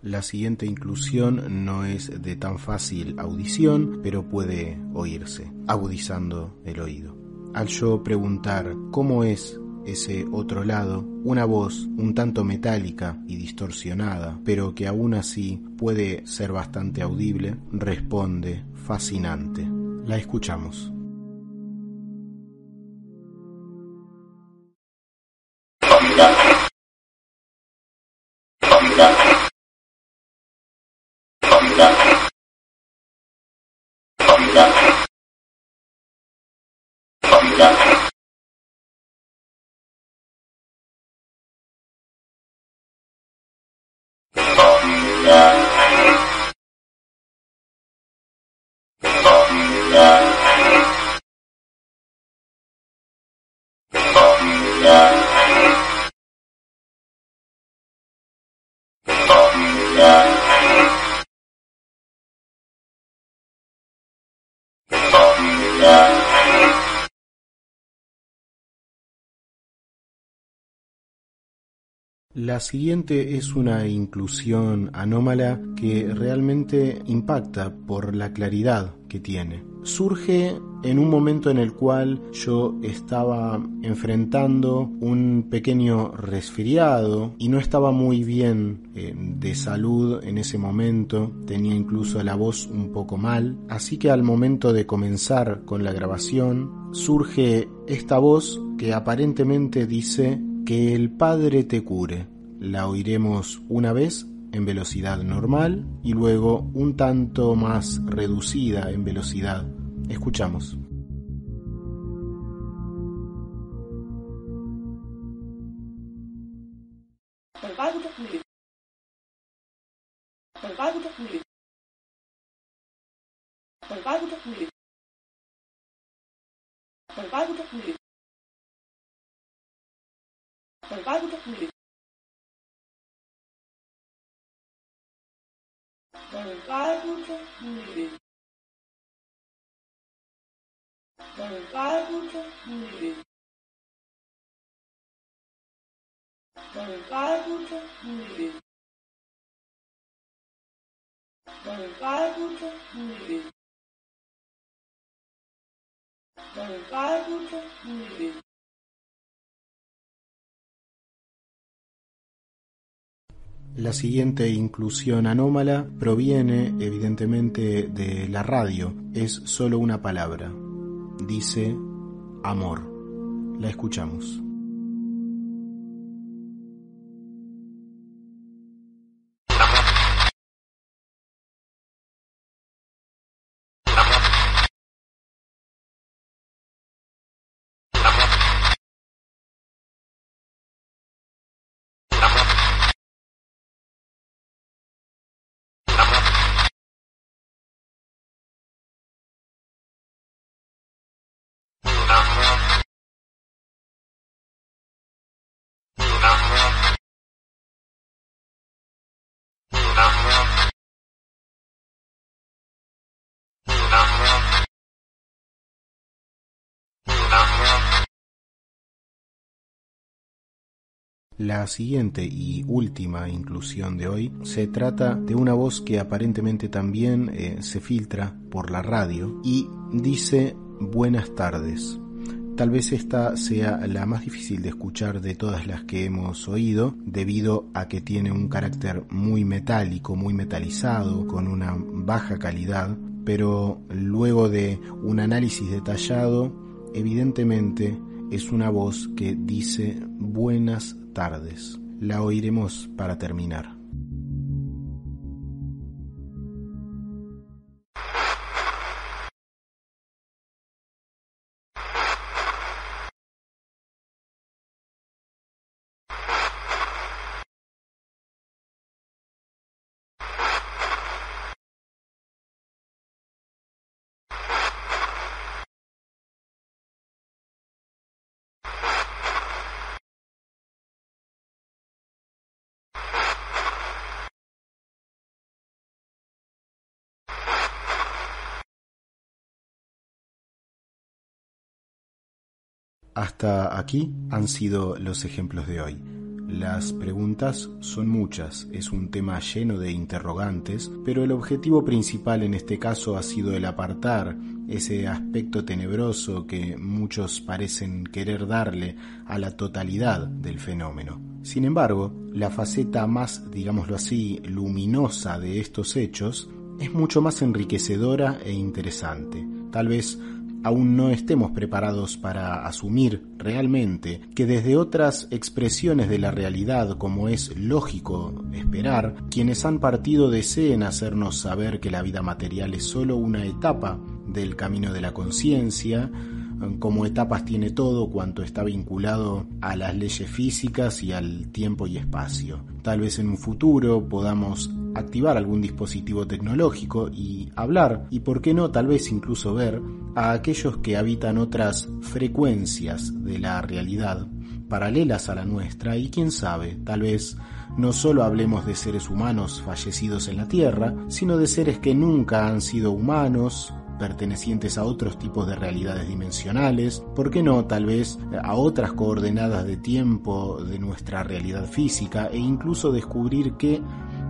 La siguiente inclusión no es de tan fácil audición, pero puede oírse, agudizando el oído. Al yo preguntar cómo es ese otro lado, una voz un tanto metálica y distorsionada, pero que aún así puede ser bastante audible, responde fascinante. La escuchamos. La siguiente es una inclusión anómala que realmente impacta por la claridad que tiene. Surge en un momento en el cual yo estaba enfrentando un pequeño resfriado y no estaba muy bien eh, de salud en ese momento, tenía incluso la voz un poco mal, así que al momento de comenzar con la grabación surge esta voz que aparentemente dice que el Padre te cure. La oiremos una vez en velocidad normal y luego un tanto más reducida en velocidad. Escuchamos. Te cure. El Padre te cure. El Padre te cure. La siguiente inclusión anómala proviene evidentemente de la radio. Es solo una palabra. Dice amor. La escuchamos. La siguiente y última inclusión de hoy se trata de una voz que aparentemente también eh, se filtra por la radio y dice buenas tardes. Tal vez esta sea la más difícil de escuchar de todas las que hemos oído, debido a que tiene un carácter muy metálico, muy metalizado, con una baja calidad, pero luego de un análisis detallado, evidentemente es una voz que dice buenas tardes. La oiremos para terminar. Hasta aquí han sido los ejemplos de hoy. Las preguntas son muchas, es un tema lleno de interrogantes, pero el objetivo principal en este caso ha sido el apartar ese aspecto tenebroso que muchos parecen querer darle a la totalidad del fenómeno. Sin embargo, la faceta más, digámoslo así, luminosa de estos hechos es mucho más enriquecedora e interesante. Tal vez aún no estemos preparados para asumir realmente que desde otras expresiones de la realidad, como es lógico esperar, quienes han partido deseen hacernos saber que la vida material es solo una etapa del camino de la conciencia, como etapas tiene todo cuanto está vinculado a las leyes físicas y al tiempo y espacio. Tal vez en un futuro podamos activar algún dispositivo tecnológico y hablar, y por qué no tal vez incluso ver a aquellos que habitan otras frecuencias de la realidad paralelas a la nuestra y quién sabe, tal vez no solo hablemos de seres humanos fallecidos en la Tierra, sino de seres que nunca han sido humanos pertenecientes a otros tipos de realidades dimensionales, ¿por qué no tal vez a otras coordenadas de tiempo de nuestra realidad física e incluso descubrir que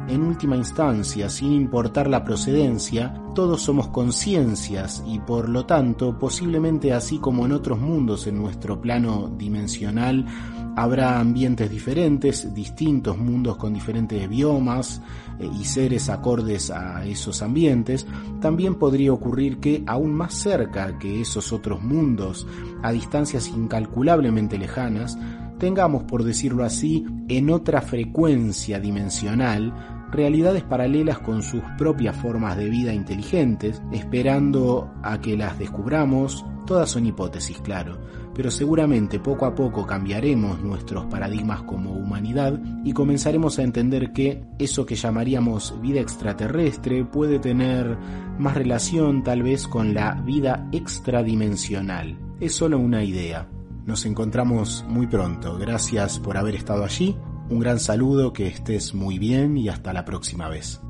en última instancia, sin importar la procedencia, todos somos conciencias y por lo tanto, posiblemente así como en otros mundos en nuestro plano dimensional, habrá ambientes diferentes, distintos mundos con diferentes biomas eh, y seres acordes a esos ambientes, también podría ocurrir que aún más cerca que esos otros mundos, a distancias incalculablemente lejanas, tengamos, por decirlo así, en otra frecuencia dimensional, realidades paralelas con sus propias formas de vida inteligentes, esperando a que las descubramos. Todas son hipótesis, claro, pero seguramente poco a poco cambiaremos nuestros paradigmas como humanidad y comenzaremos a entender que eso que llamaríamos vida extraterrestre puede tener más relación tal vez con la vida extradimensional. Es solo una idea. Nos encontramos muy pronto. Gracias por haber estado allí un gran saludo, que estés muy bien y hasta la próxima vez.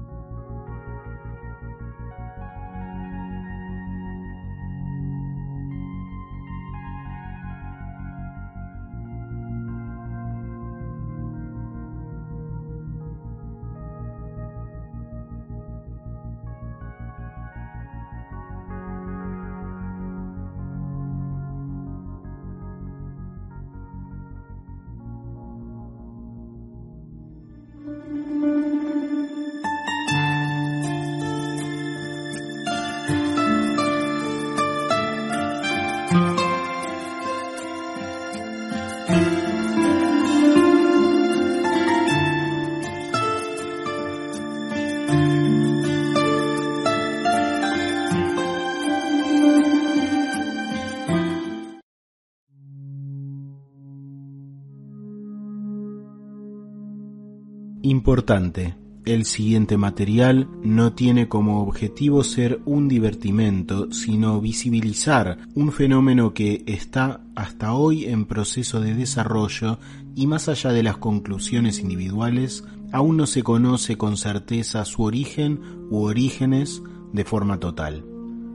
Importante. El siguiente material no tiene como objetivo ser un divertimento, sino visibilizar un fenómeno que está hasta hoy en proceso de desarrollo y más allá de las conclusiones individuales, aún no se conoce con certeza su origen u orígenes de forma total.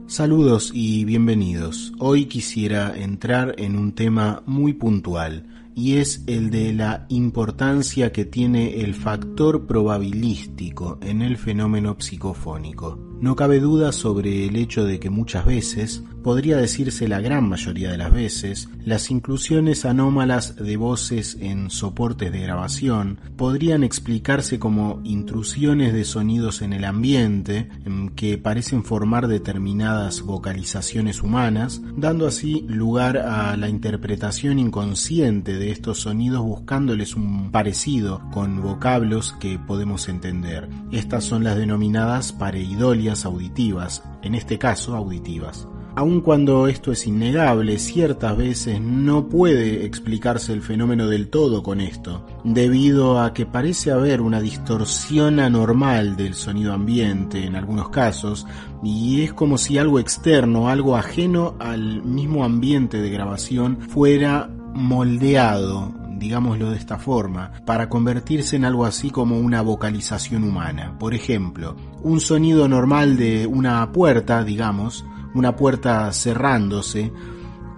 Saludos y bienvenidos. Hoy quisiera entrar en un tema muy puntual, y es el de la importancia que tiene el factor probabilístico en el fenómeno psicofónico. No cabe duda sobre el hecho de que muchas veces, podría decirse la gran mayoría de las veces, las inclusiones anómalas de voces en soportes de grabación podrían explicarse como intrusiones de sonidos en el ambiente que parecen formar determinadas vocalizaciones humanas, dando así lugar a la interpretación inconsciente estos sonidos buscándoles un parecido con vocablos que podemos entender. Estas son las denominadas pareidolias auditivas, en este caso auditivas. Aun cuando esto es innegable, ciertas veces no puede explicarse el fenómeno del todo con esto, debido a que parece haber una distorsión anormal del sonido ambiente en algunos casos, y es como si algo externo, algo ajeno al mismo ambiente de grabación, fuera moldeado digámoslo de esta forma, para convertirse en algo así como una vocalización humana. Por ejemplo, un sonido normal de una puerta, digamos, una puerta cerrándose,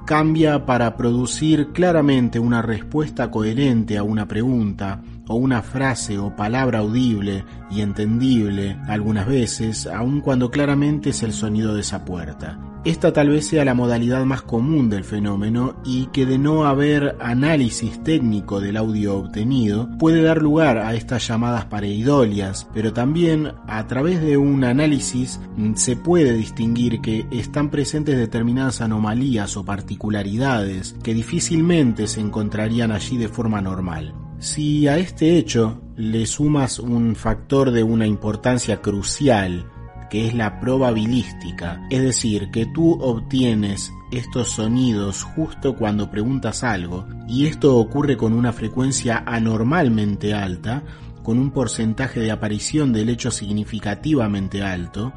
cambia para producir claramente una respuesta coherente a una pregunta, o una frase o palabra audible y entendible algunas veces, aun cuando claramente es el sonido de esa puerta. Esta tal vez sea la modalidad más común del fenómeno y que de no haber análisis técnico del audio obtenido puede dar lugar a estas llamadas pareidolias, pero también a través de un análisis mm, se puede distinguir que están presentes determinadas anomalías o particularidades que difícilmente se encontrarían allí de forma normal. Si a este hecho le sumas un factor de una importancia crucial, que es la probabilística, es decir, que tú obtienes estos sonidos justo cuando preguntas algo, y esto ocurre con una frecuencia anormalmente alta, con un porcentaje de aparición del hecho significativamente alto,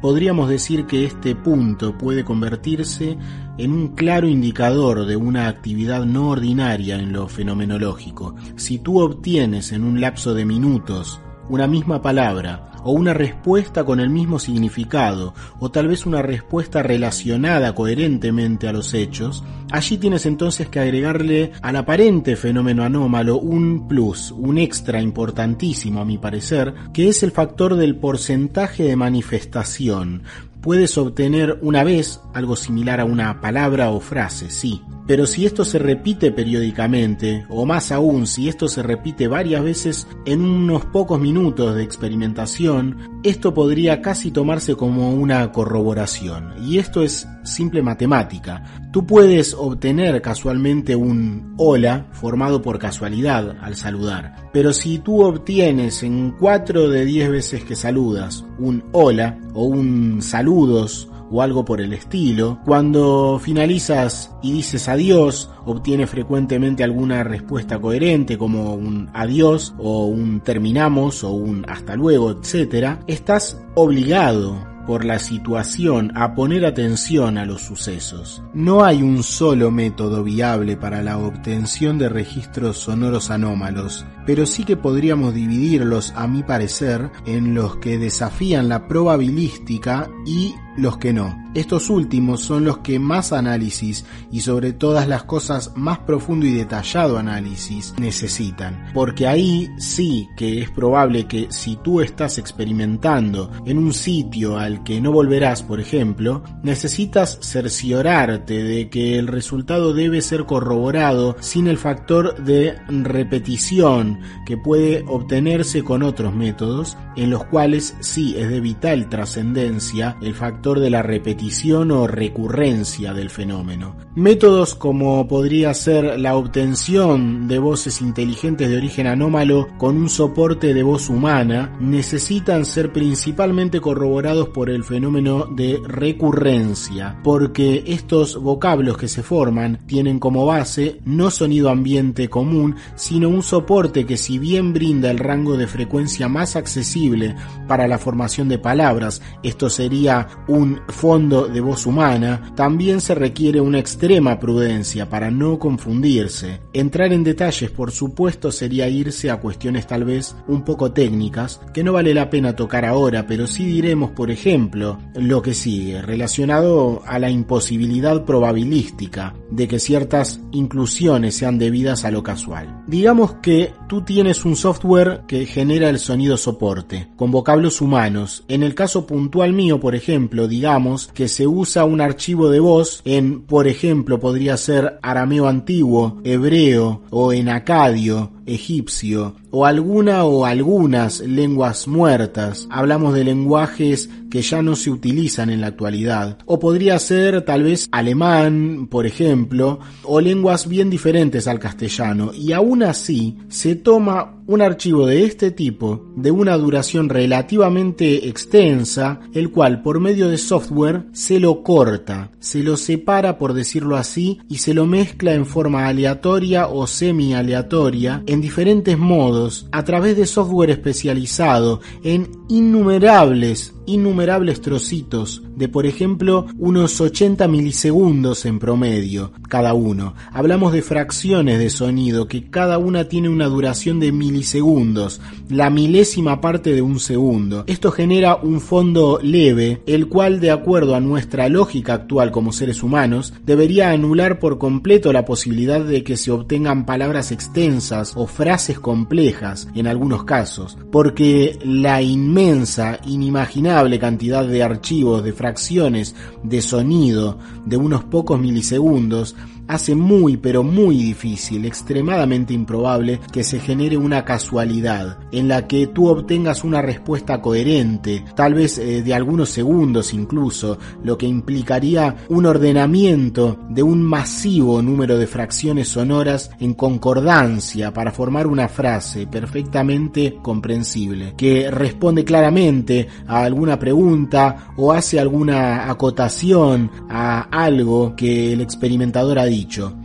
podríamos decir que este punto puede convertirse en un claro indicador de una actividad no ordinaria en lo fenomenológico. Si tú obtienes en un lapso de minutos una misma palabra o una respuesta con el mismo significado, o tal vez una respuesta relacionada coherentemente a los hechos, allí tienes entonces que agregarle al aparente fenómeno anómalo un plus, un extra importantísimo a mi parecer, que es el factor del porcentaje de manifestación. Puedes obtener una vez algo similar a una palabra o frase, sí, pero si esto se repite periódicamente, o más aún si esto se repite varias veces en unos pocos minutos de experimentación, esto podría casi tomarse como una corroboración. Y esto es simple matemática. Tú puedes obtener casualmente un hola formado por casualidad al saludar. Pero si tú obtienes en 4 de 10 veces que saludas un hola o un saludos o algo por el estilo. Cuando finalizas y dices adiós, obtienes frecuentemente alguna respuesta coherente como un adiós o un terminamos o un hasta luego, etc. Estás obligado por la situación a poner atención a los sucesos. No hay un solo método viable para la obtención de registros sonoros anómalos, pero sí que podríamos dividirlos, a mi parecer, en los que desafían la probabilística y los que no. Estos últimos son los que más análisis y sobre todas las cosas más profundo y detallado análisis necesitan. Porque ahí sí que es probable que si tú estás experimentando en un sitio al que no volverás, por ejemplo, necesitas cerciorarte de que el resultado debe ser corroborado sin el factor de repetición que puede obtenerse con otros métodos en los cuales sí es de vital trascendencia el factor de la repetición o recurrencia del fenómeno. Métodos como podría ser la obtención de voces inteligentes de origen anómalo con un soporte de voz humana necesitan ser principalmente corroborados por el fenómeno de recurrencia, porque estos vocablos que se forman tienen como base no sonido ambiente común, sino un soporte que si bien brinda el rango de frecuencia más accesible para la formación de palabras, esto sería un fondo de voz humana, también se requiere una extrema prudencia para no confundirse. Entrar en detalles, por supuesto, sería irse a cuestiones tal vez un poco técnicas, que no vale la pena tocar ahora, pero sí diremos, por ejemplo, lo que sigue, relacionado a la imposibilidad probabilística de que ciertas inclusiones sean debidas a lo casual. Digamos que tú tienes un software que genera el sonido soporte, con vocablos humanos. En el caso puntual mío, por ejemplo, digamos que se usa un archivo de voz en, por ejemplo, podría ser arameo antiguo, hebreo o en acadio, egipcio, o alguna o algunas lenguas muertas. Hablamos de lenguajes que ya no se utilizan en la actualidad. O podría ser tal vez alemán, por ejemplo, o lenguas bien diferentes al castellano. Y aún así se toma un archivo de este tipo, de una duración relativamente extensa, el cual por medio de software se lo corta, se lo separa por decirlo así y se lo mezcla en forma aleatoria o semi aleatoria en diferentes modos a través de software especializado en innumerables innumerables trocitos de por ejemplo unos 80 milisegundos en promedio cada uno. Hablamos de fracciones de sonido que cada una tiene una duración de milisegundos, la milésima parte de un segundo. Esto genera un fondo leve, el cual de acuerdo a nuestra lógica actual como seres humanos, debería anular por completo la posibilidad de que se obtengan palabras extensas o frases complejas en algunos casos, porque la inmensa, inimaginable cantidad de archivos de fracciones de sonido de unos pocos milisegundos hace muy pero muy difícil, extremadamente improbable que se genere una casualidad en la que tú obtengas una respuesta coherente, tal vez eh, de algunos segundos incluso, lo que implicaría un ordenamiento de un masivo número de fracciones sonoras en concordancia para formar una frase perfectamente comprensible, que responde claramente a alguna pregunta o hace alguna acotación a algo que el experimentador ha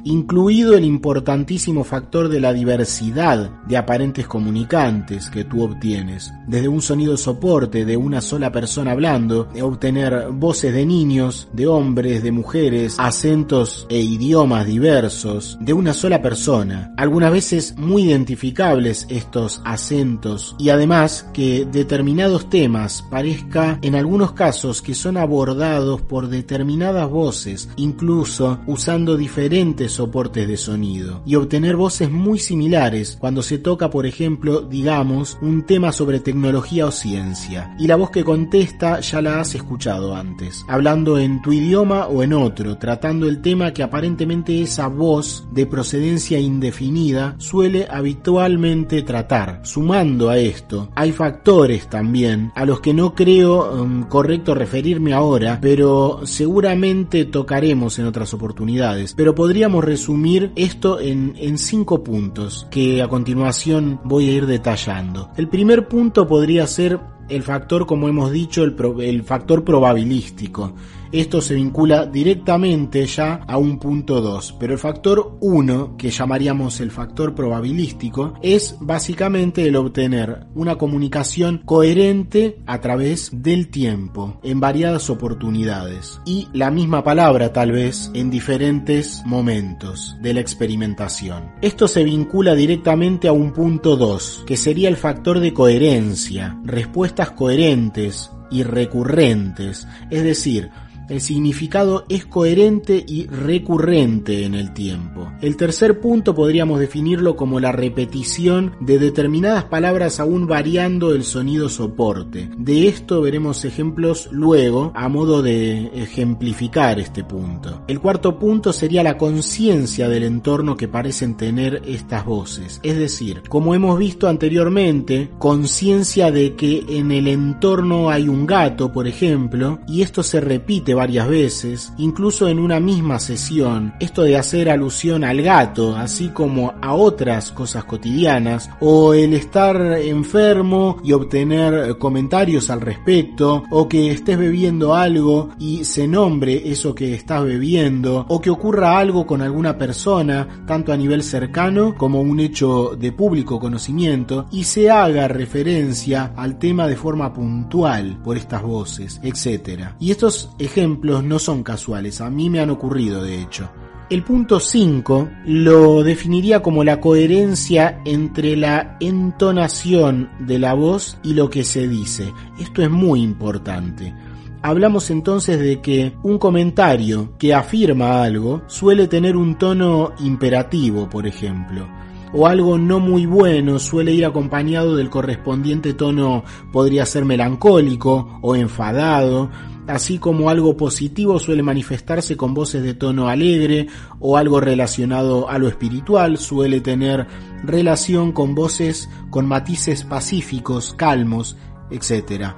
incluido el importantísimo factor de la diversidad de aparentes comunicantes que tú obtienes, desde un sonido soporte de una sola persona hablando, obtener voces de niños, de hombres, de mujeres, acentos e idiomas diversos de una sola persona, algunas veces muy identificables estos acentos y además que determinados temas parezca en algunos casos que son abordados por determinadas voces, incluso usando diferentes diferentes soportes de sonido y obtener voces muy similares cuando se toca, por ejemplo, digamos, un tema sobre tecnología o ciencia. Y la voz que contesta ya la has escuchado antes, hablando en tu idioma o en otro, tratando el tema que aparentemente esa voz de procedencia indefinida suele habitualmente tratar. Sumando a esto, hay factores también a los que no creo um, correcto referirme ahora, pero seguramente tocaremos en otras oportunidades. Pero podríamos resumir esto en, en cinco puntos que a continuación voy a ir detallando. El primer punto podría ser el factor, como hemos dicho, el, pro, el factor probabilístico. Esto se vincula directamente ya a un punto 2, pero el factor 1, que llamaríamos el factor probabilístico, es básicamente el obtener una comunicación coherente a través del tiempo, en variadas oportunidades, y la misma palabra tal vez en diferentes momentos de la experimentación. Esto se vincula directamente a un punto 2, que sería el factor de coherencia, respuestas coherentes y recurrentes, es decir, el significado es coherente y recurrente en el tiempo. El tercer punto podríamos definirlo como la repetición de determinadas palabras aún variando el sonido soporte. De esto veremos ejemplos luego a modo de ejemplificar este punto. El cuarto punto sería la conciencia del entorno que parecen tener estas voces. Es decir, como hemos visto anteriormente, conciencia de que en el entorno hay un gato, por ejemplo, y esto se repite varias veces, incluso en una misma sesión, esto de hacer alusión al gato, así como a otras cosas cotidianas, o el estar enfermo y obtener comentarios al respecto, o que estés bebiendo algo y se nombre eso que estás bebiendo, o que ocurra algo con alguna persona, tanto a nivel cercano como un hecho de público conocimiento, y se haga referencia al tema de forma puntual por estas voces, etc. Y estos ejemplos no son casuales, a mí me han ocurrido de hecho. El punto 5 lo definiría como la coherencia entre la entonación de la voz y lo que se dice. Esto es muy importante. Hablamos entonces de que un comentario que afirma algo suele tener un tono imperativo, por ejemplo o algo no muy bueno suele ir acompañado del correspondiente tono podría ser melancólico o enfadado, así como algo positivo suele manifestarse con voces de tono alegre o algo relacionado a lo espiritual suele tener relación con voces con matices pacíficos, calmos, etc.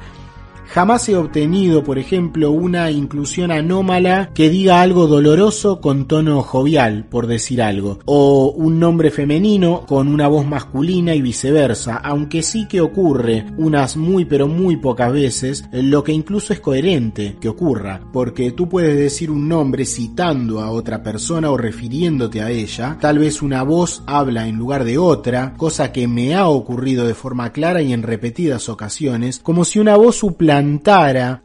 Jamás he obtenido, por ejemplo, una inclusión anómala que diga algo doloroso con tono jovial, por decir algo, o un nombre femenino con una voz masculina y viceversa, aunque sí que ocurre unas muy pero muy pocas veces, lo que incluso es coherente que ocurra, porque tú puedes decir un nombre citando a otra persona o refiriéndote a ella, tal vez una voz habla en lugar de otra, cosa que me ha ocurrido de forma clara y en repetidas ocasiones, como si una voz suplantara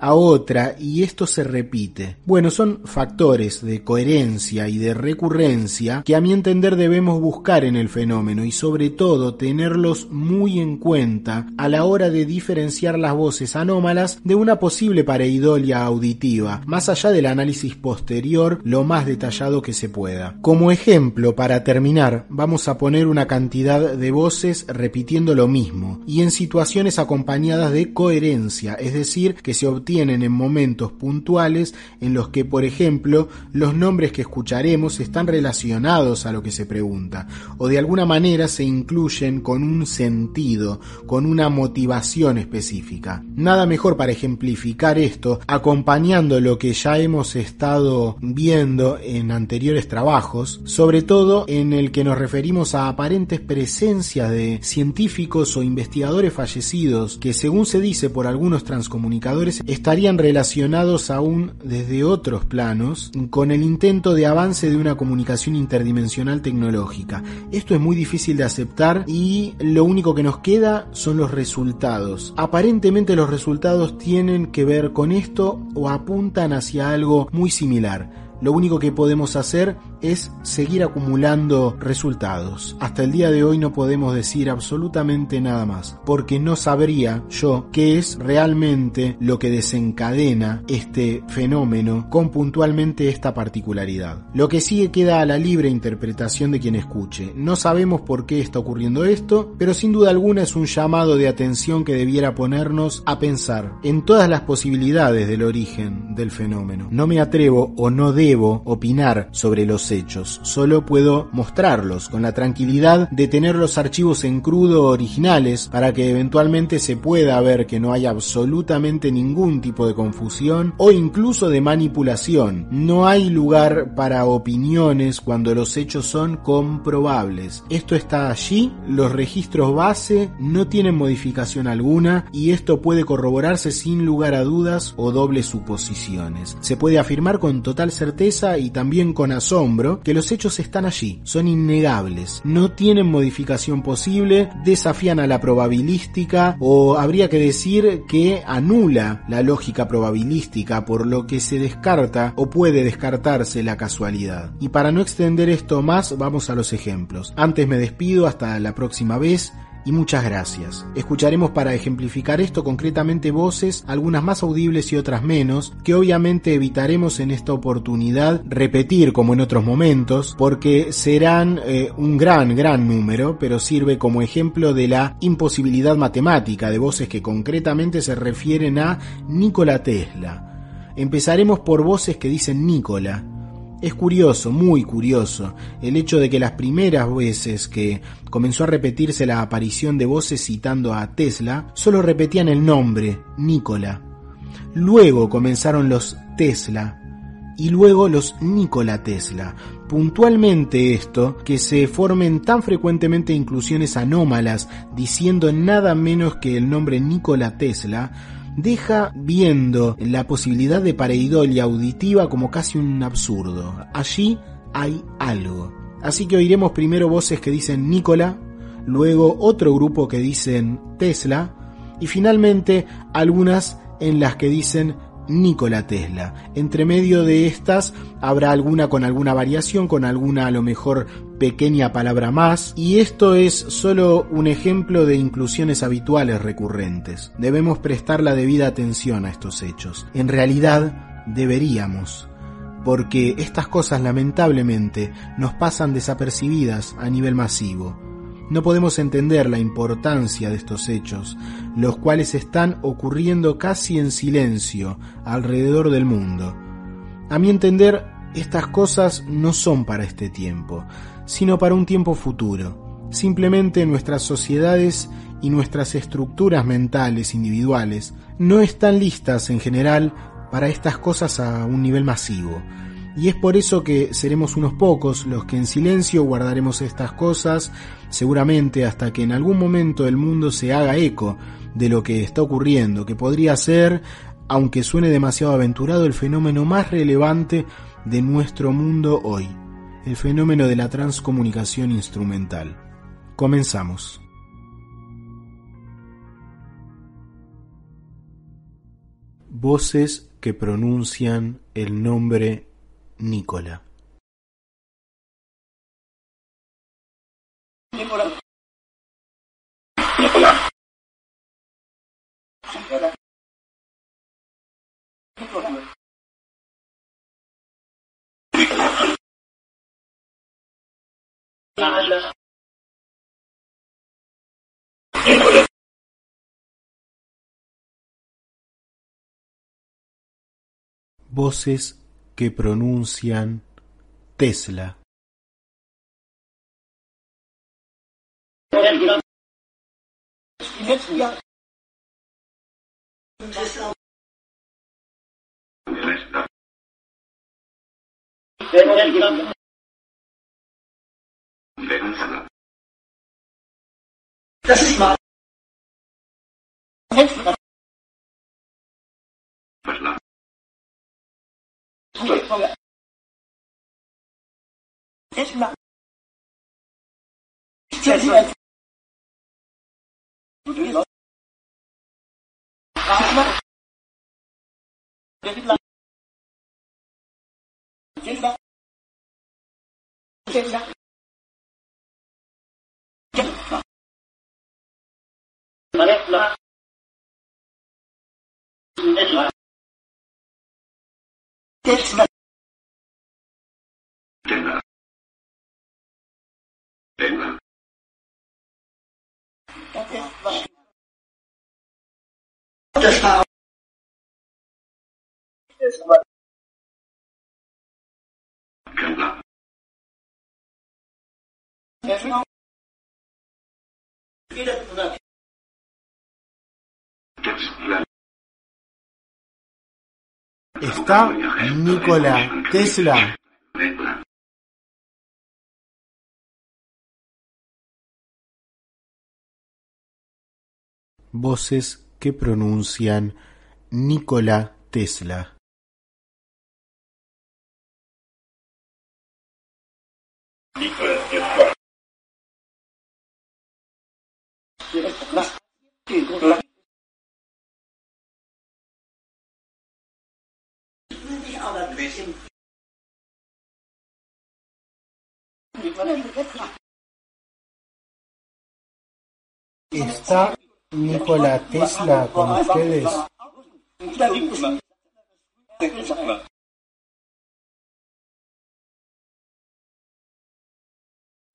a otra y esto se repite. Bueno, son factores de coherencia y de recurrencia que a mi entender debemos buscar en el fenómeno y sobre todo tenerlos muy en cuenta a la hora de diferenciar las voces anómalas de una posible pareidolia auditiva, más allá del análisis posterior lo más detallado que se pueda. Como ejemplo, para terminar, vamos a poner una cantidad de voces repitiendo lo mismo y en situaciones acompañadas de coherencia, es decir, decir que se obtienen en momentos puntuales en los que, por ejemplo, los nombres que escucharemos están relacionados a lo que se pregunta, o de alguna manera se incluyen con un sentido, con una motivación específica. Nada mejor para ejemplificar esto acompañando lo que ya hemos estado viendo en anteriores trabajos, sobre todo en el que nos referimos a aparentes presencias de científicos o investigadores fallecidos que según se dice por algunos transcomunitarios comunicadores estarían relacionados aún desde otros planos con el intento de avance de una comunicación interdimensional tecnológica. Esto es muy difícil de aceptar y lo único que nos queda son los resultados. Aparentemente los resultados tienen que ver con esto o apuntan hacia algo muy similar. Lo único que podemos hacer es seguir acumulando resultados. Hasta el día de hoy no podemos decir absolutamente nada más, porque no sabría yo qué es realmente lo que desencadena este fenómeno con puntualmente esta particularidad. Lo que sigue queda a la libre interpretación de quien escuche. No sabemos por qué está ocurriendo esto, pero sin duda alguna es un llamado de atención que debiera ponernos a pensar en todas las posibilidades del origen del fenómeno. No me atrevo o no debo debo opinar sobre los hechos, solo puedo mostrarlos con la tranquilidad de tener los archivos en crudo originales para que eventualmente se pueda ver que no hay absolutamente ningún tipo de confusión o incluso de manipulación. No hay lugar para opiniones cuando los hechos son comprobables. Esto está allí, los registros base no tienen modificación alguna y esto puede corroborarse sin lugar a dudas o dobles suposiciones. Se puede afirmar con total certeza y también con asombro que los hechos están allí, son innegables, no tienen modificación posible, desafían a la probabilística o habría que decir que anula la lógica probabilística por lo que se descarta o puede descartarse la casualidad. Y para no extender esto más, vamos a los ejemplos. Antes me despido, hasta la próxima vez y muchas gracias. Escucharemos para ejemplificar esto concretamente voces, algunas más audibles y otras menos, que obviamente evitaremos en esta oportunidad repetir como en otros momentos, porque serán eh, un gran, gran número, pero sirve como ejemplo de la imposibilidad matemática de voces que concretamente se refieren a Nikola Tesla. Empezaremos por voces que dicen Nikola, es curioso, muy curioso, el hecho de que las primeras veces que comenzó a repetirse la aparición de voces citando a Tesla, solo repetían el nombre, Nikola. luego comenzaron los Tesla y luego los Nikola Tesla. Puntualmente esto, que se formen tan frecuentemente inclusiones anómalas diciendo nada menos que el nombre Nikola Tesla, deja viendo la posibilidad de pareidolia auditiva como casi un absurdo. Allí hay algo. Así que oiremos primero voces que dicen Nikola, luego otro grupo que dicen Tesla y finalmente algunas en las que dicen Nikola Tesla. Entre medio de estas habrá alguna con alguna variación, con alguna a lo mejor pequeña palabra más, y esto es solo un ejemplo de inclusiones habituales recurrentes. Debemos prestar la debida atención a estos hechos. En realidad, deberíamos, porque estas cosas lamentablemente nos pasan desapercibidas a nivel masivo no podemos entender la importancia de estos hechos, los cuales están ocurriendo casi en silencio alrededor del mundo. A mi entender, estas cosas no son para este tiempo, sino para un tiempo futuro. Simplemente nuestras sociedades y nuestras estructuras mentales individuales no están listas en general para estas cosas a un nivel masivo. Y es por eso que seremos unos pocos los que en silencio guardaremos estas cosas, seguramente hasta que en algún momento el mundo se haga eco de lo que está ocurriendo, que podría ser, aunque suene demasiado aventurado, el fenómeno más relevante de nuestro mundo hoy, el fenómeno de la transcomunicación instrumental. Comenzamos. Voces que pronuncian el nombre Nicola. Voces que pronuncian Tesla. Das ist mal. Thank you. يطلق النجوى تسمى تمام تمام تسمع تسمع كلا يسمع إلى التناقض ¿Está Nikola Tesla? Voces que pronuncian Nikola Tesla. ¿Está Nikola Tesla con ustedes?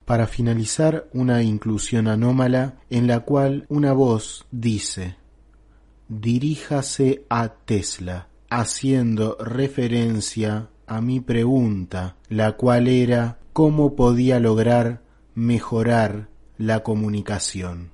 Para finalizar, una inclusión anómala en la cual una voz dice diríjase a Tesla, haciendo referencia a mi pregunta, la cual era cómo podía lograr mejorar la comunicación.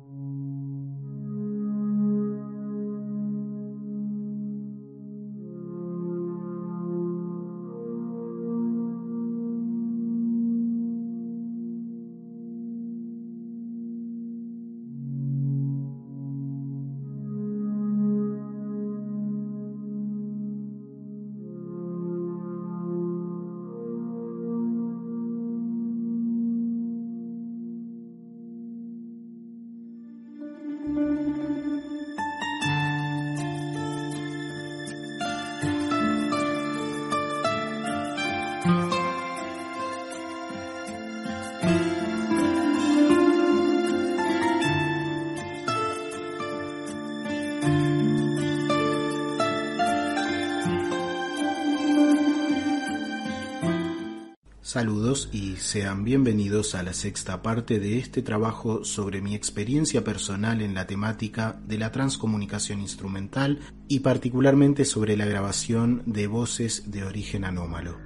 ？Saludos y sean bienvenidos a la sexta parte de este trabajo sobre mi experiencia personal en la temática de la transcomunicación instrumental y particularmente sobre la grabación de voces de origen anómalo.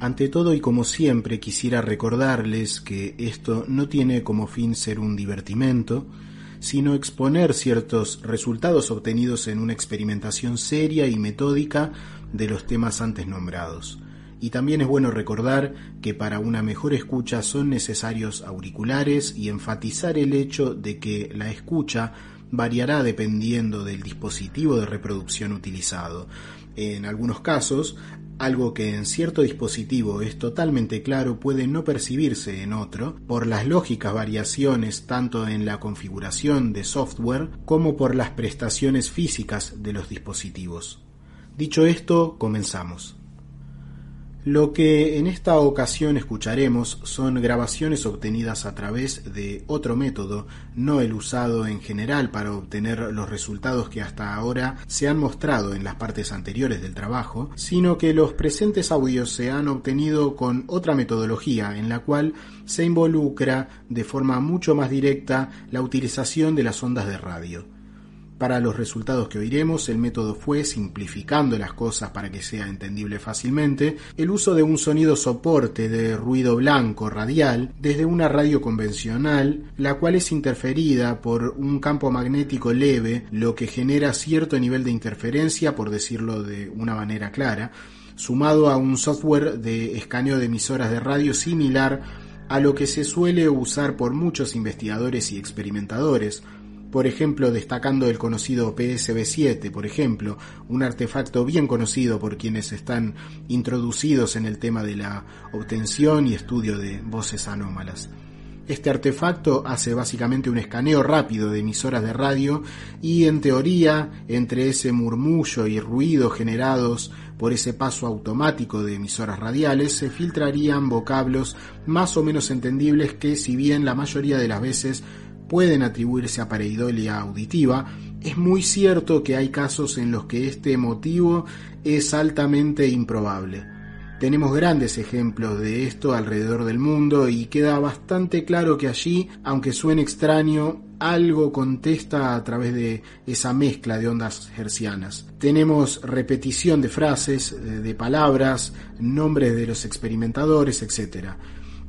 Ante todo y como siempre quisiera recordarles que esto no tiene como fin ser un divertimento, sino exponer ciertos resultados obtenidos en una experimentación seria y metódica de los temas antes nombrados. Y también es bueno recordar que para una mejor escucha son necesarios auriculares y enfatizar el hecho de que la escucha variará dependiendo del dispositivo de reproducción utilizado. En algunos casos, algo que en cierto dispositivo es totalmente claro puede no percibirse en otro por las lógicas variaciones tanto en la configuración de software como por las prestaciones físicas de los dispositivos. Dicho esto, comenzamos. Lo que en esta ocasión escucharemos son grabaciones obtenidas a través de otro método, no el usado en general para obtener los resultados que hasta ahora se han mostrado en las partes anteriores del trabajo, sino que los presentes audios se han obtenido con otra metodología en la cual se involucra de forma mucho más directa la utilización de las ondas de radio. Para los resultados que oiremos, el método fue, simplificando las cosas para que sea entendible fácilmente, el uso de un sonido soporte de ruido blanco radial desde una radio convencional, la cual es interferida por un campo magnético leve, lo que genera cierto nivel de interferencia, por decirlo de una manera clara, sumado a un software de escaneo de emisoras de radio similar a lo que se suele usar por muchos investigadores y experimentadores, por ejemplo destacando el conocido PSB7, por ejemplo, un artefacto bien conocido por quienes están introducidos en el tema de la obtención y estudio de voces anómalas. Este artefacto hace básicamente un escaneo rápido de emisoras de radio y en teoría entre ese murmullo y ruido generados por ese paso automático de emisoras radiales se filtrarían vocablos más o menos entendibles que si bien la mayoría de las veces pueden atribuirse a pareidolia auditiva, es muy cierto que hay casos en los que este motivo es altamente improbable. Tenemos grandes ejemplos de esto alrededor del mundo y queda bastante claro que allí, aunque suene extraño, algo contesta a través de esa mezcla de ondas hercianas. Tenemos repetición de frases, de palabras, nombres de los experimentadores, etc.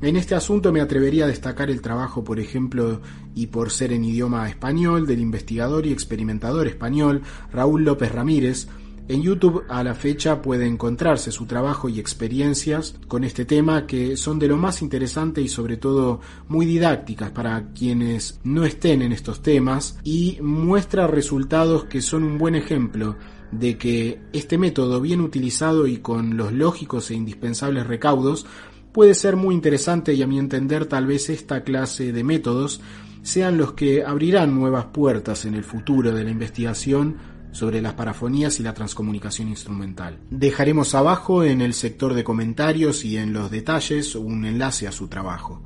En este asunto me atrevería a destacar el trabajo, por ejemplo, y por ser en idioma español, del investigador y experimentador español Raúl López Ramírez. En YouTube a la fecha puede encontrarse su trabajo y experiencias con este tema que son de lo más interesante y sobre todo muy didácticas para quienes no estén en estos temas y muestra resultados que son un buen ejemplo de que este método bien utilizado y con los lógicos e indispensables recaudos puede ser muy interesante y a mi entender tal vez esta clase de métodos sean los que abrirán nuevas puertas en el futuro de la investigación sobre las parafonías y la transcomunicación instrumental. Dejaremos abajo en el sector de comentarios y en los detalles un enlace a su trabajo.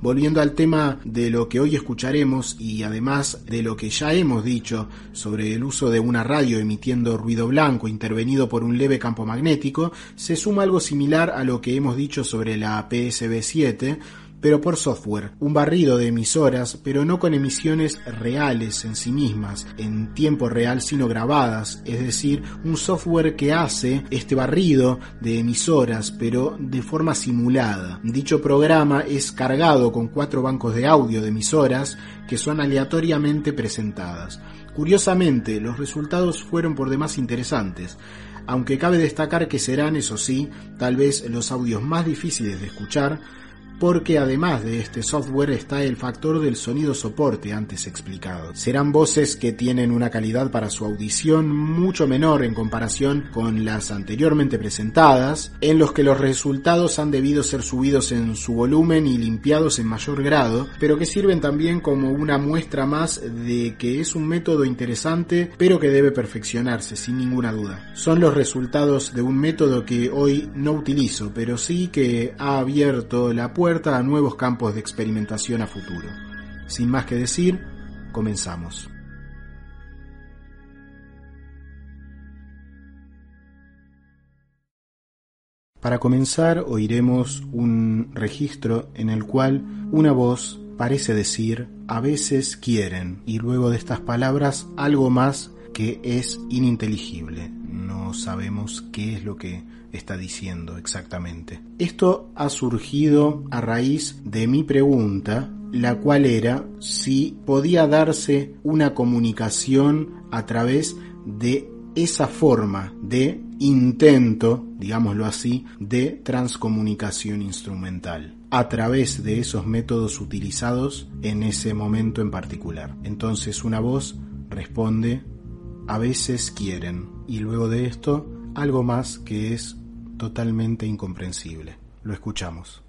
Volviendo al tema de lo que hoy escucharemos y además de lo que ya hemos dicho sobre el uso de una radio emitiendo ruido blanco intervenido por un leve campo magnético, se suma algo similar a lo que hemos dicho sobre la PSB 7, pero por software, un barrido de emisoras, pero no con emisiones reales en sí mismas, en tiempo real, sino grabadas, es decir, un software que hace este barrido de emisoras, pero de forma simulada. Dicho programa es cargado con cuatro bancos de audio de emisoras que son aleatoriamente presentadas. Curiosamente, los resultados fueron por demás interesantes, aunque cabe destacar que serán, eso sí, tal vez los audios más difíciles de escuchar, porque además de este software está el factor del sonido soporte antes explicado. Serán voces que tienen una calidad para su audición mucho menor en comparación con las anteriormente presentadas, en los que los resultados han debido ser subidos en su volumen y limpiados en mayor grado, pero que sirven también como una muestra más de que es un método interesante, pero que debe perfeccionarse sin ninguna duda. Son los resultados de un método que hoy no utilizo, pero sí que ha abierto la puerta a nuevos campos de experimentación a futuro. Sin más que decir, comenzamos. Para comenzar oiremos un registro en el cual una voz parece decir a veces quieren y luego de estas palabras algo más que es ininteligible. No sabemos qué es lo que está diciendo exactamente. Esto ha surgido a raíz de mi pregunta, la cual era si podía darse una comunicación a través de esa forma de intento, digámoslo así, de transcomunicación instrumental a través de esos métodos utilizados en ese momento en particular. Entonces una voz responde, a veces quieren, y luego de esto algo más que es totalmente incomprensible. Lo escuchamos.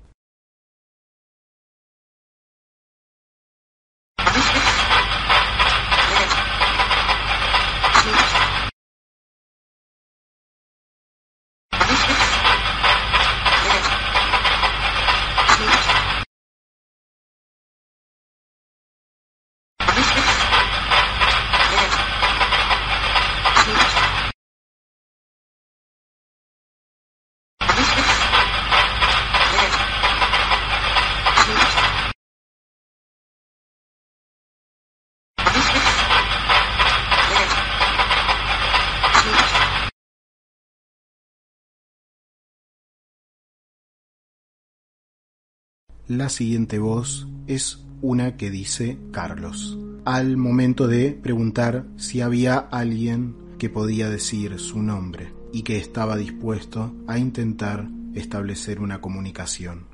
La siguiente voz es una que dice Carlos, al momento de preguntar si había alguien que podía decir su nombre y que estaba dispuesto a intentar establecer una comunicación.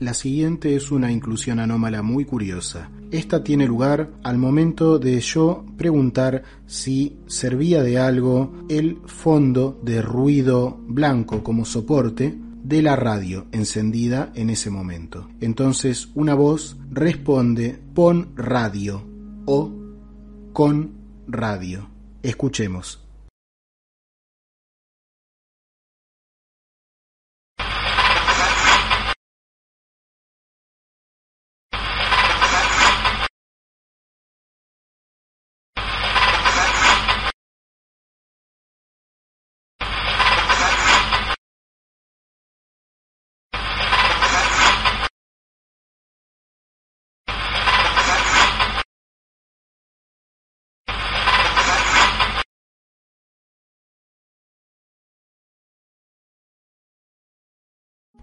La siguiente es una inclusión anómala muy curiosa. Esta tiene lugar al momento de yo preguntar si servía de algo el fondo de ruido blanco como soporte de la radio encendida en ese momento. Entonces una voz responde pon radio o con radio. Escuchemos.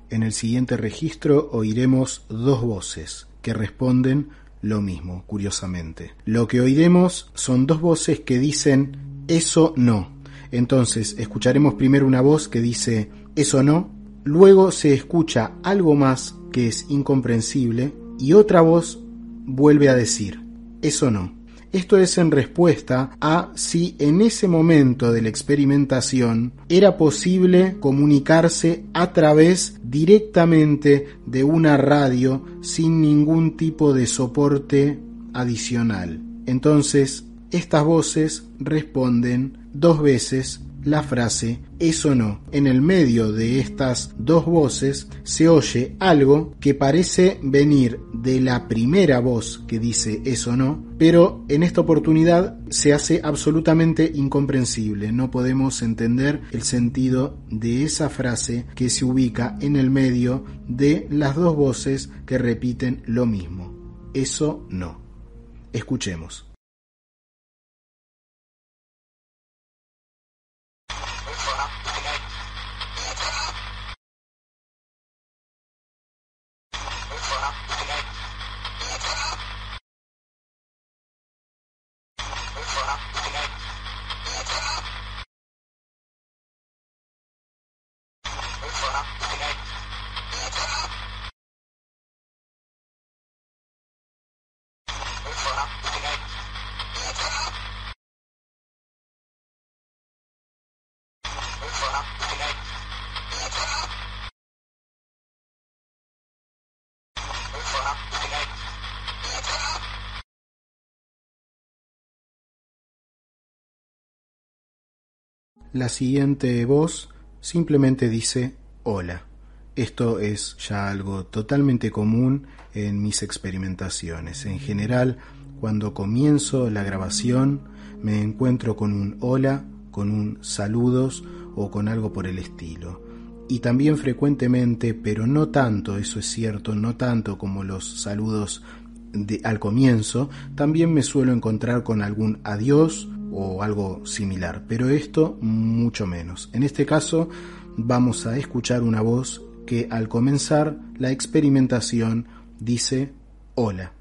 En el siguiente registro oiremos dos voces que responden lo mismo, curiosamente. Lo que oiremos son dos voces que dicen eso no. Entonces escucharemos primero una voz que dice eso no Luego se escucha algo más que es incomprensible y otra voz vuelve a decir, eso no. Esto es en respuesta a si en ese momento de la experimentación era posible comunicarse a través directamente de una radio sin ningún tipo de soporte adicional. Entonces, estas voces responden dos veces la frase eso no. En el medio de estas dos voces se oye algo que parece venir de la primera voz que dice eso no, pero en esta oportunidad se hace absolutamente incomprensible. No podemos entender el sentido de esa frase que se ubica en el medio de las dos voces que repiten lo mismo. Eso no. Escuchemos. La siguiente voz simplemente dice hola. Esto es ya algo totalmente común en mis experimentaciones. En general, cuando comienzo la grabación, me encuentro con un hola, con un saludos o con algo por el estilo. Y también frecuentemente, pero no tanto, eso es cierto, no tanto como los saludos al comienzo, también me suelo encontrar con algún adiós o algo similar, pero esto mucho menos. En este caso vamos a escuchar una voz que al comenzar la experimentación dice hola.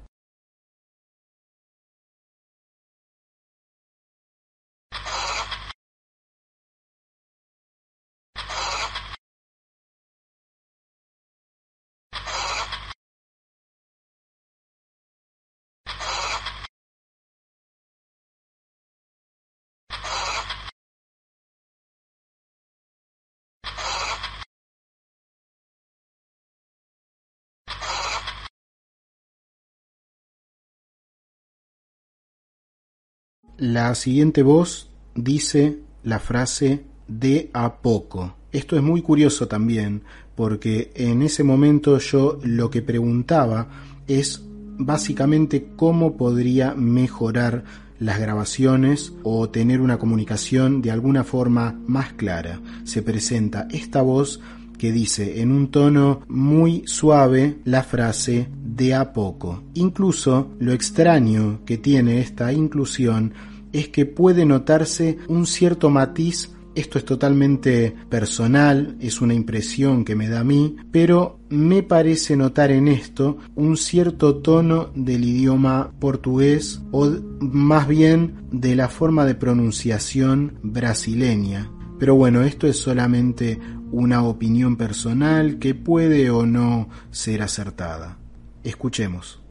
La siguiente voz dice la frase de a poco. Esto es muy curioso también, porque en ese momento yo lo que preguntaba es básicamente cómo podría mejorar las grabaciones o tener una comunicación de alguna forma más clara. Se presenta esta voz que dice en un tono muy suave la frase de a poco. Incluso lo extraño que tiene esta inclusión es que puede notarse un cierto matiz esto es totalmente personal, es una impresión que me da a mí, pero me parece notar en esto un cierto tono del idioma portugués o más bien de la forma de pronunciación brasileña. Pero bueno, esto es solamente una opinión personal que puede o no ser acertada. Escuchemos.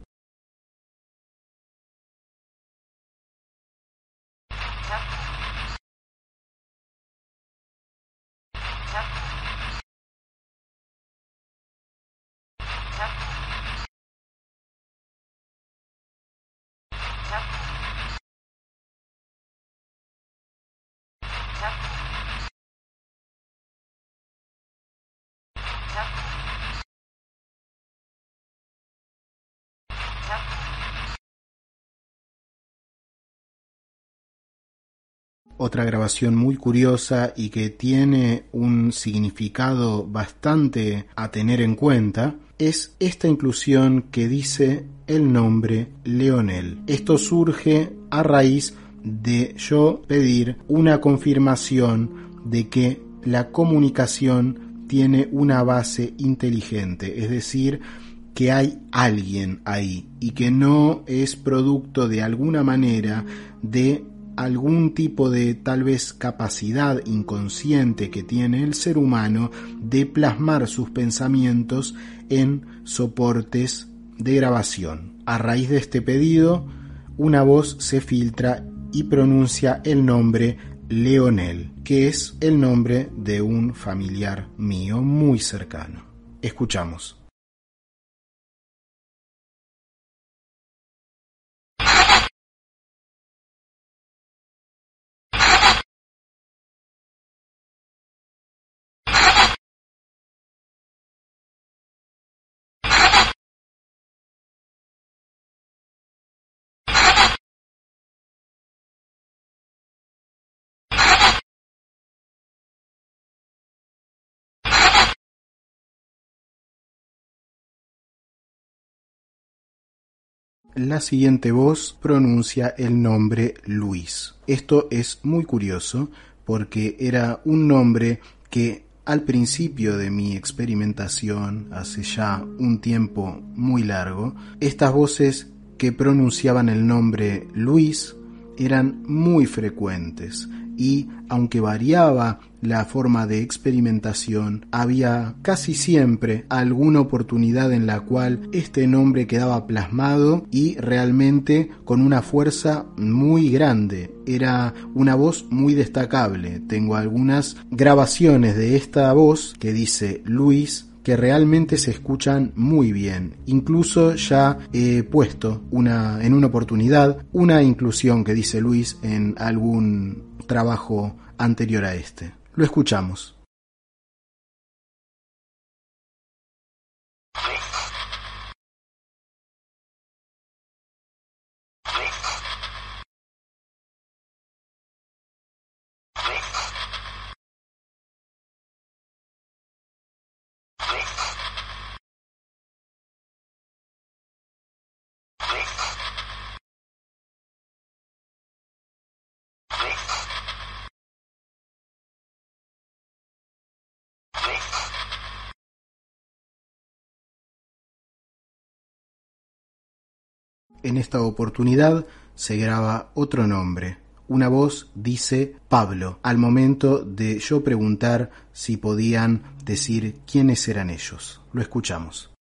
Otra grabación muy curiosa y que tiene un significado bastante a tener en cuenta es esta inclusión que dice el nombre Leonel. Esto surge a raíz de yo pedir una confirmación de que la comunicación tiene una base inteligente, es decir, que hay alguien ahí y que no es producto de alguna manera de algún tipo de tal vez capacidad inconsciente que tiene el ser humano de plasmar sus pensamientos en soportes de grabación. A raíz de este pedido, una voz se filtra y pronuncia el nombre Leonel, que es el nombre de un familiar mío muy cercano. Escuchamos. La siguiente voz pronuncia el nombre Luis. Esto es muy curioso porque era un nombre que al principio de mi experimentación, hace ya un tiempo muy largo, estas voces que pronunciaban el nombre Luis eran muy frecuentes y aunque variaba la forma de experimentación, había casi siempre alguna oportunidad en la cual este nombre quedaba plasmado y realmente con una fuerza muy grande. Era una voz muy destacable. Tengo algunas grabaciones de esta voz que dice Luis que realmente se escuchan muy bien. Incluso ya he puesto una, en una oportunidad una inclusión que dice Luis en algún trabajo anterior a este. Lo escuchamos. En esta oportunidad se graba otro nombre. Una voz dice Pablo al momento de yo preguntar si podían decir quiénes eran ellos. Lo escuchamos.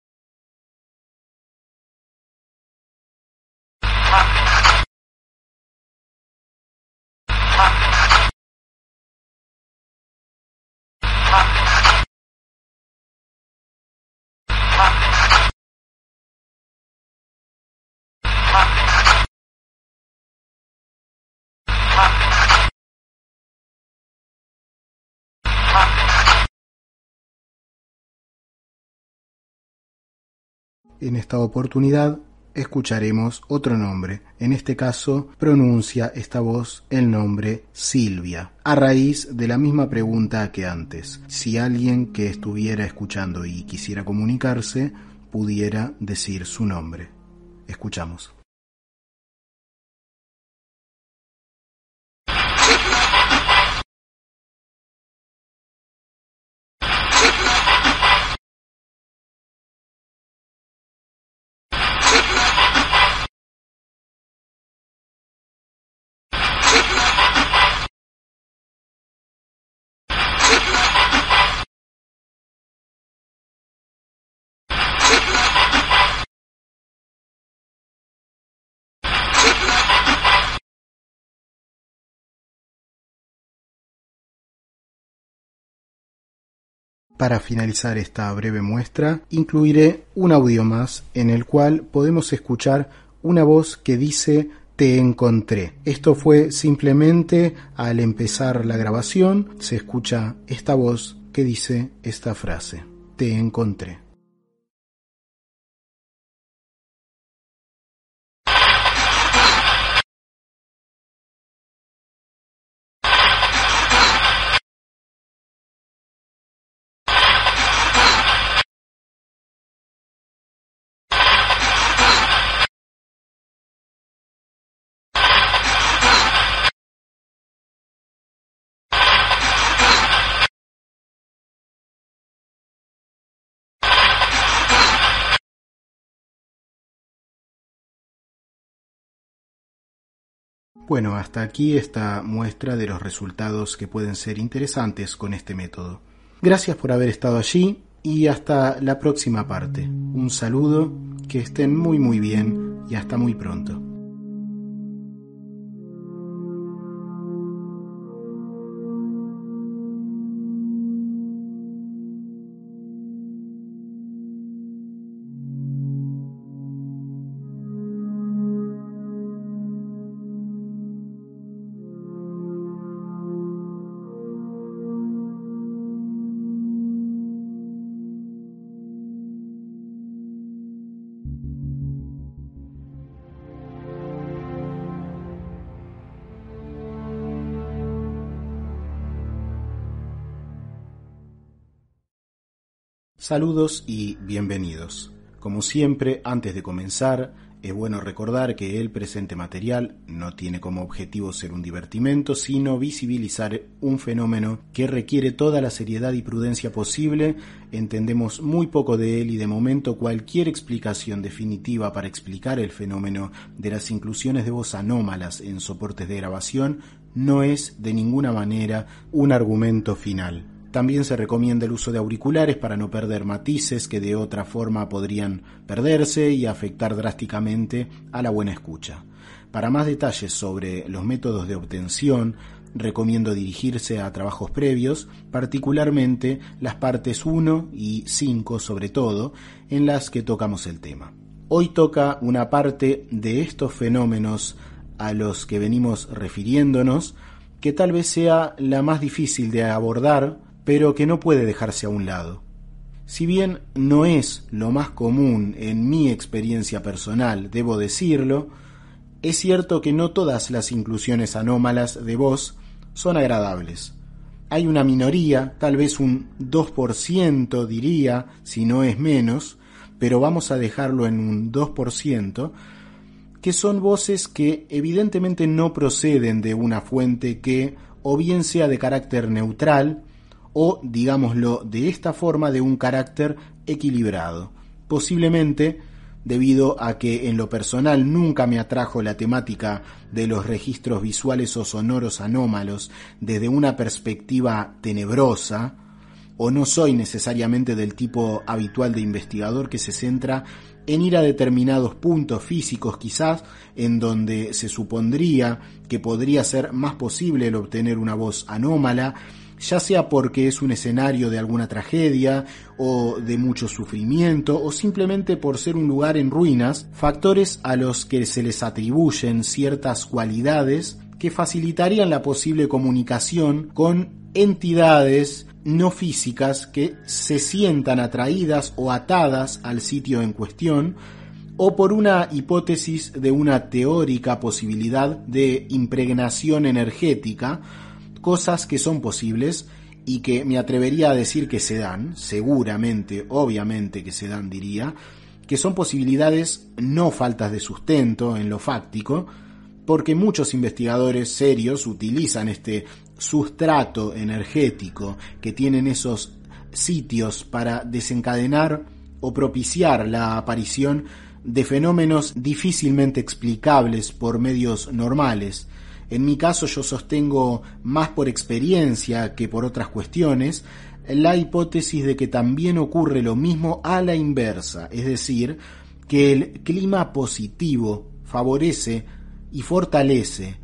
En esta oportunidad escucharemos otro nombre. En este caso pronuncia esta voz el nombre Silvia, a raíz de la misma pregunta que antes. Si alguien que estuviera escuchando y quisiera comunicarse pudiera decir su nombre. Escuchamos. Para finalizar esta breve muestra, incluiré un audio más en el cual podemos escuchar una voz que dice te encontré. Esto fue simplemente al empezar la grabación, se escucha esta voz que dice esta frase, te encontré. Bueno, hasta aquí esta muestra de los resultados que pueden ser interesantes con este método. Gracias por haber estado allí y hasta la próxima parte. Un saludo, que estén muy muy bien y hasta muy pronto. Saludos y bienvenidos. Como siempre, antes de comenzar, es bueno recordar que el presente material no tiene como objetivo ser un divertimento, sino visibilizar un fenómeno que requiere toda la seriedad y prudencia posible. Entendemos muy poco de él y de momento cualquier explicación definitiva para explicar el fenómeno de las inclusiones de voz anómalas en soportes de grabación no es de ninguna manera un argumento final. También se recomienda el uso de auriculares para no perder matices que de otra forma podrían perderse y afectar drásticamente a la buena escucha. Para más detalles sobre los métodos de obtención, recomiendo dirigirse a trabajos previos, particularmente las partes 1 y 5 sobre todo, en las que tocamos el tema. Hoy toca una parte de estos fenómenos a los que venimos refiriéndonos, que tal vez sea la más difícil de abordar pero que no puede dejarse a un lado. Si bien no es lo más común en mi experiencia personal, debo decirlo, es cierto que no todas las inclusiones anómalas de voz son agradables. Hay una minoría, tal vez un 2% diría, si no es menos, pero vamos a dejarlo en un 2%, que son voces que evidentemente no proceden de una fuente que o bien sea de carácter neutral, o, digámoslo de esta forma, de un carácter equilibrado. Posiblemente debido a que en lo personal nunca me atrajo la temática de los registros visuales o sonoros anómalos desde una perspectiva tenebrosa, o no soy necesariamente del tipo habitual de investigador que se centra en ir a determinados puntos físicos quizás en donde se supondría que podría ser más posible el obtener una voz anómala ya sea porque es un escenario de alguna tragedia o de mucho sufrimiento o simplemente por ser un lugar en ruinas, factores a los que se les atribuyen ciertas cualidades que facilitarían la posible comunicación con entidades no físicas que se sientan atraídas o atadas al sitio en cuestión o por una hipótesis de una teórica posibilidad de impregnación energética cosas que son posibles y que me atrevería a decir que se dan, seguramente, obviamente que se dan, diría, que son posibilidades no faltas de sustento en lo fáctico, porque muchos investigadores serios utilizan este sustrato energético que tienen esos sitios para desencadenar o propiciar la aparición de fenómenos difícilmente explicables por medios normales, en mi caso yo sostengo más por experiencia que por otras cuestiones la hipótesis de que también ocurre lo mismo a la inversa, es decir, que el clima positivo favorece y fortalece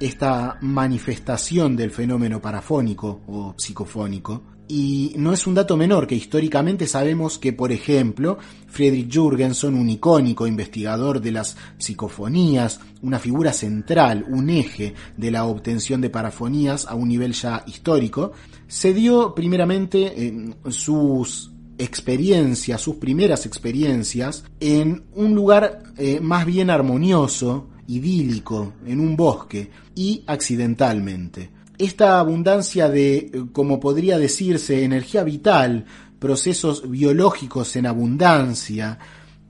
esta manifestación del fenómeno parafónico o psicofónico y no es un dato menor que históricamente sabemos que, por ejemplo, Friedrich Jürgenson, un icónico investigador de las psicofonías, una figura central, un eje de la obtención de parafonías a un nivel ya histórico, se dio primeramente en sus experiencias, sus primeras experiencias, en un lugar eh, más bien armonioso, idílico, en un bosque, y accidentalmente esta abundancia de, eh, como podría decirse, energía vital, procesos biológicos en abundancia,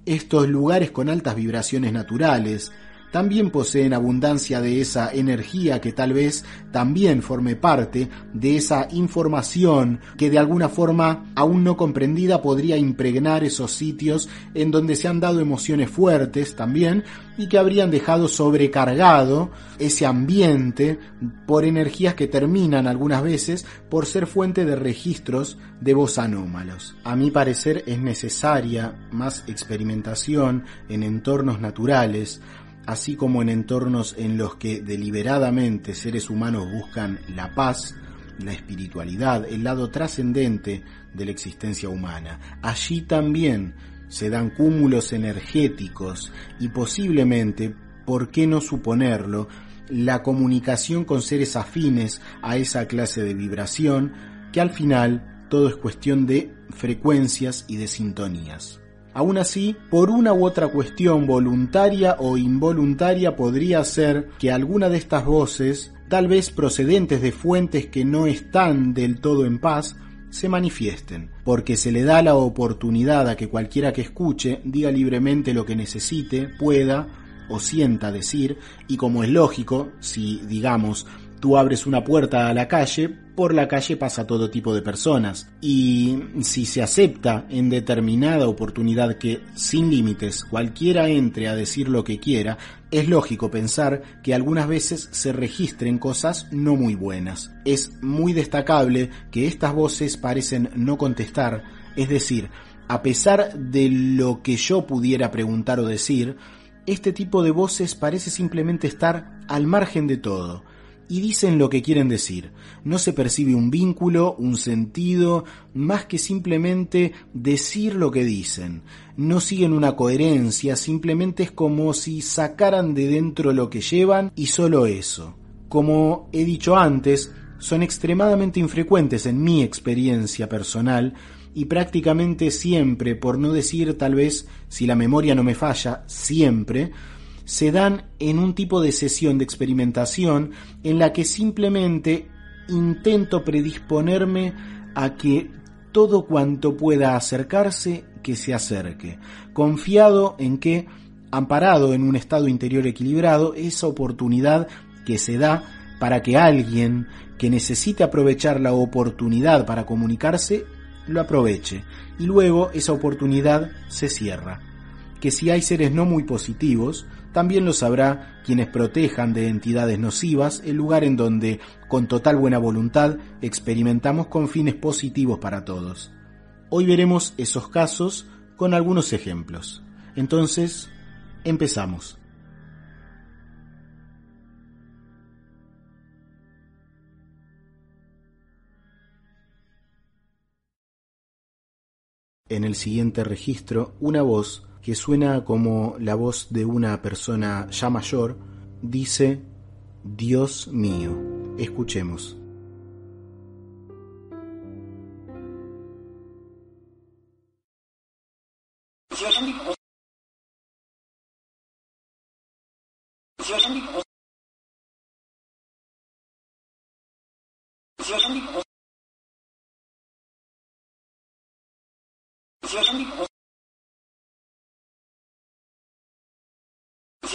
estos lugares con altas vibraciones naturales, también poseen abundancia de esa energía que tal vez también forme parte de esa información que de alguna forma aún no comprendida podría impregnar esos sitios en donde se han dado emociones fuertes también y que habrían dejado sobrecargado ese ambiente por energías que terminan algunas veces por ser fuente de registros de voz anómalos. A mi parecer es necesaria más experimentación en entornos naturales, así como en entornos en los que deliberadamente seres humanos buscan la paz, la espiritualidad, el lado trascendente de la existencia humana. Allí también se dan cúmulos energéticos y posiblemente, ¿por qué no suponerlo?, la comunicación con seres afines a esa clase de vibración, que al final todo es cuestión de frecuencias y de sintonías. Aún así, por una u otra cuestión voluntaria o involuntaria podría ser que alguna de estas voces, tal vez procedentes de fuentes que no están del todo en paz, se manifiesten, porque se le da la oportunidad a que cualquiera que escuche diga libremente lo que necesite, pueda o sienta decir, y como es lógico, si, digamos, tú abres una puerta a la calle, por la calle pasa todo tipo de personas. Y si se acepta en determinada oportunidad que, sin límites, cualquiera entre a decir lo que quiera, es lógico pensar que algunas veces se registren cosas no muy buenas. Es muy destacable que estas voces parecen no contestar, es decir, a pesar de lo que yo pudiera preguntar o decir, este tipo de voces parece simplemente estar al margen de todo y dicen lo que quieren decir. No se percibe un vínculo, un sentido, más que simplemente decir lo que dicen. No siguen una coherencia, simplemente es como si sacaran de dentro lo que llevan y solo eso. Como he dicho antes, son extremadamente infrecuentes en mi experiencia personal y prácticamente siempre, por no decir tal vez, si la memoria no me falla, siempre, se dan en un tipo de sesión de experimentación en la que simplemente intento predisponerme a que todo cuanto pueda acercarse, que se acerque, confiado en que, amparado en un estado interior equilibrado, esa oportunidad que se da para que alguien que necesite aprovechar la oportunidad para comunicarse, lo aproveche, y luego esa oportunidad se cierra. Que si hay seres no muy positivos, también lo sabrá quienes protejan de entidades nocivas el lugar en donde, con total buena voluntad, experimentamos con fines positivos para todos. Hoy veremos esos casos con algunos ejemplos. Entonces, empezamos. En el siguiente registro, una voz que suena como la voz de una persona ya mayor, dice, Dios mío. Escuchemos.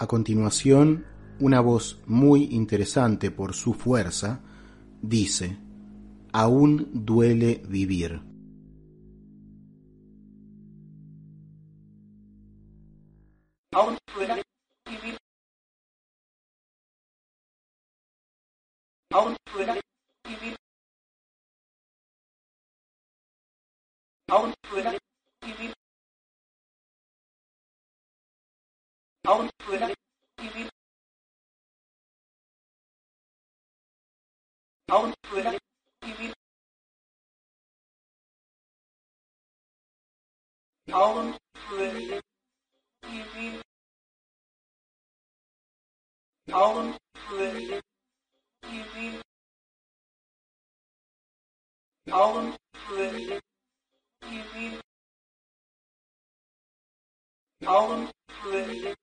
A continuación, una voz muy interesante por su fuerza dice, aún duele vivir. out civil out civil out civil out civil out civil out civil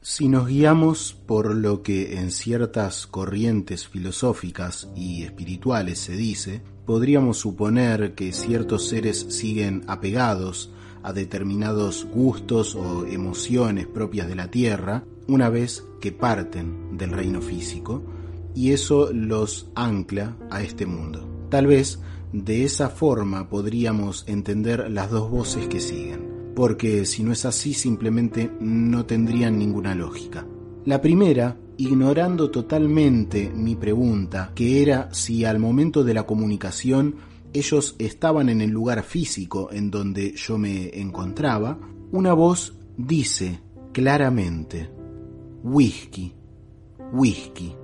Si nos guiamos por lo que en ciertas corrientes filosóficas y espirituales se dice, podríamos suponer que ciertos seres siguen apegados a determinados gustos o emociones propias de la Tierra una vez que parten del reino físico, y eso los ancla a este mundo. Tal vez de esa forma podríamos entender las dos voces que siguen porque si no es así simplemente no tendrían ninguna lógica. La primera, ignorando totalmente mi pregunta, que era si al momento de la comunicación ellos estaban en el lugar físico en donde yo me encontraba, una voz dice claramente, whisky, whisky.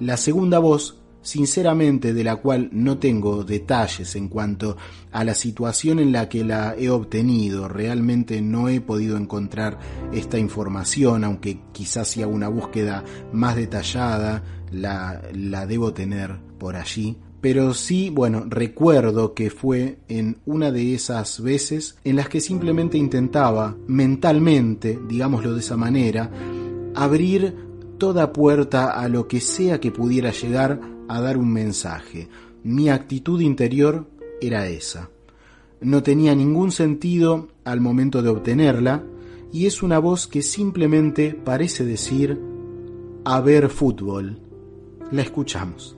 La segunda voz sinceramente de la cual no tengo detalles en cuanto a la situación en la que la he obtenido. Realmente no he podido encontrar esta información, aunque quizás hago una búsqueda más detallada la, la debo tener por allí. Pero sí, bueno, recuerdo que fue en una de esas veces en las que simplemente intentaba mentalmente, digámoslo de esa manera, abrir toda puerta a lo que sea que pudiera llegar a dar un mensaje. Mi actitud interior era esa. No tenía ningún sentido al momento de obtenerla y es una voz que simplemente parece decir a ver fútbol. La escuchamos.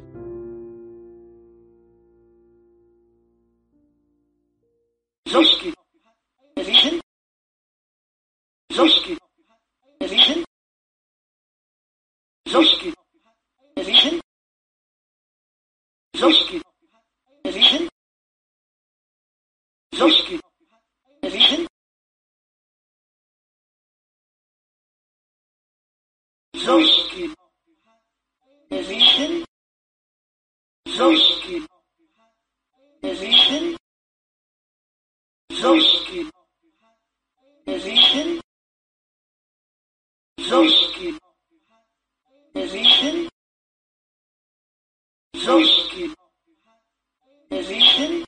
Zosky. Religion. Those position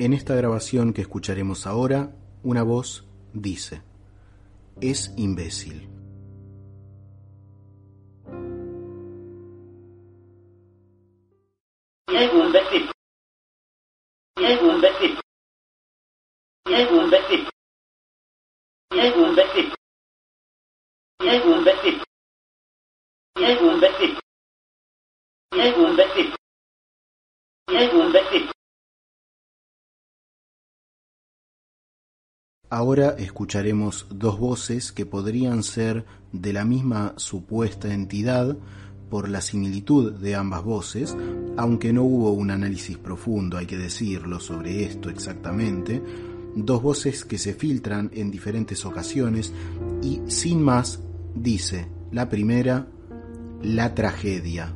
En esta grabación que escucharemos ahora, una voz dice, es imbécil. Un un un. Es un vestido. Es un vestido. Es un vestido. Es un vestido. Es un vestido. Ahora escucharemos dos voces que podrían ser de la misma supuesta entidad por la similitud de ambas voces, aunque no hubo un análisis profundo, hay que decirlo, sobre esto exactamente, dos voces que se filtran en diferentes ocasiones y sin más dice la primera la tragedia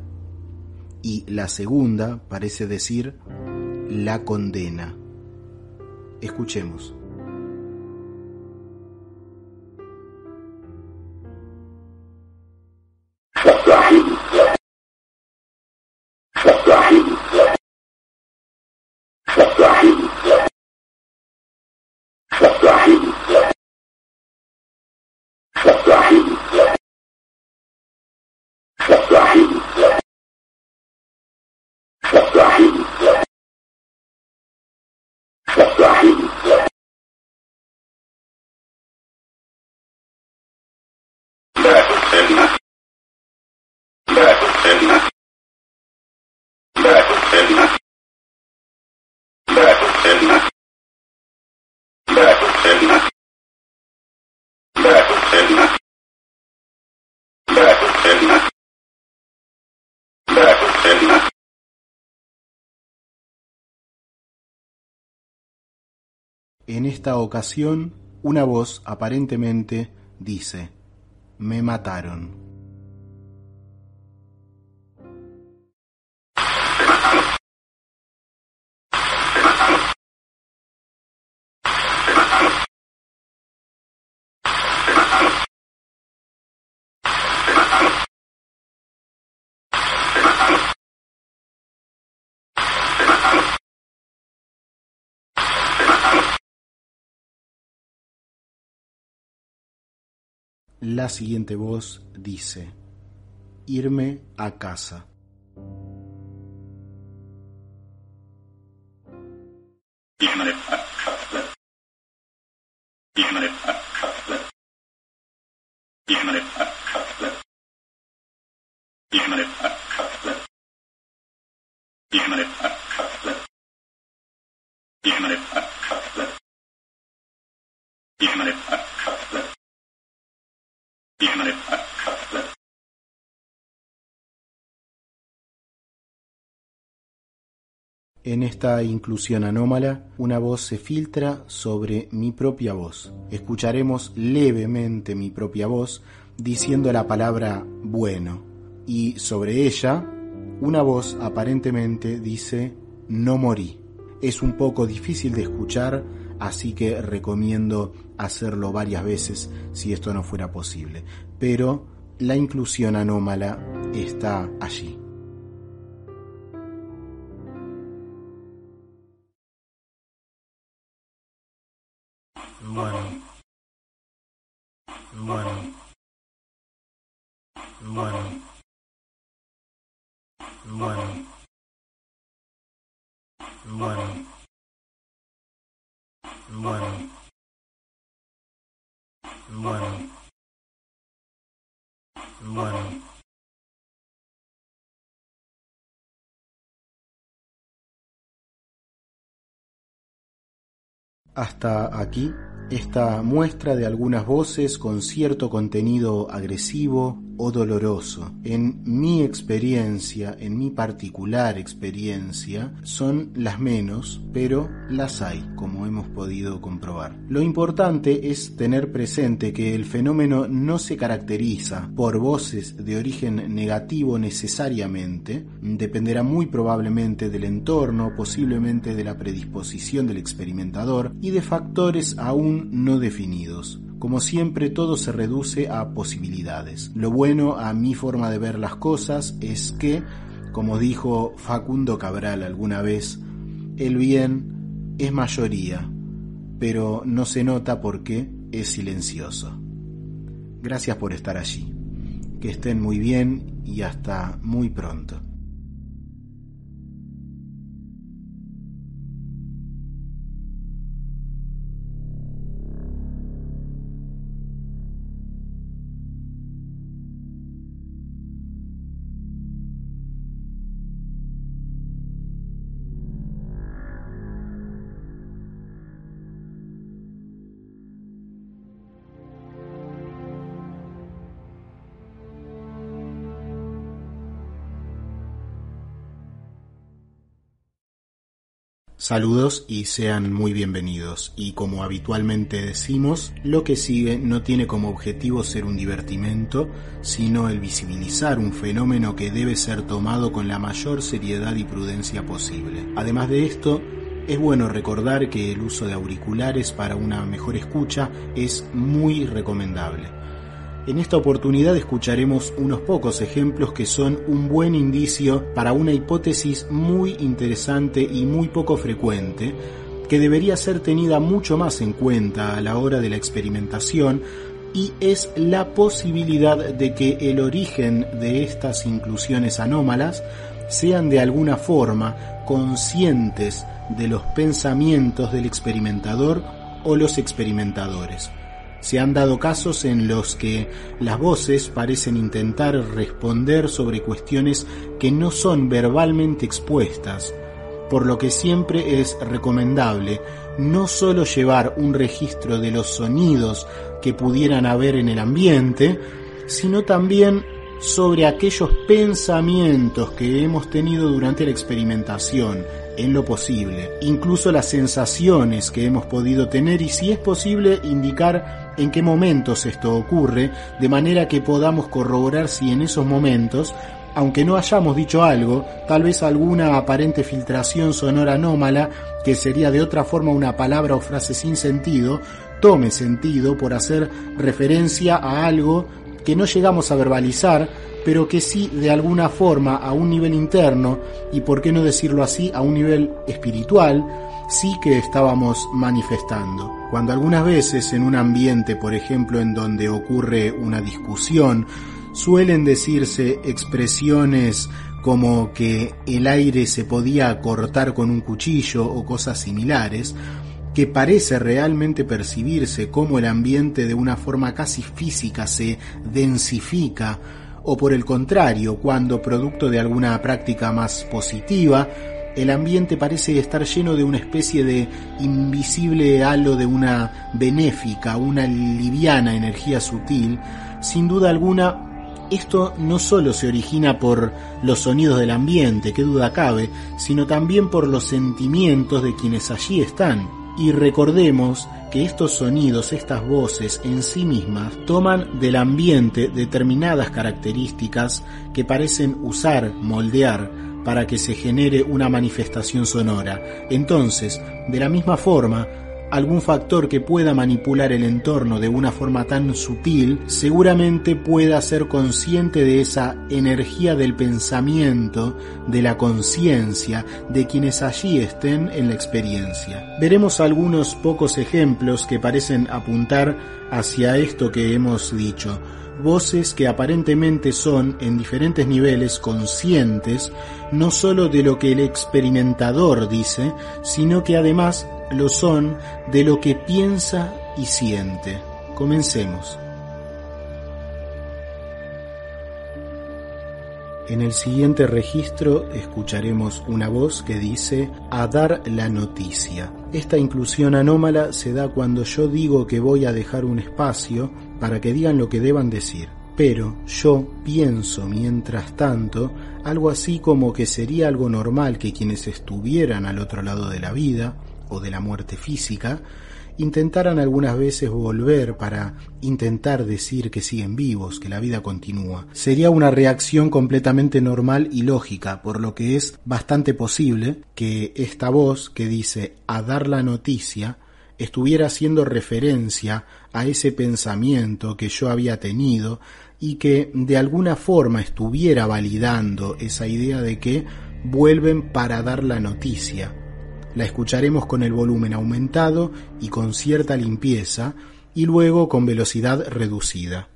y la segunda parece decir la condena. Escuchemos. En esta ocasión, una voz aparentemente dice, me mataron. La siguiente voz dice, irme a casa. En esta inclusión anómala, una voz se filtra sobre mi propia voz. Escucharemos levemente mi propia voz diciendo la palabra bueno y sobre ella una voz aparentemente dice no morí. Es un poco difícil de escuchar, así que recomiendo hacerlo varias veces si esto no fuera posible. Pero la inclusión anómala está allí. Hasta aquí esta muestra de algunas voces con cierto contenido agresivo o doloroso. En mi experiencia, en mi particular experiencia, son las menos, pero las hay, como hemos podido comprobar. Lo importante es tener presente que el fenómeno no se caracteriza por voces de origen negativo necesariamente, dependerá muy probablemente del entorno, posiblemente de la predisposición del experimentador y de factores aún no definidos. Como siempre, todo se reduce a posibilidades. Lo bueno a mi forma de ver las cosas es que, como dijo Facundo Cabral alguna vez, el bien es mayoría, pero no se nota porque es silencioso. Gracias por estar allí. Que estén muy bien y hasta muy pronto. Saludos y sean muy bienvenidos. Y como habitualmente decimos, lo que sigue no tiene como objetivo ser un divertimento, sino el visibilizar un fenómeno que debe ser tomado con la mayor seriedad y prudencia posible. Además de esto, es bueno recordar que el uso de auriculares para una mejor escucha es muy recomendable. En esta oportunidad escucharemos unos pocos ejemplos que son un buen indicio para una hipótesis muy interesante y muy poco frecuente, que debería ser tenida mucho más en cuenta a la hora de la experimentación, y es la posibilidad de que el origen de estas inclusiones anómalas sean de alguna forma conscientes de los pensamientos del experimentador o los experimentadores. Se han dado casos en los que las voces parecen intentar responder sobre cuestiones que no son verbalmente expuestas, por lo que siempre es recomendable no solo llevar un registro de los sonidos que pudieran haber en el ambiente, sino también sobre aquellos pensamientos que hemos tenido durante la experimentación en lo posible, incluso las sensaciones que hemos podido tener y si es posible indicar en qué momentos esto ocurre, de manera que podamos corroborar si en esos momentos aunque no hayamos dicho algo, tal vez alguna aparente filtración sonora anómala, que sería de otra forma una palabra o frase sin sentido, tome sentido por hacer referencia a algo que no llegamos a verbalizar, pero que sí de alguna forma a un nivel interno, y por qué no decirlo así, a un nivel espiritual, sí que estábamos manifestando. Cuando algunas veces en un ambiente, por ejemplo, en donde ocurre una discusión, suelen decirse expresiones como que el aire se podía cortar con un cuchillo o cosas similares, que parece realmente percibirse como el ambiente de una forma casi física se densifica, o por el contrario, cuando producto de alguna práctica más positiva, el ambiente parece estar lleno de una especie de invisible halo de una benéfica, una liviana energía sutil, sin duda alguna esto no solo se origina por los sonidos del ambiente, qué duda cabe, sino también por los sentimientos de quienes allí están. Y recordemos que estos sonidos, estas voces en sí mismas, toman del ambiente determinadas características que parecen usar, moldear, para que se genere una manifestación sonora. Entonces, de la misma forma, algún factor que pueda manipular el entorno de una forma tan sutil, seguramente pueda ser consciente de esa energía del pensamiento, de la conciencia, de quienes allí estén en la experiencia. Veremos algunos pocos ejemplos que parecen apuntar hacia esto que hemos dicho voces que aparentemente son en diferentes niveles conscientes no sólo de lo que el experimentador dice, sino que además lo son de lo que piensa y siente. Comencemos. En el siguiente registro escucharemos una voz que dice a dar la noticia. Esta inclusión anómala se da cuando yo digo que voy a dejar un espacio para que digan lo que deban decir. Pero yo pienso mientras tanto algo así como que sería algo normal que quienes estuvieran al otro lado de la vida o de la muerte física intentaran algunas veces volver para intentar decir que siguen vivos, que la vida continúa. Sería una reacción completamente normal y lógica, por lo que es bastante posible que esta voz que dice a dar la noticia estuviera haciendo referencia a ese pensamiento que yo había tenido y que de alguna forma estuviera validando esa idea de que vuelven para dar la noticia. La escucharemos con el volumen aumentado y con cierta limpieza y luego con velocidad reducida.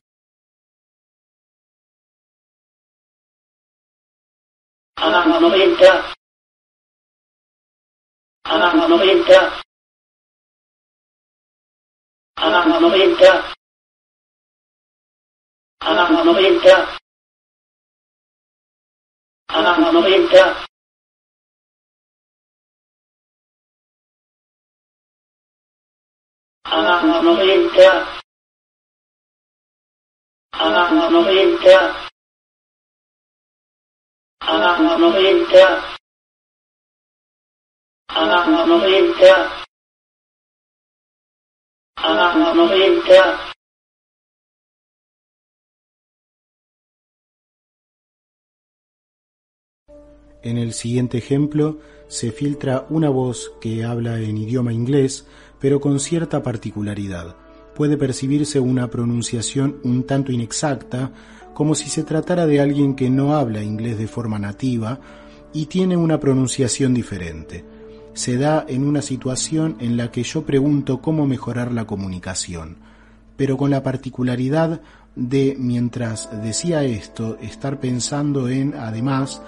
ஆனால் மமயஞ்சா ஆனால் மமயஞ்சா ஆனால் மமயஞ்சா ஆனால் மமயஞ்சா ஆனால் மமயஞ்சா ஆனால் மமயஞ்சா ஆனால் மமயஞ்சா En el siguiente ejemplo se filtra una voz que habla en idioma inglés, pero con cierta particularidad. Puede percibirse una pronunciación un tanto inexacta, como si se tratara de alguien que no habla inglés de forma nativa y tiene una pronunciación diferente. Se da en una situación en la que yo pregunto cómo mejorar la comunicación, pero con la particularidad de, mientras decía esto, estar pensando en, además,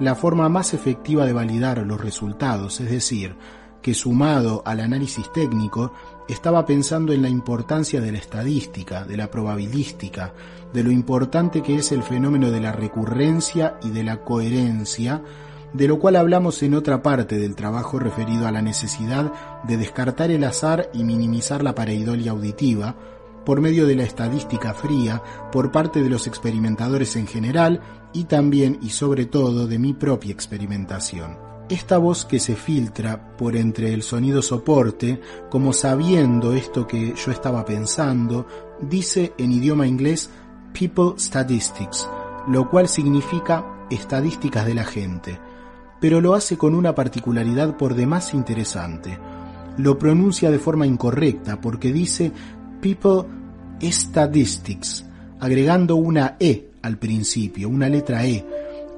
la forma más efectiva de validar los resultados, es decir, que sumado al análisis técnico estaba pensando en la importancia de la estadística, de la probabilística, de lo importante que es el fenómeno de la recurrencia y de la coherencia, de lo cual hablamos en otra parte del trabajo referido a la necesidad de descartar el azar y minimizar la pareidolia auditiva, por medio de la estadística fría por parte de los experimentadores en general y también y sobre todo de mi propia experimentación. Esta voz que se filtra por entre el sonido soporte, como sabiendo esto que yo estaba pensando, dice en idioma inglés People Statistics, lo cual significa estadísticas de la gente, pero lo hace con una particularidad por demás interesante. Lo pronuncia de forma incorrecta porque dice People Statistics, agregando una E al principio, una letra E,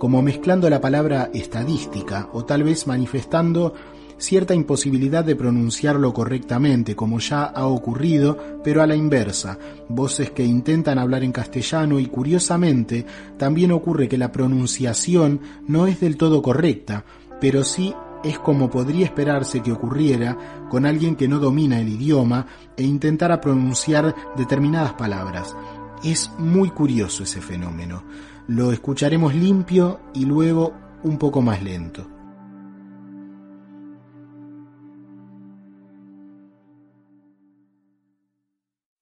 como mezclando la palabra estadística o tal vez manifestando cierta imposibilidad de pronunciarlo correctamente, como ya ha ocurrido, pero a la inversa, voces que intentan hablar en castellano y curiosamente también ocurre que la pronunciación no es del todo correcta, pero sí es como podría esperarse que ocurriera con alguien que no domina el idioma e intentara pronunciar determinadas palabras. Es muy curioso ese fenómeno. Lo escucharemos limpio y luego un poco más lento.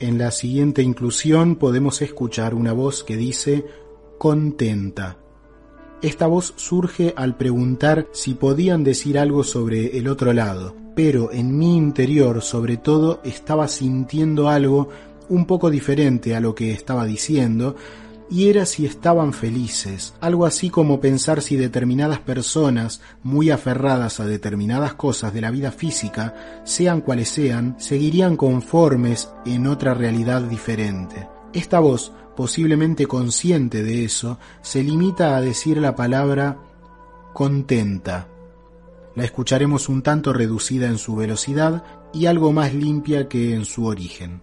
En la siguiente inclusión podemos escuchar una voz que dice contenta. Esta voz surge al preguntar si podían decir algo sobre el otro lado, pero en mi interior sobre todo estaba sintiendo algo un poco diferente a lo que estaba diciendo, y era si estaban felices, algo así como pensar si determinadas personas, muy aferradas a determinadas cosas de la vida física, sean cuales sean, seguirían conformes en otra realidad diferente. Esta voz, posiblemente consciente de eso, se limita a decir la palabra contenta. La escucharemos un tanto reducida en su velocidad y algo más limpia que en su origen.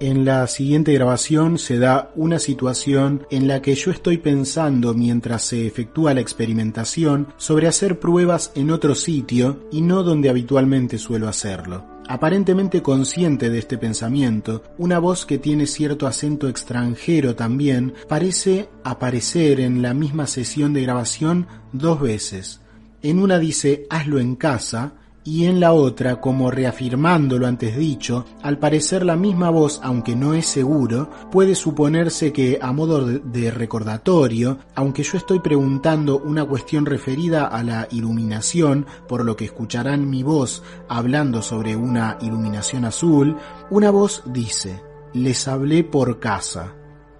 En la siguiente grabación se da una situación en la que yo estoy pensando mientras se efectúa la experimentación sobre hacer pruebas en otro sitio y no donde habitualmente suelo hacerlo. Aparentemente consciente de este pensamiento, una voz que tiene cierto acento extranjero también parece aparecer en la misma sesión de grabación dos veces. En una dice hazlo en casa y en la otra, como reafirmando lo antes dicho, al parecer la misma voz, aunque no es seguro, puede suponerse que a modo de recordatorio, aunque yo estoy preguntando una cuestión referida a la iluminación, por lo que escucharán mi voz hablando sobre una iluminación azul, una voz dice, les hablé por casa,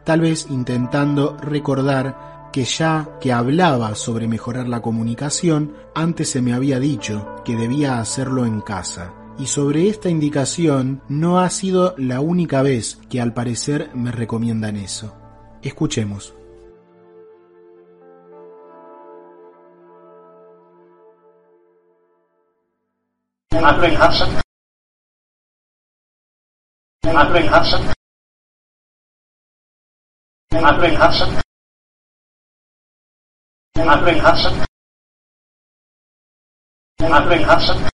tal vez intentando recordar que ya que hablaba sobre mejorar la comunicación, antes se me había dicho que debía hacerlo en casa. Y sobre esta indicación no ha sido la única vez que al parecer me recomiendan eso. Escuchemos. Andre Hudson. Andre Hudson.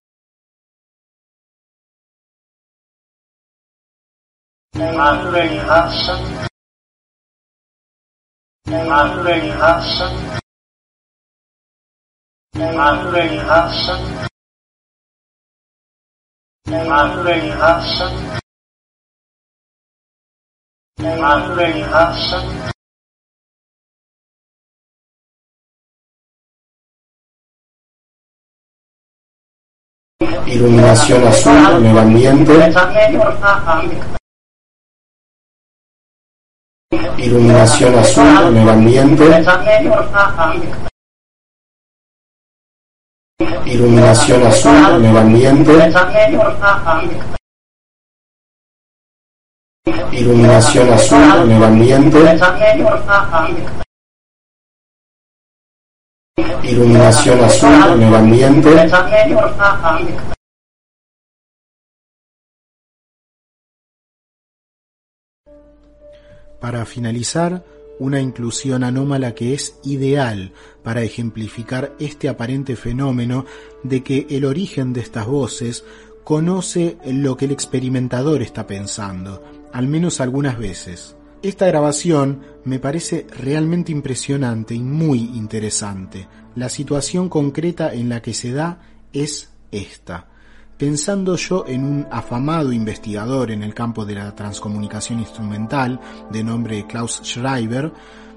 Andre Hudson. Andre Hudson. Andre Hudson. Andre Hudson. Andre Hudson. Iluminación azul en el ambiente. Iluminación azul en el ambiente. Iluminación azul en el ambiente. Iluminación azul en el ambiente. Iluminación azul en el ambiente. Para finalizar, una inclusión anómala que es ideal para ejemplificar este aparente fenómeno de que el origen de estas voces conoce lo que el experimentador está pensando, al menos algunas veces. Esta grabación me parece realmente impresionante y muy interesante. La situación concreta en la que se da es esta. Pensando yo en un afamado investigador en el campo de la transcomunicación instrumental, de nombre Klaus Schreiber,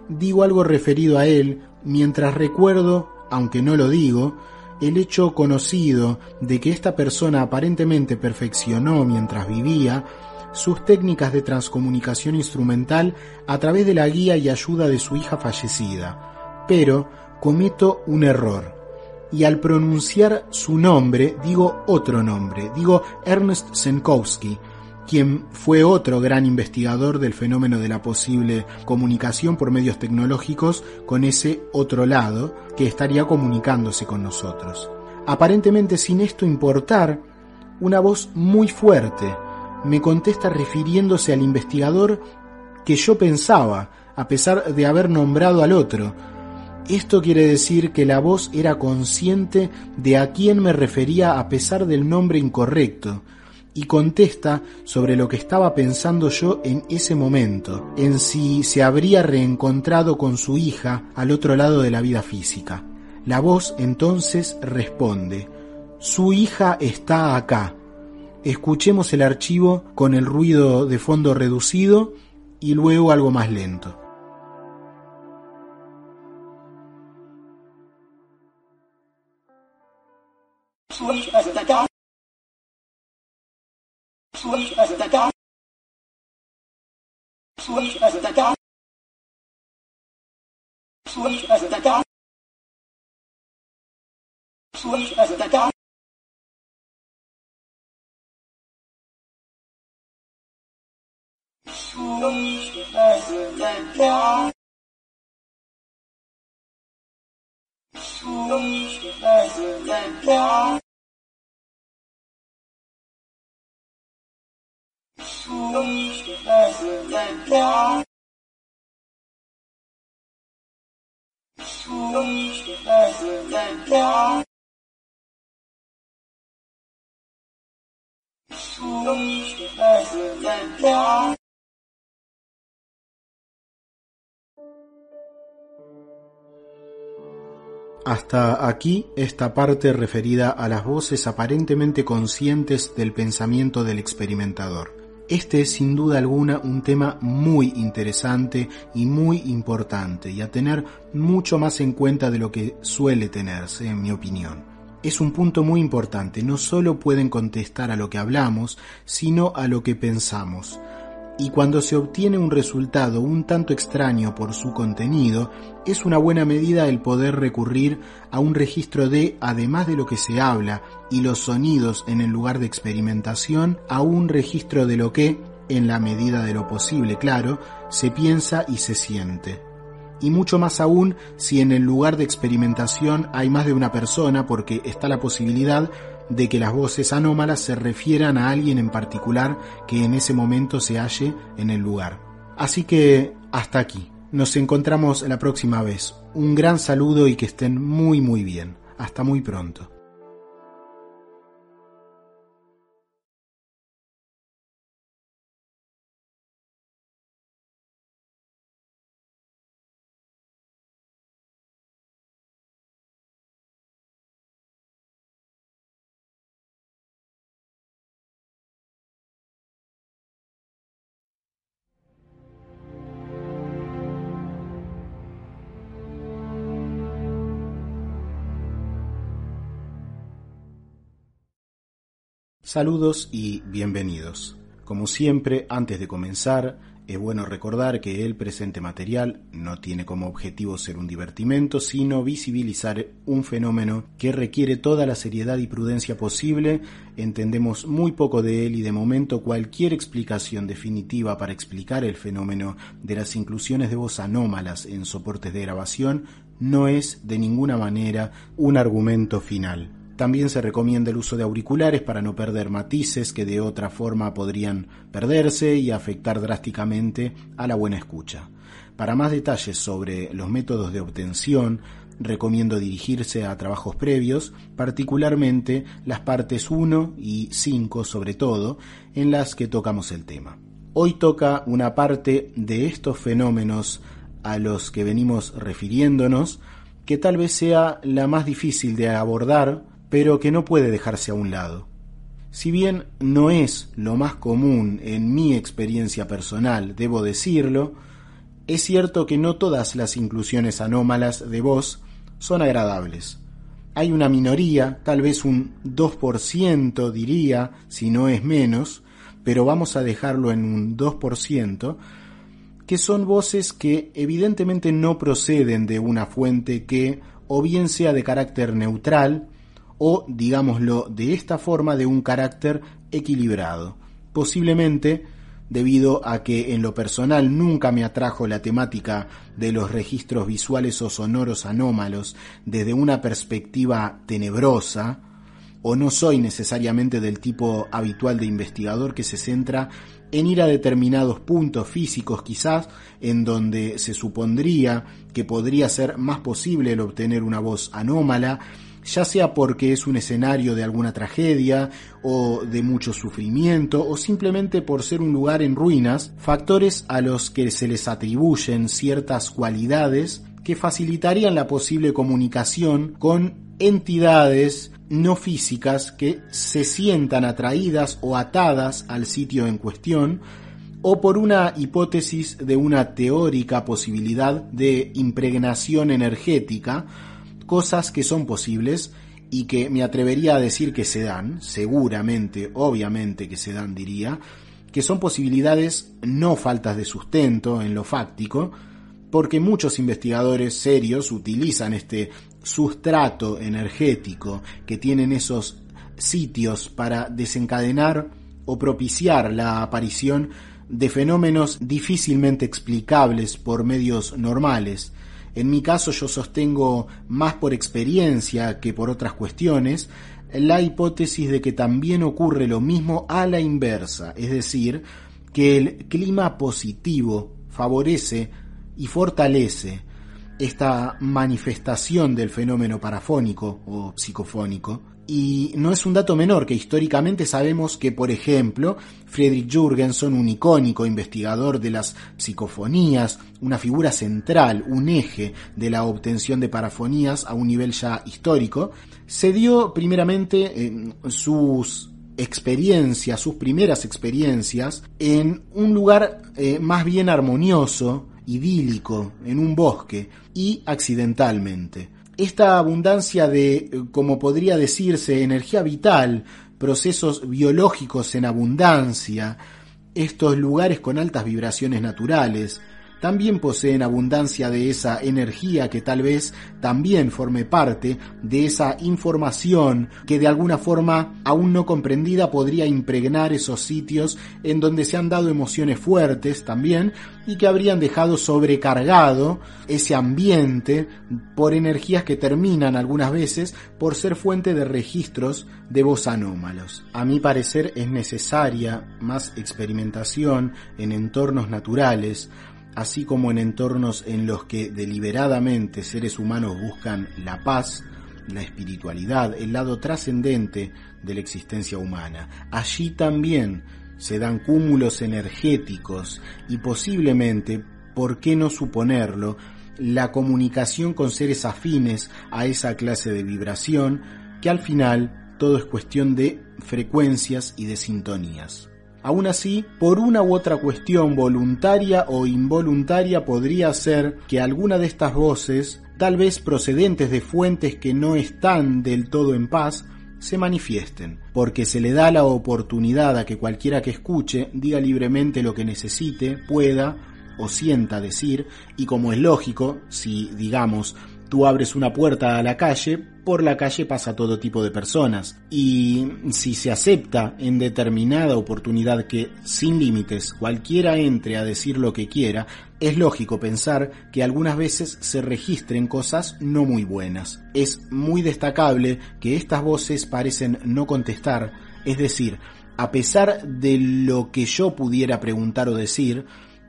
digo algo referido a él mientras recuerdo, aunque no lo digo, el hecho conocido de que esta persona aparentemente perfeccionó mientras vivía sus técnicas de transcomunicación instrumental a través de la guía y ayuda de su hija fallecida. Pero cometo un error. Y al pronunciar su nombre digo otro nombre, digo Ernest Senkowski, quien fue otro gran investigador del fenómeno de la posible comunicación por medios tecnológicos con ese otro lado que estaría comunicándose con nosotros. Aparentemente sin esto importar, una voz muy fuerte me contesta refiriéndose al investigador que yo pensaba, a pesar de haber nombrado al otro. Esto quiere decir que la voz era consciente de a quién me refería a pesar del nombre incorrecto, y contesta sobre lo que estaba pensando yo en ese momento, en si se habría reencontrado con su hija al otro lado de la vida física. La voz entonces responde, su hija está acá. Escuchemos el archivo con el ruido de fondo reducido y luego algo más lento. صلح أستطع صلح أستطع صلح أستطع صلح أستطع صلح أستطع صلح أستطع 数一数二数三八，数一数二数三八，数一数二数三八，数一数。Hasta aquí esta parte referida a las voces aparentemente conscientes del pensamiento del experimentador. Este es sin duda alguna un tema muy interesante y muy importante y a tener mucho más en cuenta de lo que suele tenerse, en mi opinión. Es un punto muy importante, no solo pueden contestar a lo que hablamos, sino a lo que pensamos y cuando se obtiene un resultado un tanto extraño por su contenido, es una buena medida el poder recurrir a un registro de, además de lo que se habla y los sonidos en el lugar de experimentación, a un registro de lo que, en la medida de lo posible, claro, se piensa y se siente. Y mucho más aún si en el lugar de experimentación hay más de una persona porque está la posibilidad de que las voces anómalas se refieran a alguien en particular que en ese momento se halle en el lugar. Así que hasta aquí. Nos encontramos la próxima vez. Un gran saludo y que estén muy muy bien. Hasta muy pronto. Saludos y bienvenidos. Como siempre, antes de comenzar, es bueno recordar que el presente material no tiene como objetivo ser un divertimento, sino visibilizar un fenómeno que requiere toda la seriedad y prudencia posible. Entendemos muy poco de él y de momento cualquier explicación definitiva para explicar el fenómeno de las inclusiones de voz anómalas en soportes de grabación no es de ninguna manera un argumento final. También se recomienda el uso de auriculares para no perder matices que de otra forma podrían perderse y afectar drásticamente a la buena escucha. Para más detalles sobre los métodos de obtención, recomiendo dirigirse a trabajos previos, particularmente las partes 1 y 5 sobre todo, en las que tocamos el tema. Hoy toca una parte de estos fenómenos a los que venimos refiriéndonos, que tal vez sea la más difícil de abordar pero que no puede dejarse a un lado. Si bien no es lo más común en mi experiencia personal, debo decirlo, es cierto que no todas las inclusiones anómalas de voz son agradables. Hay una minoría, tal vez un 2% diría, si no es menos, pero vamos a dejarlo en un 2%, que son voces que evidentemente no proceden de una fuente que o bien sea de carácter neutral, o, digámoslo de esta forma, de un carácter equilibrado. Posiblemente debido a que en lo personal nunca me atrajo la temática de los registros visuales o sonoros anómalos desde una perspectiva tenebrosa, o no soy necesariamente del tipo habitual de investigador que se centra en ir a determinados puntos físicos quizás en donde se supondría que podría ser más posible el obtener una voz anómala ya sea porque es un escenario de alguna tragedia o de mucho sufrimiento o simplemente por ser un lugar en ruinas, factores a los que se les atribuyen ciertas cualidades que facilitarían la posible comunicación con entidades no físicas que se sientan atraídas o atadas al sitio en cuestión o por una hipótesis de una teórica posibilidad de impregnación energética cosas que son posibles y que me atrevería a decir que se dan, seguramente, obviamente que se dan, diría, que son posibilidades no faltas de sustento en lo fáctico, porque muchos investigadores serios utilizan este sustrato energético que tienen esos sitios para desencadenar o propiciar la aparición de fenómenos difícilmente explicables por medios normales, en mi caso yo sostengo más por experiencia que por otras cuestiones la hipótesis de que también ocurre lo mismo a la inversa, es decir, que el clima positivo favorece y fortalece esta manifestación del fenómeno parafónico o psicofónico y no es un dato menor que históricamente sabemos que, por ejemplo, Friedrich Jürgenson, un icónico investigador de las psicofonías, una figura central, un eje de la obtención de parafonías a un nivel ya histórico, se dio primeramente en sus experiencias, sus primeras experiencias, en un lugar eh, más bien armonioso, idílico, en un bosque, y accidentalmente esta abundancia de, como podría decirse, energía vital, procesos biológicos en abundancia, estos lugares con altas vibraciones naturales, también poseen abundancia de esa energía que tal vez también forme parte de esa información que de alguna forma aún no comprendida podría impregnar esos sitios en donde se han dado emociones fuertes también y que habrían dejado sobrecargado ese ambiente por energías que terminan algunas veces por ser fuente de registros de voz anómalos. A mi parecer es necesaria más experimentación en entornos naturales así como en entornos en los que deliberadamente seres humanos buscan la paz, la espiritualidad, el lado trascendente de la existencia humana. Allí también se dan cúmulos energéticos y posiblemente, ¿por qué no suponerlo?, la comunicación con seres afines a esa clase de vibración, que al final todo es cuestión de frecuencias y de sintonías. Aún así, por una u otra cuestión voluntaria o involuntaria podría ser que alguna de estas voces, tal vez procedentes de fuentes que no están del todo en paz, se manifiesten, porque se le da la oportunidad a que cualquiera que escuche diga libremente lo que necesite, pueda o sienta decir, y como es lógico, si, digamos, tú abres una puerta a la calle, por la calle pasa todo tipo de personas. Y si se acepta en determinada oportunidad que, sin límites, cualquiera entre a decir lo que quiera, es lógico pensar que algunas veces se registren cosas no muy buenas. Es muy destacable que estas voces parecen no contestar, es decir, a pesar de lo que yo pudiera preguntar o decir,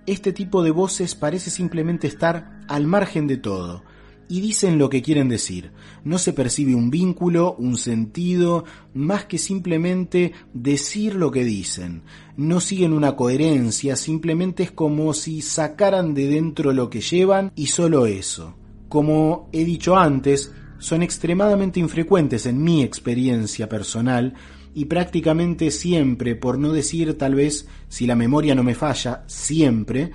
este tipo de voces parece simplemente estar al margen de todo y dicen lo que quieren decir. No se percibe un vínculo, un sentido, más que simplemente decir lo que dicen. No siguen una coherencia, simplemente es como si sacaran de dentro lo que llevan y solo eso. Como he dicho antes, son extremadamente infrecuentes en mi experiencia personal y prácticamente siempre, por no decir tal vez, si la memoria no me falla, siempre,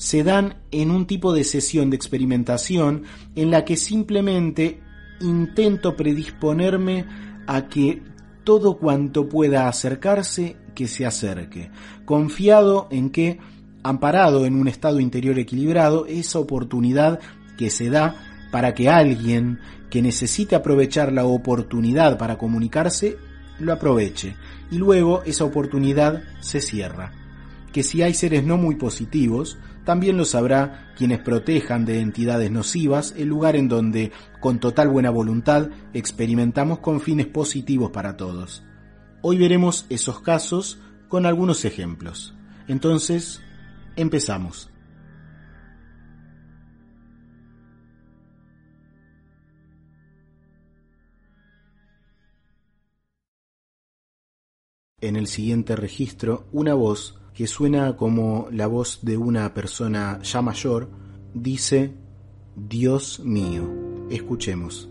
se dan en un tipo de sesión de experimentación en la que simplemente intento predisponerme a que todo cuanto pueda acercarse, que se acerque, confiado en que, amparado en un estado interior equilibrado, esa oportunidad que se da para que alguien que necesite aprovechar la oportunidad para comunicarse, lo aproveche, y luego esa oportunidad se cierra. Que si hay seres no muy positivos, también lo sabrá quienes protejan de entidades nocivas el lugar en donde, con total buena voluntad, experimentamos con fines positivos para todos. Hoy veremos esos casos con algunos ejemplos. Entonces, empezamos. En el siguiente registro, una voz que suena como la voz de una persona ya mayor, dice, Dios mío. Escuchemos.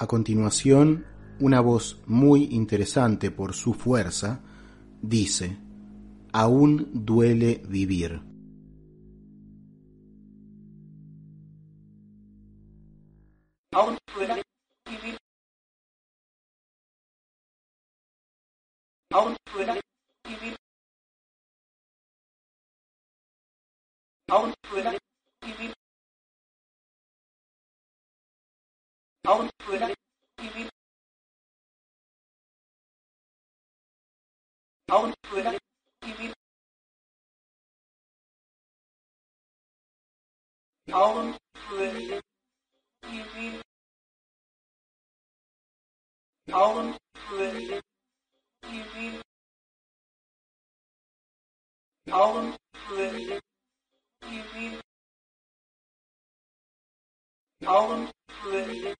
A continuación, una voz muy interesante por su fuerza dice, aún duele vivir. outward outward outward outward Alan Freddy Alan Freddy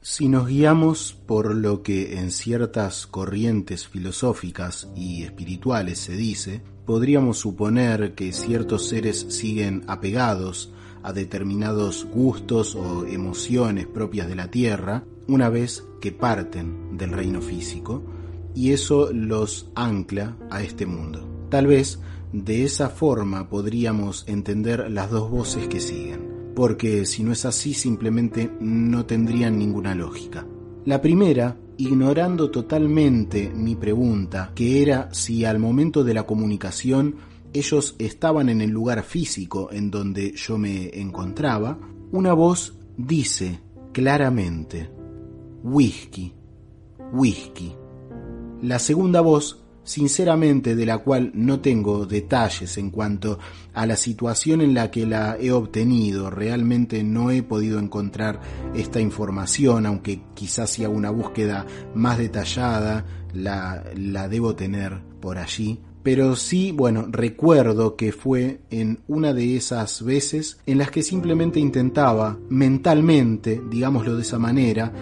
Si nos guiamos por lo que en ciertas corrientes filosóficas y espirituales se dice, podríamos suponer que ciertos seres siguen apegados a determinados gustos o emociones propias de la Tierra una vez que parten del reino físico, y eso los ancla a este mundo. Tal vez de esa forma podríamos entender las dos voces que siguen porque si no es así simplemente no tendrían ninguna lógica. La primera, ignorando totalmente mi pregunta, que era si al momento de la comunicación ellos estaban en el lugar físico en donde yo me encontraba, una voz dice claramente, whisky, whisky. La segunda voz sinceramente de la cual no tengo detalles en cuanto a la situación en la que la he obtenido. Realmente no he podido encontrar esta información, aunque quizás si hago una búsqueda más detallada la, la debo tener por allí. Pero sí, bueno, recuerdo que fue en una de esas veces en las que simplemente intentaba mentalmente, digámoslo de esa manera,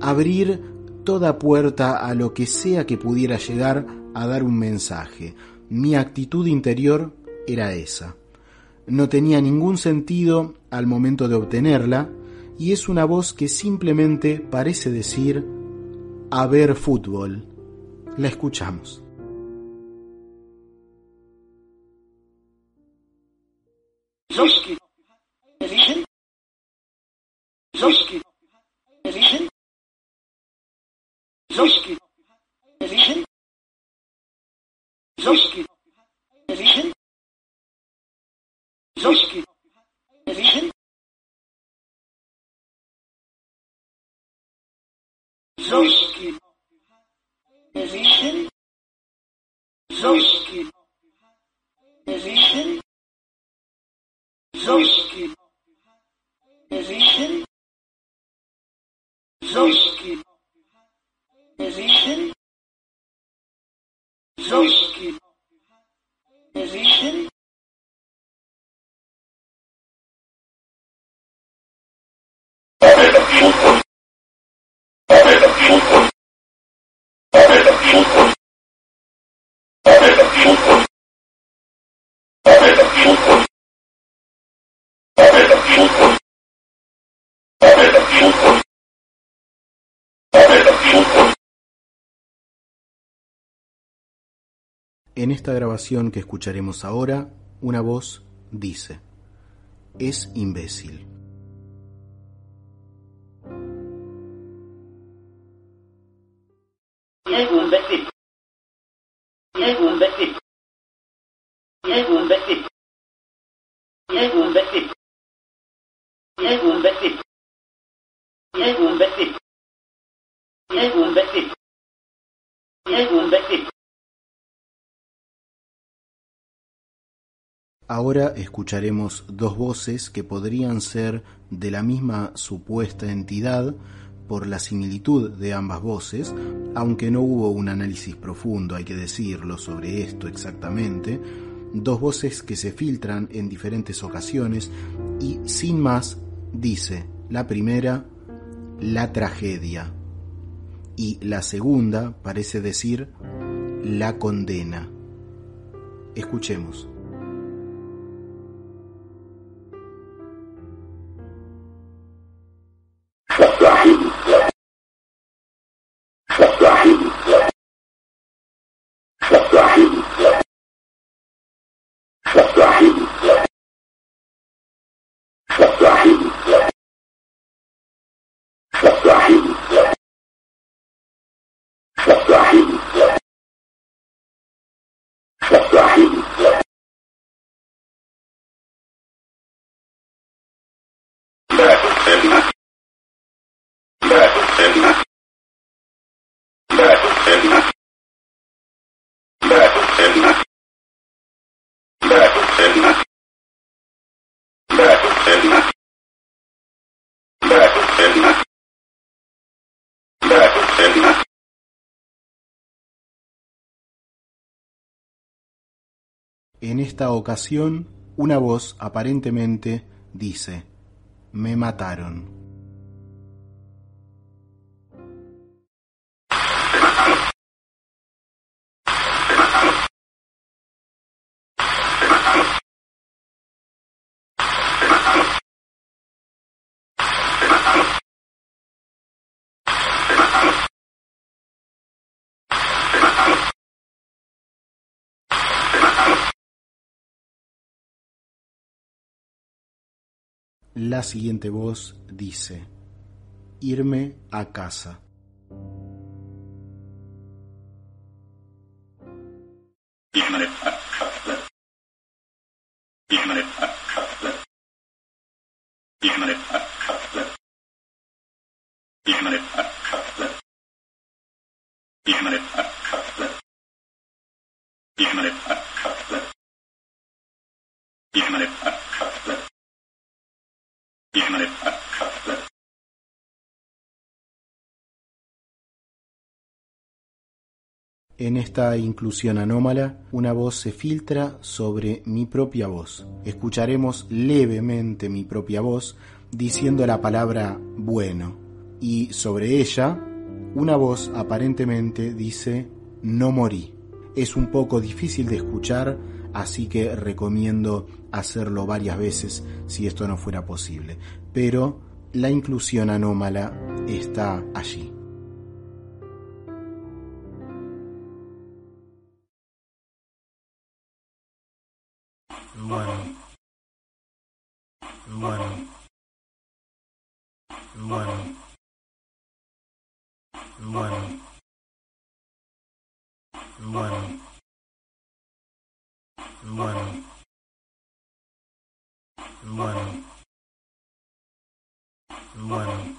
abrir toda puerta a lo que sea que pudiera llegar a dar un mensaje. Mi actitud interior era esa. No tenía ningún sentido al momento de obtenerla y es una voz que simplemente parece decir a ver fútbol. La escuchamos. Zoski. Eligen. Zoski. Eligen. Zoski. Eligen. Zoski. Eligen. Zoski. Eligen. Zoski. position position Thank you. En esta grabación que escucharemos ahora, una voz dice, es imbécil. Ahora escucharemos dos voces que podrían ser de la misma supuesta entidad por la similitud de ambas voces, aunque no hubo un análisis profundo, hay que decirlo, sobre esto exactamente, dos voces que se filtran en diferentes ocasiones y sin más dice la primera la tragedia y la segunda parece decir la condena. Escuchemos. En esta ocasión, una voz aparentemente dice, me mataron. La siguiente voz dice, irme a casa. Ignorant. lleno de paz. En esta inclusión anómala, una voz se filtra sobre mi propia voz. Escucharemos levemente mi propia voz diciendo la palabra bueno y sobre ella una voz aparentemente dice no morí. Es un poco difícil de escuchar, así que recomiendo hacerlo varias veces si esto no fuera posible. Pero la inclusión anómala está allí. Bueno. Bueno. Bueno. Bueno. Bueno. Bueno. Bueno.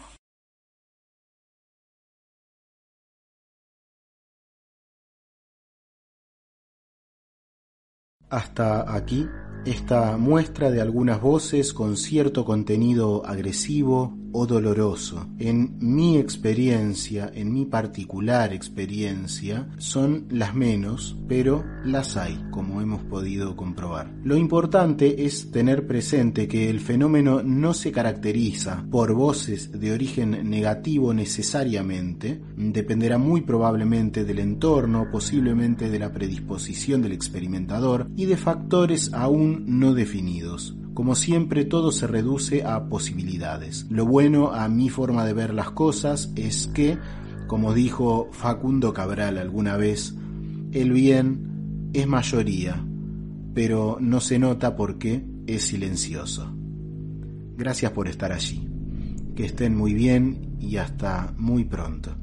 Hasta aquí esta muestra de algunas voces con cierto contenido agresivo o doloroso. En mi experiencia, en mi particular experiencia, son las menos, pero las hay, como hemos podido comprobar. Lo importante es tener presente que el fenómeno no se caracteriza por voces de origen negativo necesariamente, dependerá muy probablemente del entorno, posiblemente de la predisposición del experimentador y de factores aún no definidos. Como siempre, todo se reduce a posibilidades. Lo bueno a mi forma de ver las cosas es que, como dijo Facundo Cabral alguna vez, el bien es mayoría, pero no se nota porque es silencioso. Gracias por estar allí. Que estén muy bien y hasta muy pronto.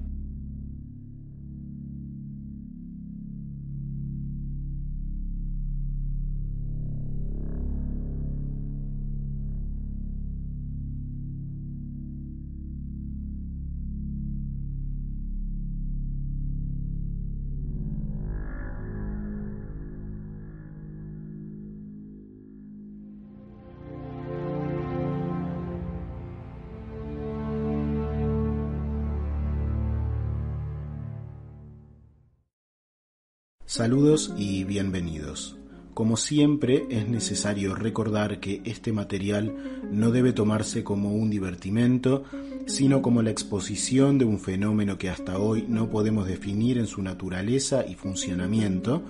Saludos y bienvenidos. Como siempre, es necesario recordar que este material no debe tomarse como un divertimento, sino como la exposición de un fenómeno que hasta hoy no podemos definir en su naturaleza y funcionamiento,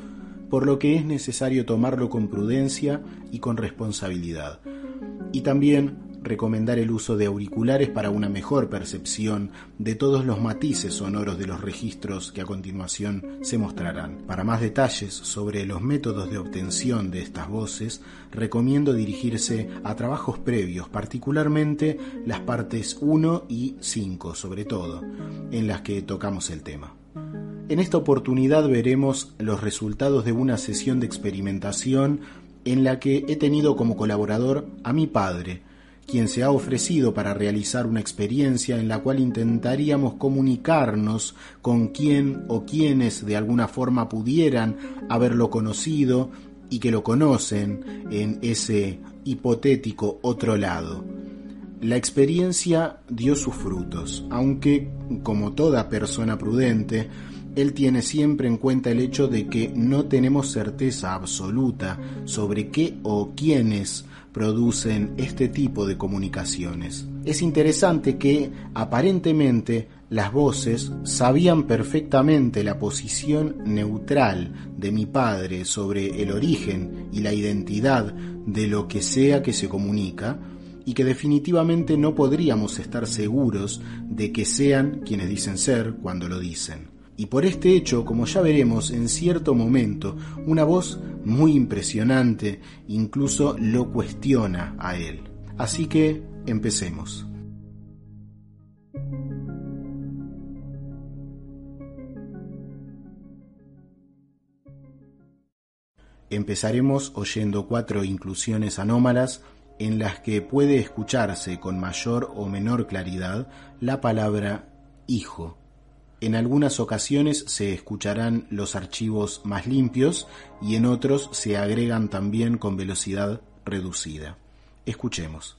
por lo que es necesario tomarlo con prudencia y con responsabilidad. Y también recomendar el uso de auriculares para una mejor percepción de todos los matices sonoros de los registros que a continuación se mostrarán. Para más detalles sobre los métodos de obtención de estas voces, recomiendo dirigirse a trabajos previos, particularmente las partes 1 y 5 sobre todo, en las que tocamos el tema. En esta oportunidad veremos los resultados de una sesión de experimentación en la que he tenido como colaborador a mi padre, quien se ha ofrecido para realizar una experiencia en la cual intentaríamos comunicarnos con quien o quienes de alguna forma pudieran haberlo conocido y que lo conocen en ese hipotético otro lado. La experiencia dio sus frutos, aunque, como toda persona prudente, él tiene siempre en cuenta el hecho de que no tenemos certeza absoluta sobre qué o quiénes producen este tipo de comunicaciones. Es interesante que aparentemente las voces sabían perfectamente la posición neutral de mi padre sobre el origen y la identidad de lo que sea que se comunica, y que definitivamente no podríamos estar seguros de que sean quienes dicen ser cuando lo dicen. Y por este hecho, como ya veremos en cierto momento, una voz muy impresionante incluso lo cuestiona a él. Así que empecemos. Empezaremos oyendo cuatro inclusiones anómalas en las que puede escucharse con mayor o menor claridad la palabra hijo en algunas ocasiones se escucharán los archivos más limpios y en otros se agregan también con velocidad reducida. Escuchemos.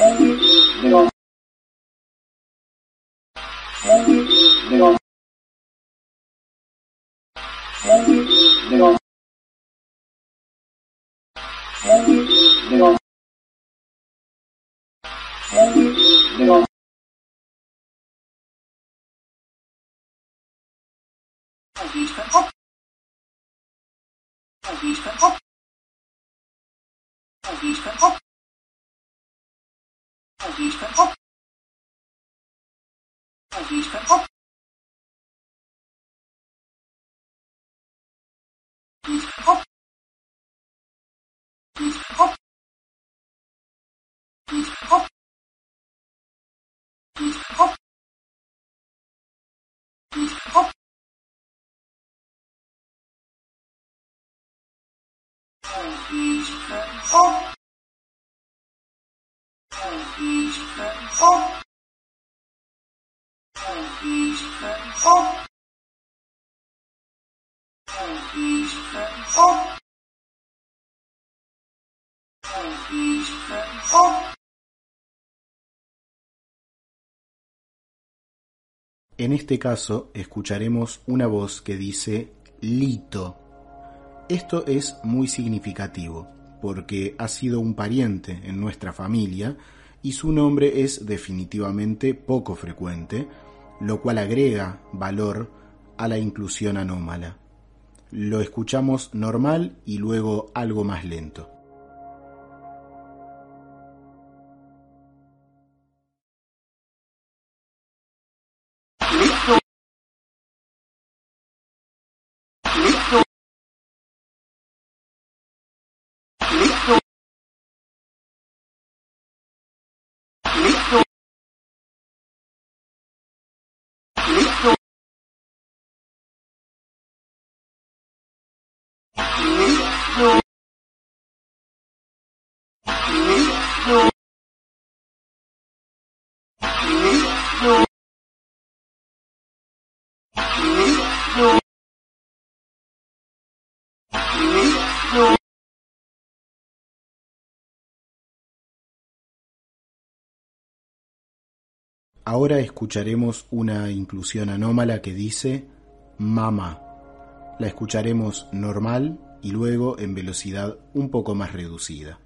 哎，那个。哎，那个。哎，那个。哎，那个。哎，那个。哎，那个。哎，那个。Oh! En este caso escucharemos una voz que dice Lito. Esto es muy significativo porque ha sido un pariente en nuestra familia y su nombre es definitivamente poco frecuente, lo cual agrega valor a la inclusión anómala. Lo escuchamos normal y luego algo más lento. Ahora escucharemos una inclusión anómala que dice mamá. La escucharemos normal y luego en velocidad un poco más reducida.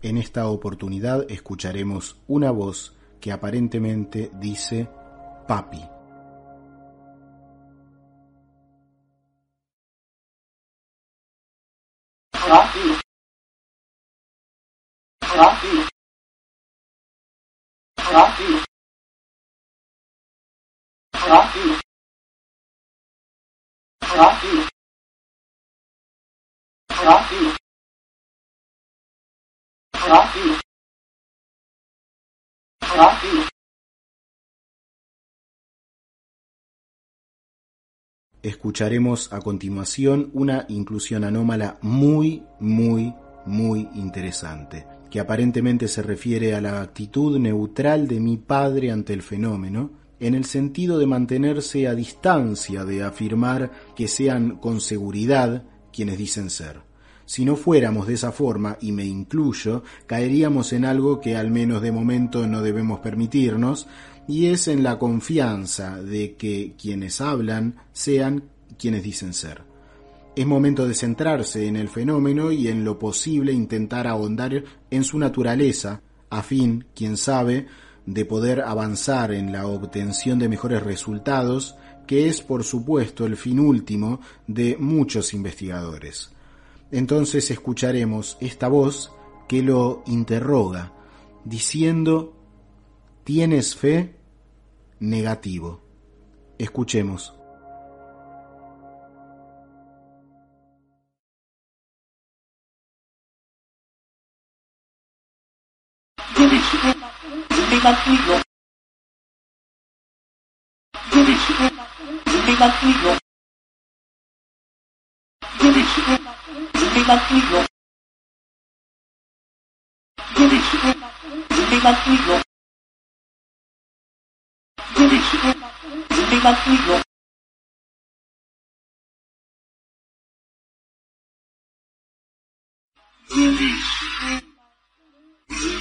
En esta oportunidad escucharemos una voz que aparentemente dice papi. Escucharemos a continuación una inclusión anómala muy, muy, muy interesante que aparentemente se refiere a la actitud neutral de mi padre ante el fenómeno, en el sentido de mantenerse a distancia de afirmar que sean con seguridad quienes dicen ser. Si no fuéramos de esa forma, y me incluyo, caeríamos en algo que al menos de momento no debemos permitirnos, y es en la confianza de que quienes hablan sean quienes dicen ser. Es momento de centrarse en el fenómeno y en lo posible intentar ahondar en su naturaleza, a fin, quién sabe, de poder avanzar en la obtención de mejores resultados, que es por supuesto el fin último de muchos investigadores entonces escucharemos esta voz que lo interroga, diciendo, ¿tienes fe? Negativo. Escuchemos. Delicious.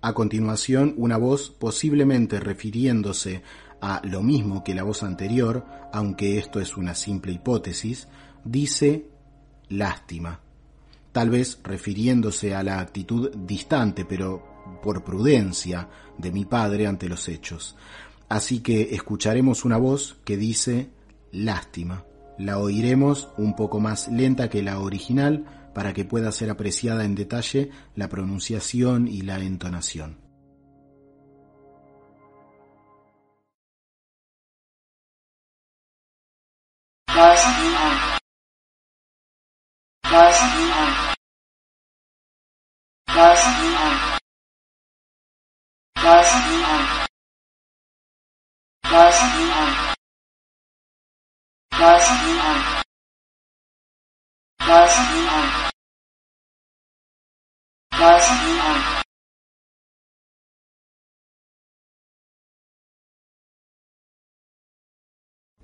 A continuación, una voz posiblemente refiriéndose a lo mismo que la voz anterior, aunque esto es una simple hipótesis, dice lástima, tal vez refiriéndose a la actitud distante, pero por prudencia, de mi padre ante los hechos. Así que escucharemos una voz que dice lástima. La oiremos un poco más lenta que la original para que pueda ser apreciada en detalle la pronunciación y la entonación.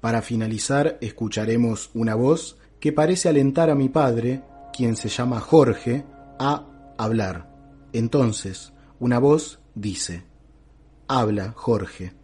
Para finalizar, escucharemos una voz que parece alentar a mi padre, quien se llama Jorge, a hablar. Entonces, una voz dice, Habla, Jorge.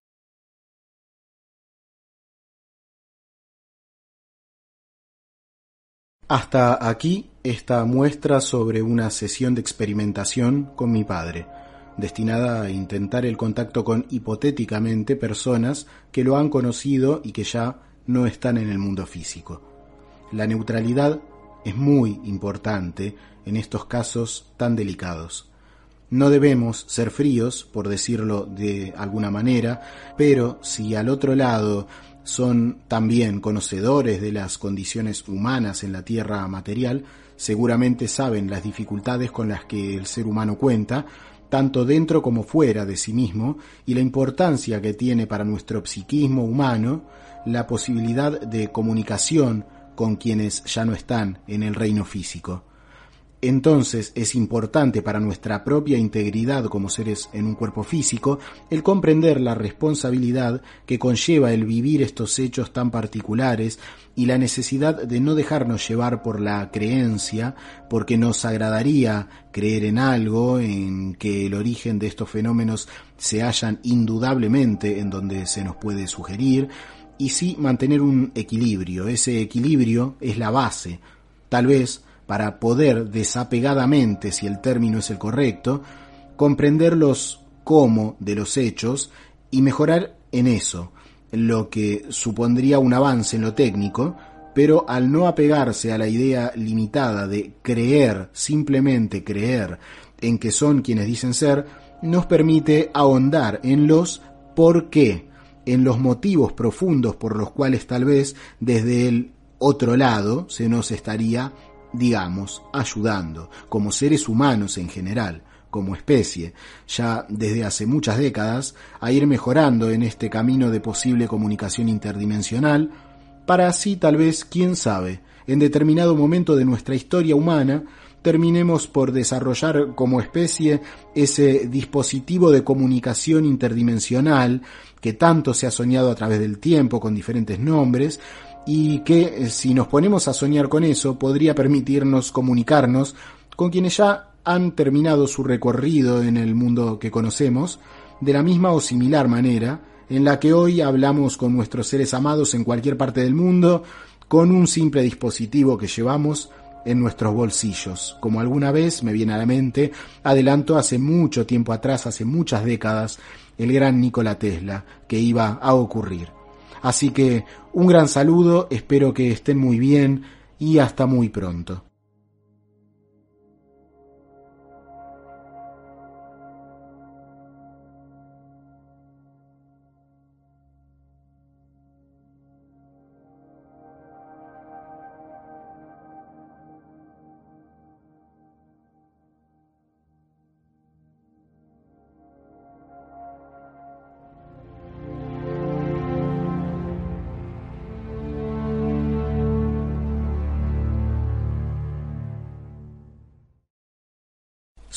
Hasta aquí esta muestra sobre una sesión de experimentación con mi padre, destinada a intentar el contacto con hipotéticamente personas que lo han conocido y que ya no están en el mundo físico. La neutralidad es muy importante en estos casos tan delicados. No debemos ser fríos, por decirlo de alguna manera, pero si al otro lado son también conocedores de las condiciones humanas en la tierra material, seguramente saben las dificultades con las que el ser humano cuenta, tanto dentro como fuera de sí mismo, y la importancia que tiene para nuestro psiquismo humano la posibilidad de comunicación con quienes ya no están en el reino físico. Entonces es importante para nuestra propia integridad como seres en un cuerpo físico el comprender la responsabilidad que conlleva el vivir estos hechos tan particulares y la necesidad de no dejarnos llevar por la creencia, porque nos agradaría creer en algo, en que el origen de estos fenómenos se hallan indudablemente en donde se nos puede sugerir, y sí mantener un equilibrio. Ese equilibrio es la base. Tal vez para poder desapegadamente, si el término es el correcto, comprender los cómo de los hechos y mejorar en eso, lo que supondría un avance en lo técnico, pero al no apegarse a la idea limitada de creer, simplemente creer en que son quienes dicen ser, nos permite ahondar en los por qué, en los motivos profundos por los cuales tal vez desde el otro lado se nos estaría digamos, ayudando, como seres humanos en general, como especie, ya desde hace muchas décadas, a ir mejorando en este camino de posible comunicación interdimensional, para así tal vez, quién sabe, en determinado momento de nuestra historia humana, terminemos por desarrollar como especie ese dispositivo de comunicación interdimensional que tanto se ha soñado a través del tiempo con diferentes nombres, y que eh, si nos ponemos a soñar con eso podría permitirnos comunicarnos con quienes ya han terminado su recorrido en el mundo que conocemos, de la misma o similar manera en la que hoy hablamos con nuestros seres amados en cualquier parte del mundo con un simple dispositivo que llevamos en nuestros bolsillos, como alguna vez me viene a la mente, adelanto hace mucho tiempo atrás, hace muchas décadas, el gran Nikola Tesla, que iba a ocurrir. Así que un gran saludo, espero que estén muy bien y hasta muy pronto.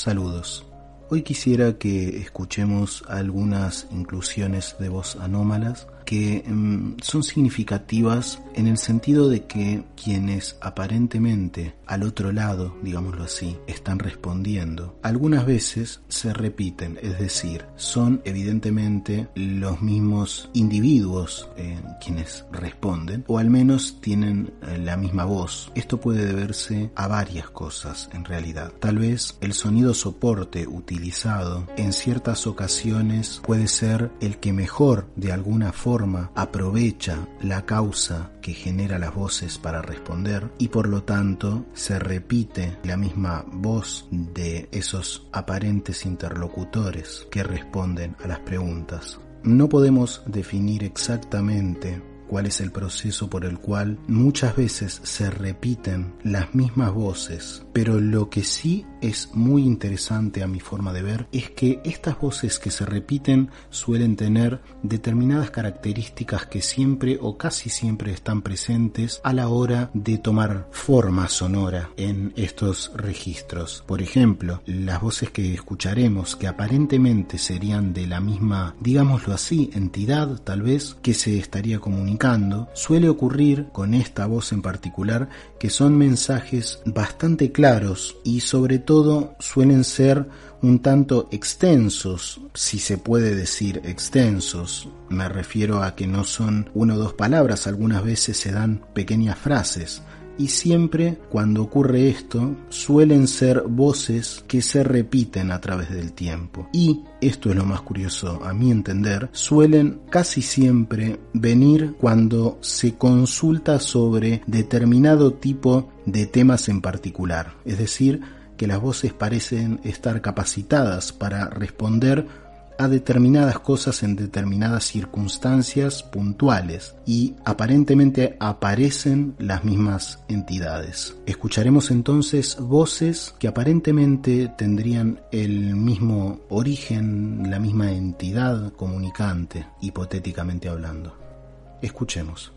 Saludos. Hoy quisiera que escuchemos algunas inclusiones de voz anómalas que mm, son significativas en el sentido de que quienes aparentemente al otro lado, digámoslo así, están respondiendo, algunas veces se repiten, es decir, son evidentemente los mismos individuos eh, quienes responden, o al menos tienen eh, la misma voz. Esto puede deberse a varias cosas en realidad. Tal vez el sonido soporte utilizado en ciertas ocasiones puede ser el que mejor de alguna forma aprovecha la causa que genera las voces para responder y por lo tanto se repite la misma voz de esos aparentes interlocutores que responden a las preguntas. No podemos definir exactamente cuál es el proceso por el cual muchas veces se repiten las mismas voces, pero lo que sí es muy interesante a mi forma de ver es que estas voces que se repiten suelen tener determinadas características que siempre o casi siempre están presentes a la hora de tomar forma sonora en estos registros. Por ejemplo, las voces que escucharemos que aparentemente serían de la misma, digámoslo así, entidad tal vez que se estaría comunicando, suele ocurrir con esta voz en particular que son mensajes bastante claros y sobre todo suelen ser un tanto extensos, si se puede decir extensos. Me refiero a que no son una o dos palabras, algunas veces se dan pequeñas frases. Y siempre cuando ocurre esto suelen ser voces que se repiten a través del tiempo. Y, esto es lo más curioso a mi entender, suelen casi siempre venir cuando se consulta sobre determinado tipo de temas en particular. Es decir, que las voces parecen estar capacitadas para responder a determinadas cosas en determinadas circunstancias puntuales y aparentemente aparecen las mismas entidades. Escucharemos entonces voces que aparentemente tendrían el mismo origen, la misma entidad comunicante, hipotéticamente hablando. Escuchemos.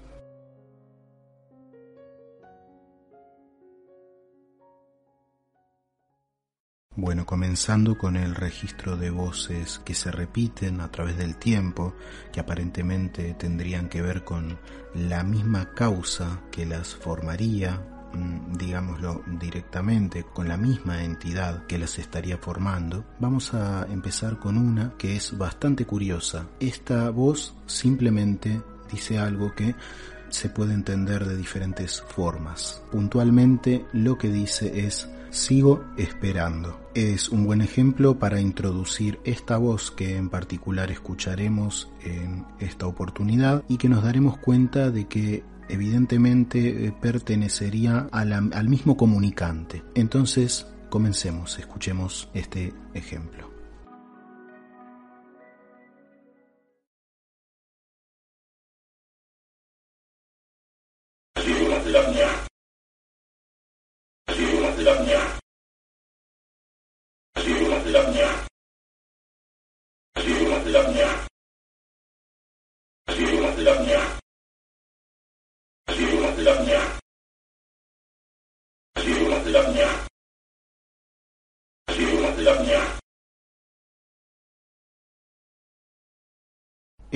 Bueno, comenzando con el registro de voces que se repiten a través del tiempo, que aparentemente tendrían que ver con la misma causa que las formaría, mm, digámoslo directamente, con la misma entidad que las estaría formando, vamos a empezar con una que es bastante curiosa. Esta voz simplemente dice algo que se puede entender de diferentes formas. Puntualmente lo que dice es sigo esperando. Es un buen ejemplo para introducir esta voz que en particular escucharemos en esta oportunidad y que nos daremos cuenta de que evidentemente eh, pertenecería al mismo comunicante. Entonces, comencemos, escuchemos este ejemplo. niya. Sinumatlak niya. Sinumatlak niya. Sinumatlak niya.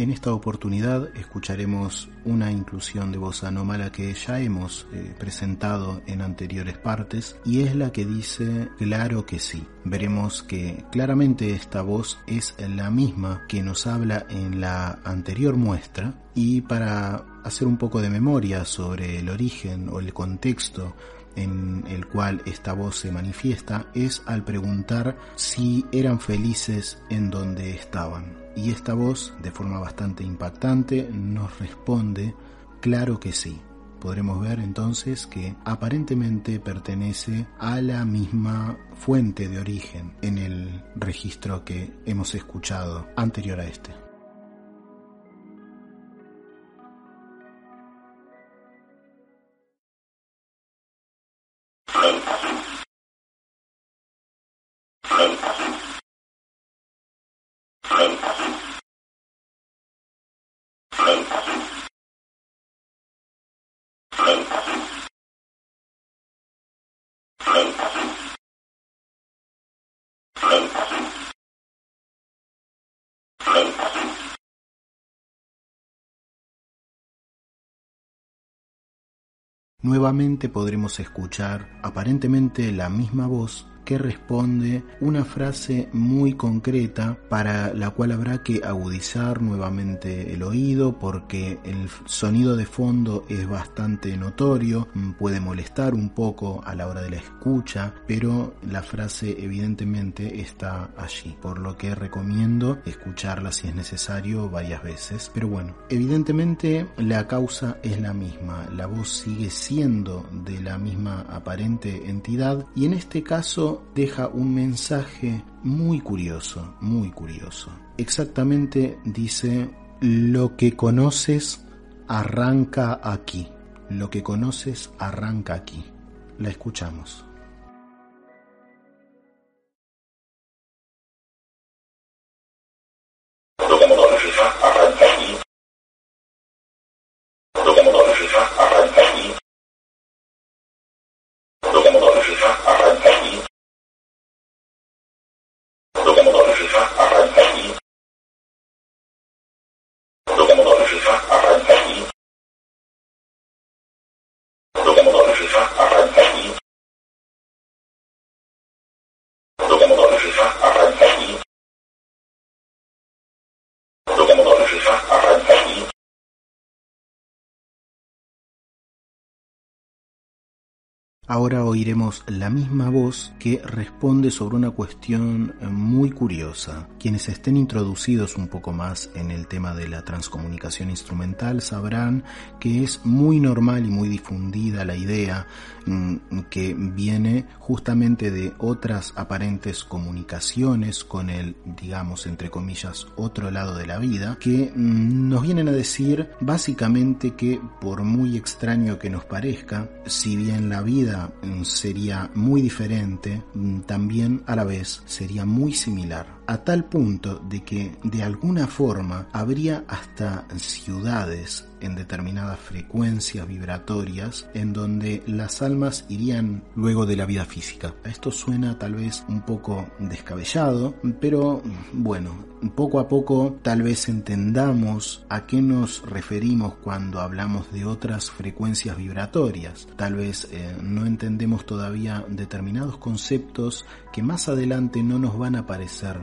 En esta oportunidad escucharemos una inclusión de voz anómala que ya hemos eh, presentado en anteriores partes y es la que dice claro que sí. Veremos que claramente esta voz es la misma que nos habla en la anterior muestra y para hacer un poco de memoria sobre el origen o el contexto en el cual esta voz se manifiesta es al preguntar si eran felices en donde estaban. Y esta voz, de forma bastante impactante, nos responde, claro que sí. Podremos ver entonces que aparentemente pertenece a la misma fuente de origen en el registro que hemos escuchado anterior a este. Nuevamente podremos escuchar aparentemente la misma voz que responde una frase muy concreta para la cual habrá que agudizar nuevamente el oído porque el sonido de fondo es bastante notorio, mm, puede molestar un poco a la hora de la escucha, pero la frase evidentemente está allí, por lo que recomiendo escucharla si es necesario varias veces. Pero bueno, evidentemente la causa es la misma, la voz sigue siendo de la misma aparente entidad y en este caso deja un mensaje muy curioso, muy curioso. Exactamente dice, lo que conoces arranca aquí, lo que conoces arranca aquí. La escuchamos. Ahora oiremos la misma voz que responde sobre una cuestión muy curiosa. Quienes estén introducidos un poco más en el tema de la transcomunicación instrumental sabrán que es muy normal y muy difundida la idea mm, que viene justamente de otras aparentes comunicaciones con el, digamos, entre comillas, otro lado de la vida, que mm, nos vienen a decir básicamente que por muy extraño que nos parezca, si bien la vida sería muy diferente, también a la vez sería muy similar. A tal punto de que de alguna forma habría hasta ciudades en determinadas frecuencias vibratorias en donde las almas irían luego de la vida física. Esto suena tal vez un poco descabellado, pero bueno, poco a poco tal vez entendamos a qué nos referimos cuando hablamos de otras frecuencias vibratorias. Tal vez eh, no entendemos todavía determinados conceptos que más adelante no nos van a parecer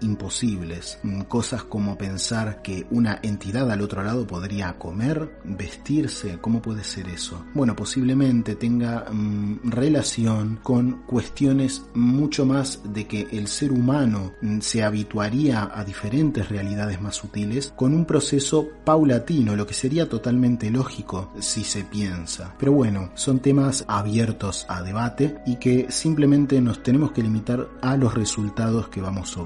imposibles. Mm, Cosas como pensar que una entidad al otro lado podría comer, vestirse, ¿cómo puede ser eso? Bueno, posiblemente tenga mm, relación con cuestiones mucho más de que el ser humano mm, se habituaría a diferentes realidades más sutiles con un proceso paulatino, lo que sería totalmente lógico si se piensa. Pero bueno, son temas abiertos a debate y que simplemente nos tenemos que limitar a los resultados que vamos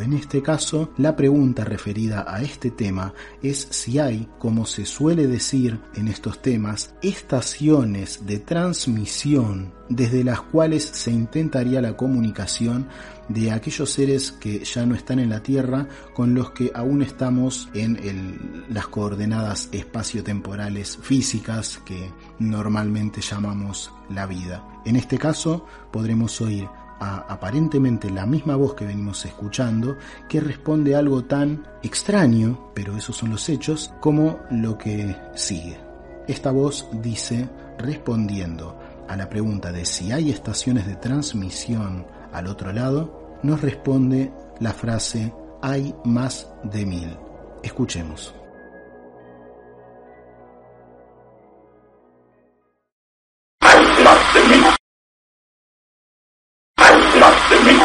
En este caso, la pregunta referida a este tema es si hay, como se suele decir en estos temas, estaciones de transmisión desde las cuales se intentaría la comunicación de aquellos seres que ya no están en la Tierra con los que aún estamos en las coordenadas espaciotemporales físicas que normalmente llamamos la vida. En este caso podremos oír a aparentemente la misma voz que venimos escuchando que responde algo tan extraño, pero esos son los hechos, como lo que sigue. Esta voz dice, respondiendo a la pregunta de si hay estaciones de transmisión al otro lado, nos responde la frase hay más de mil. Escuchemos. the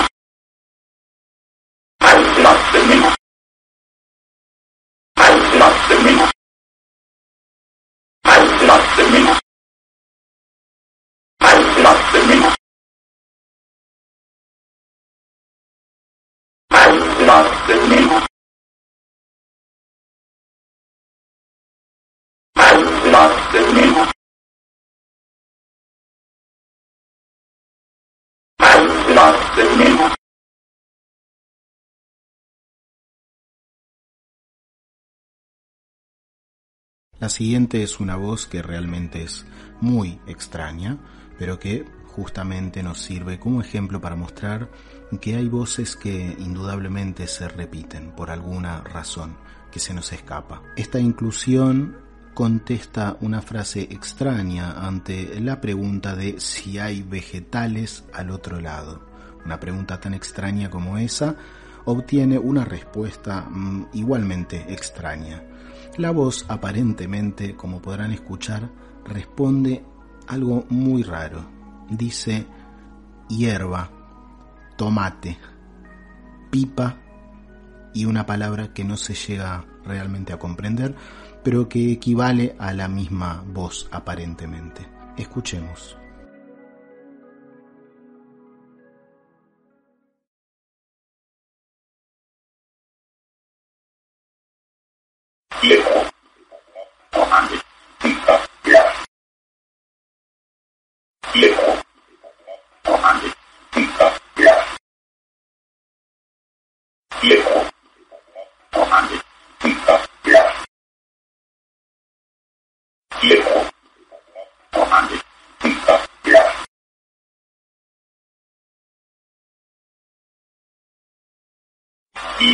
La siguiente es una voz que realmente es muy extraña, pero que justamente nos sirve como ejemplo para mostrar que hay voces que indudablemente se repiten por alguna razón que se nos escapa. Esta inclusión contesta una frase extraña ante la pregunta de si hay vegetales al otro lado. Una pregunta tan extraña como esa obtiene una respuesta mm, igualmente extraña. La voz aparentemente, como podrán escuchar, responde algo muy raro. Dice hierba, tomate, pipa y una palabra que no se llega realmente a comprender, pero que equivale a la misma voz aparentemente. Escuchemos.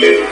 live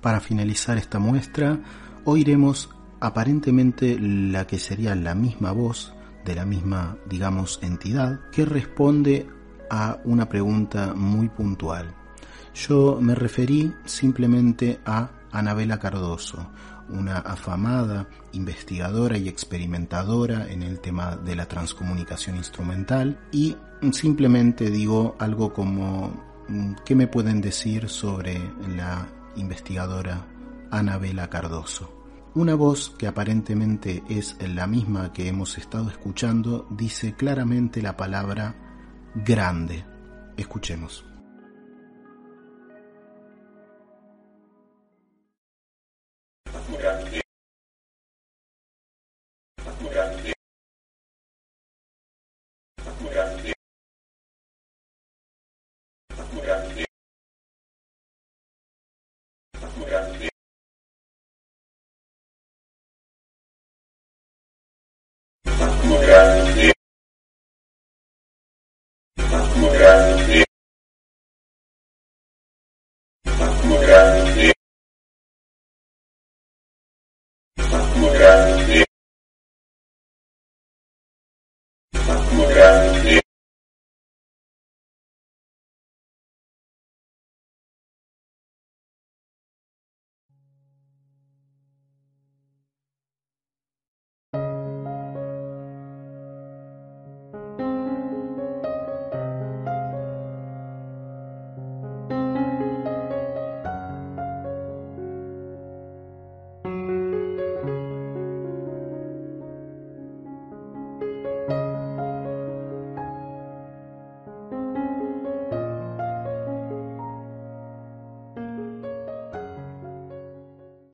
Para finalizar esta muestra, oiremos aparentemente la que sería la misma voz de la misma, digamos, entidad que responde a una pregunta muy puntual. Yo me referí simplemente a Anabela Cardoso una afamada investigadora y experimentadora en el tema de la transcomunicación instrumental y simplemente digo algo como mm, ¿qué me pueden decir sobre la investigadora Anabela Cardoso? Una voz que aparentemente es la misma que hemos estado escuchando dice claramente la palabra grande. Escuchemos. Música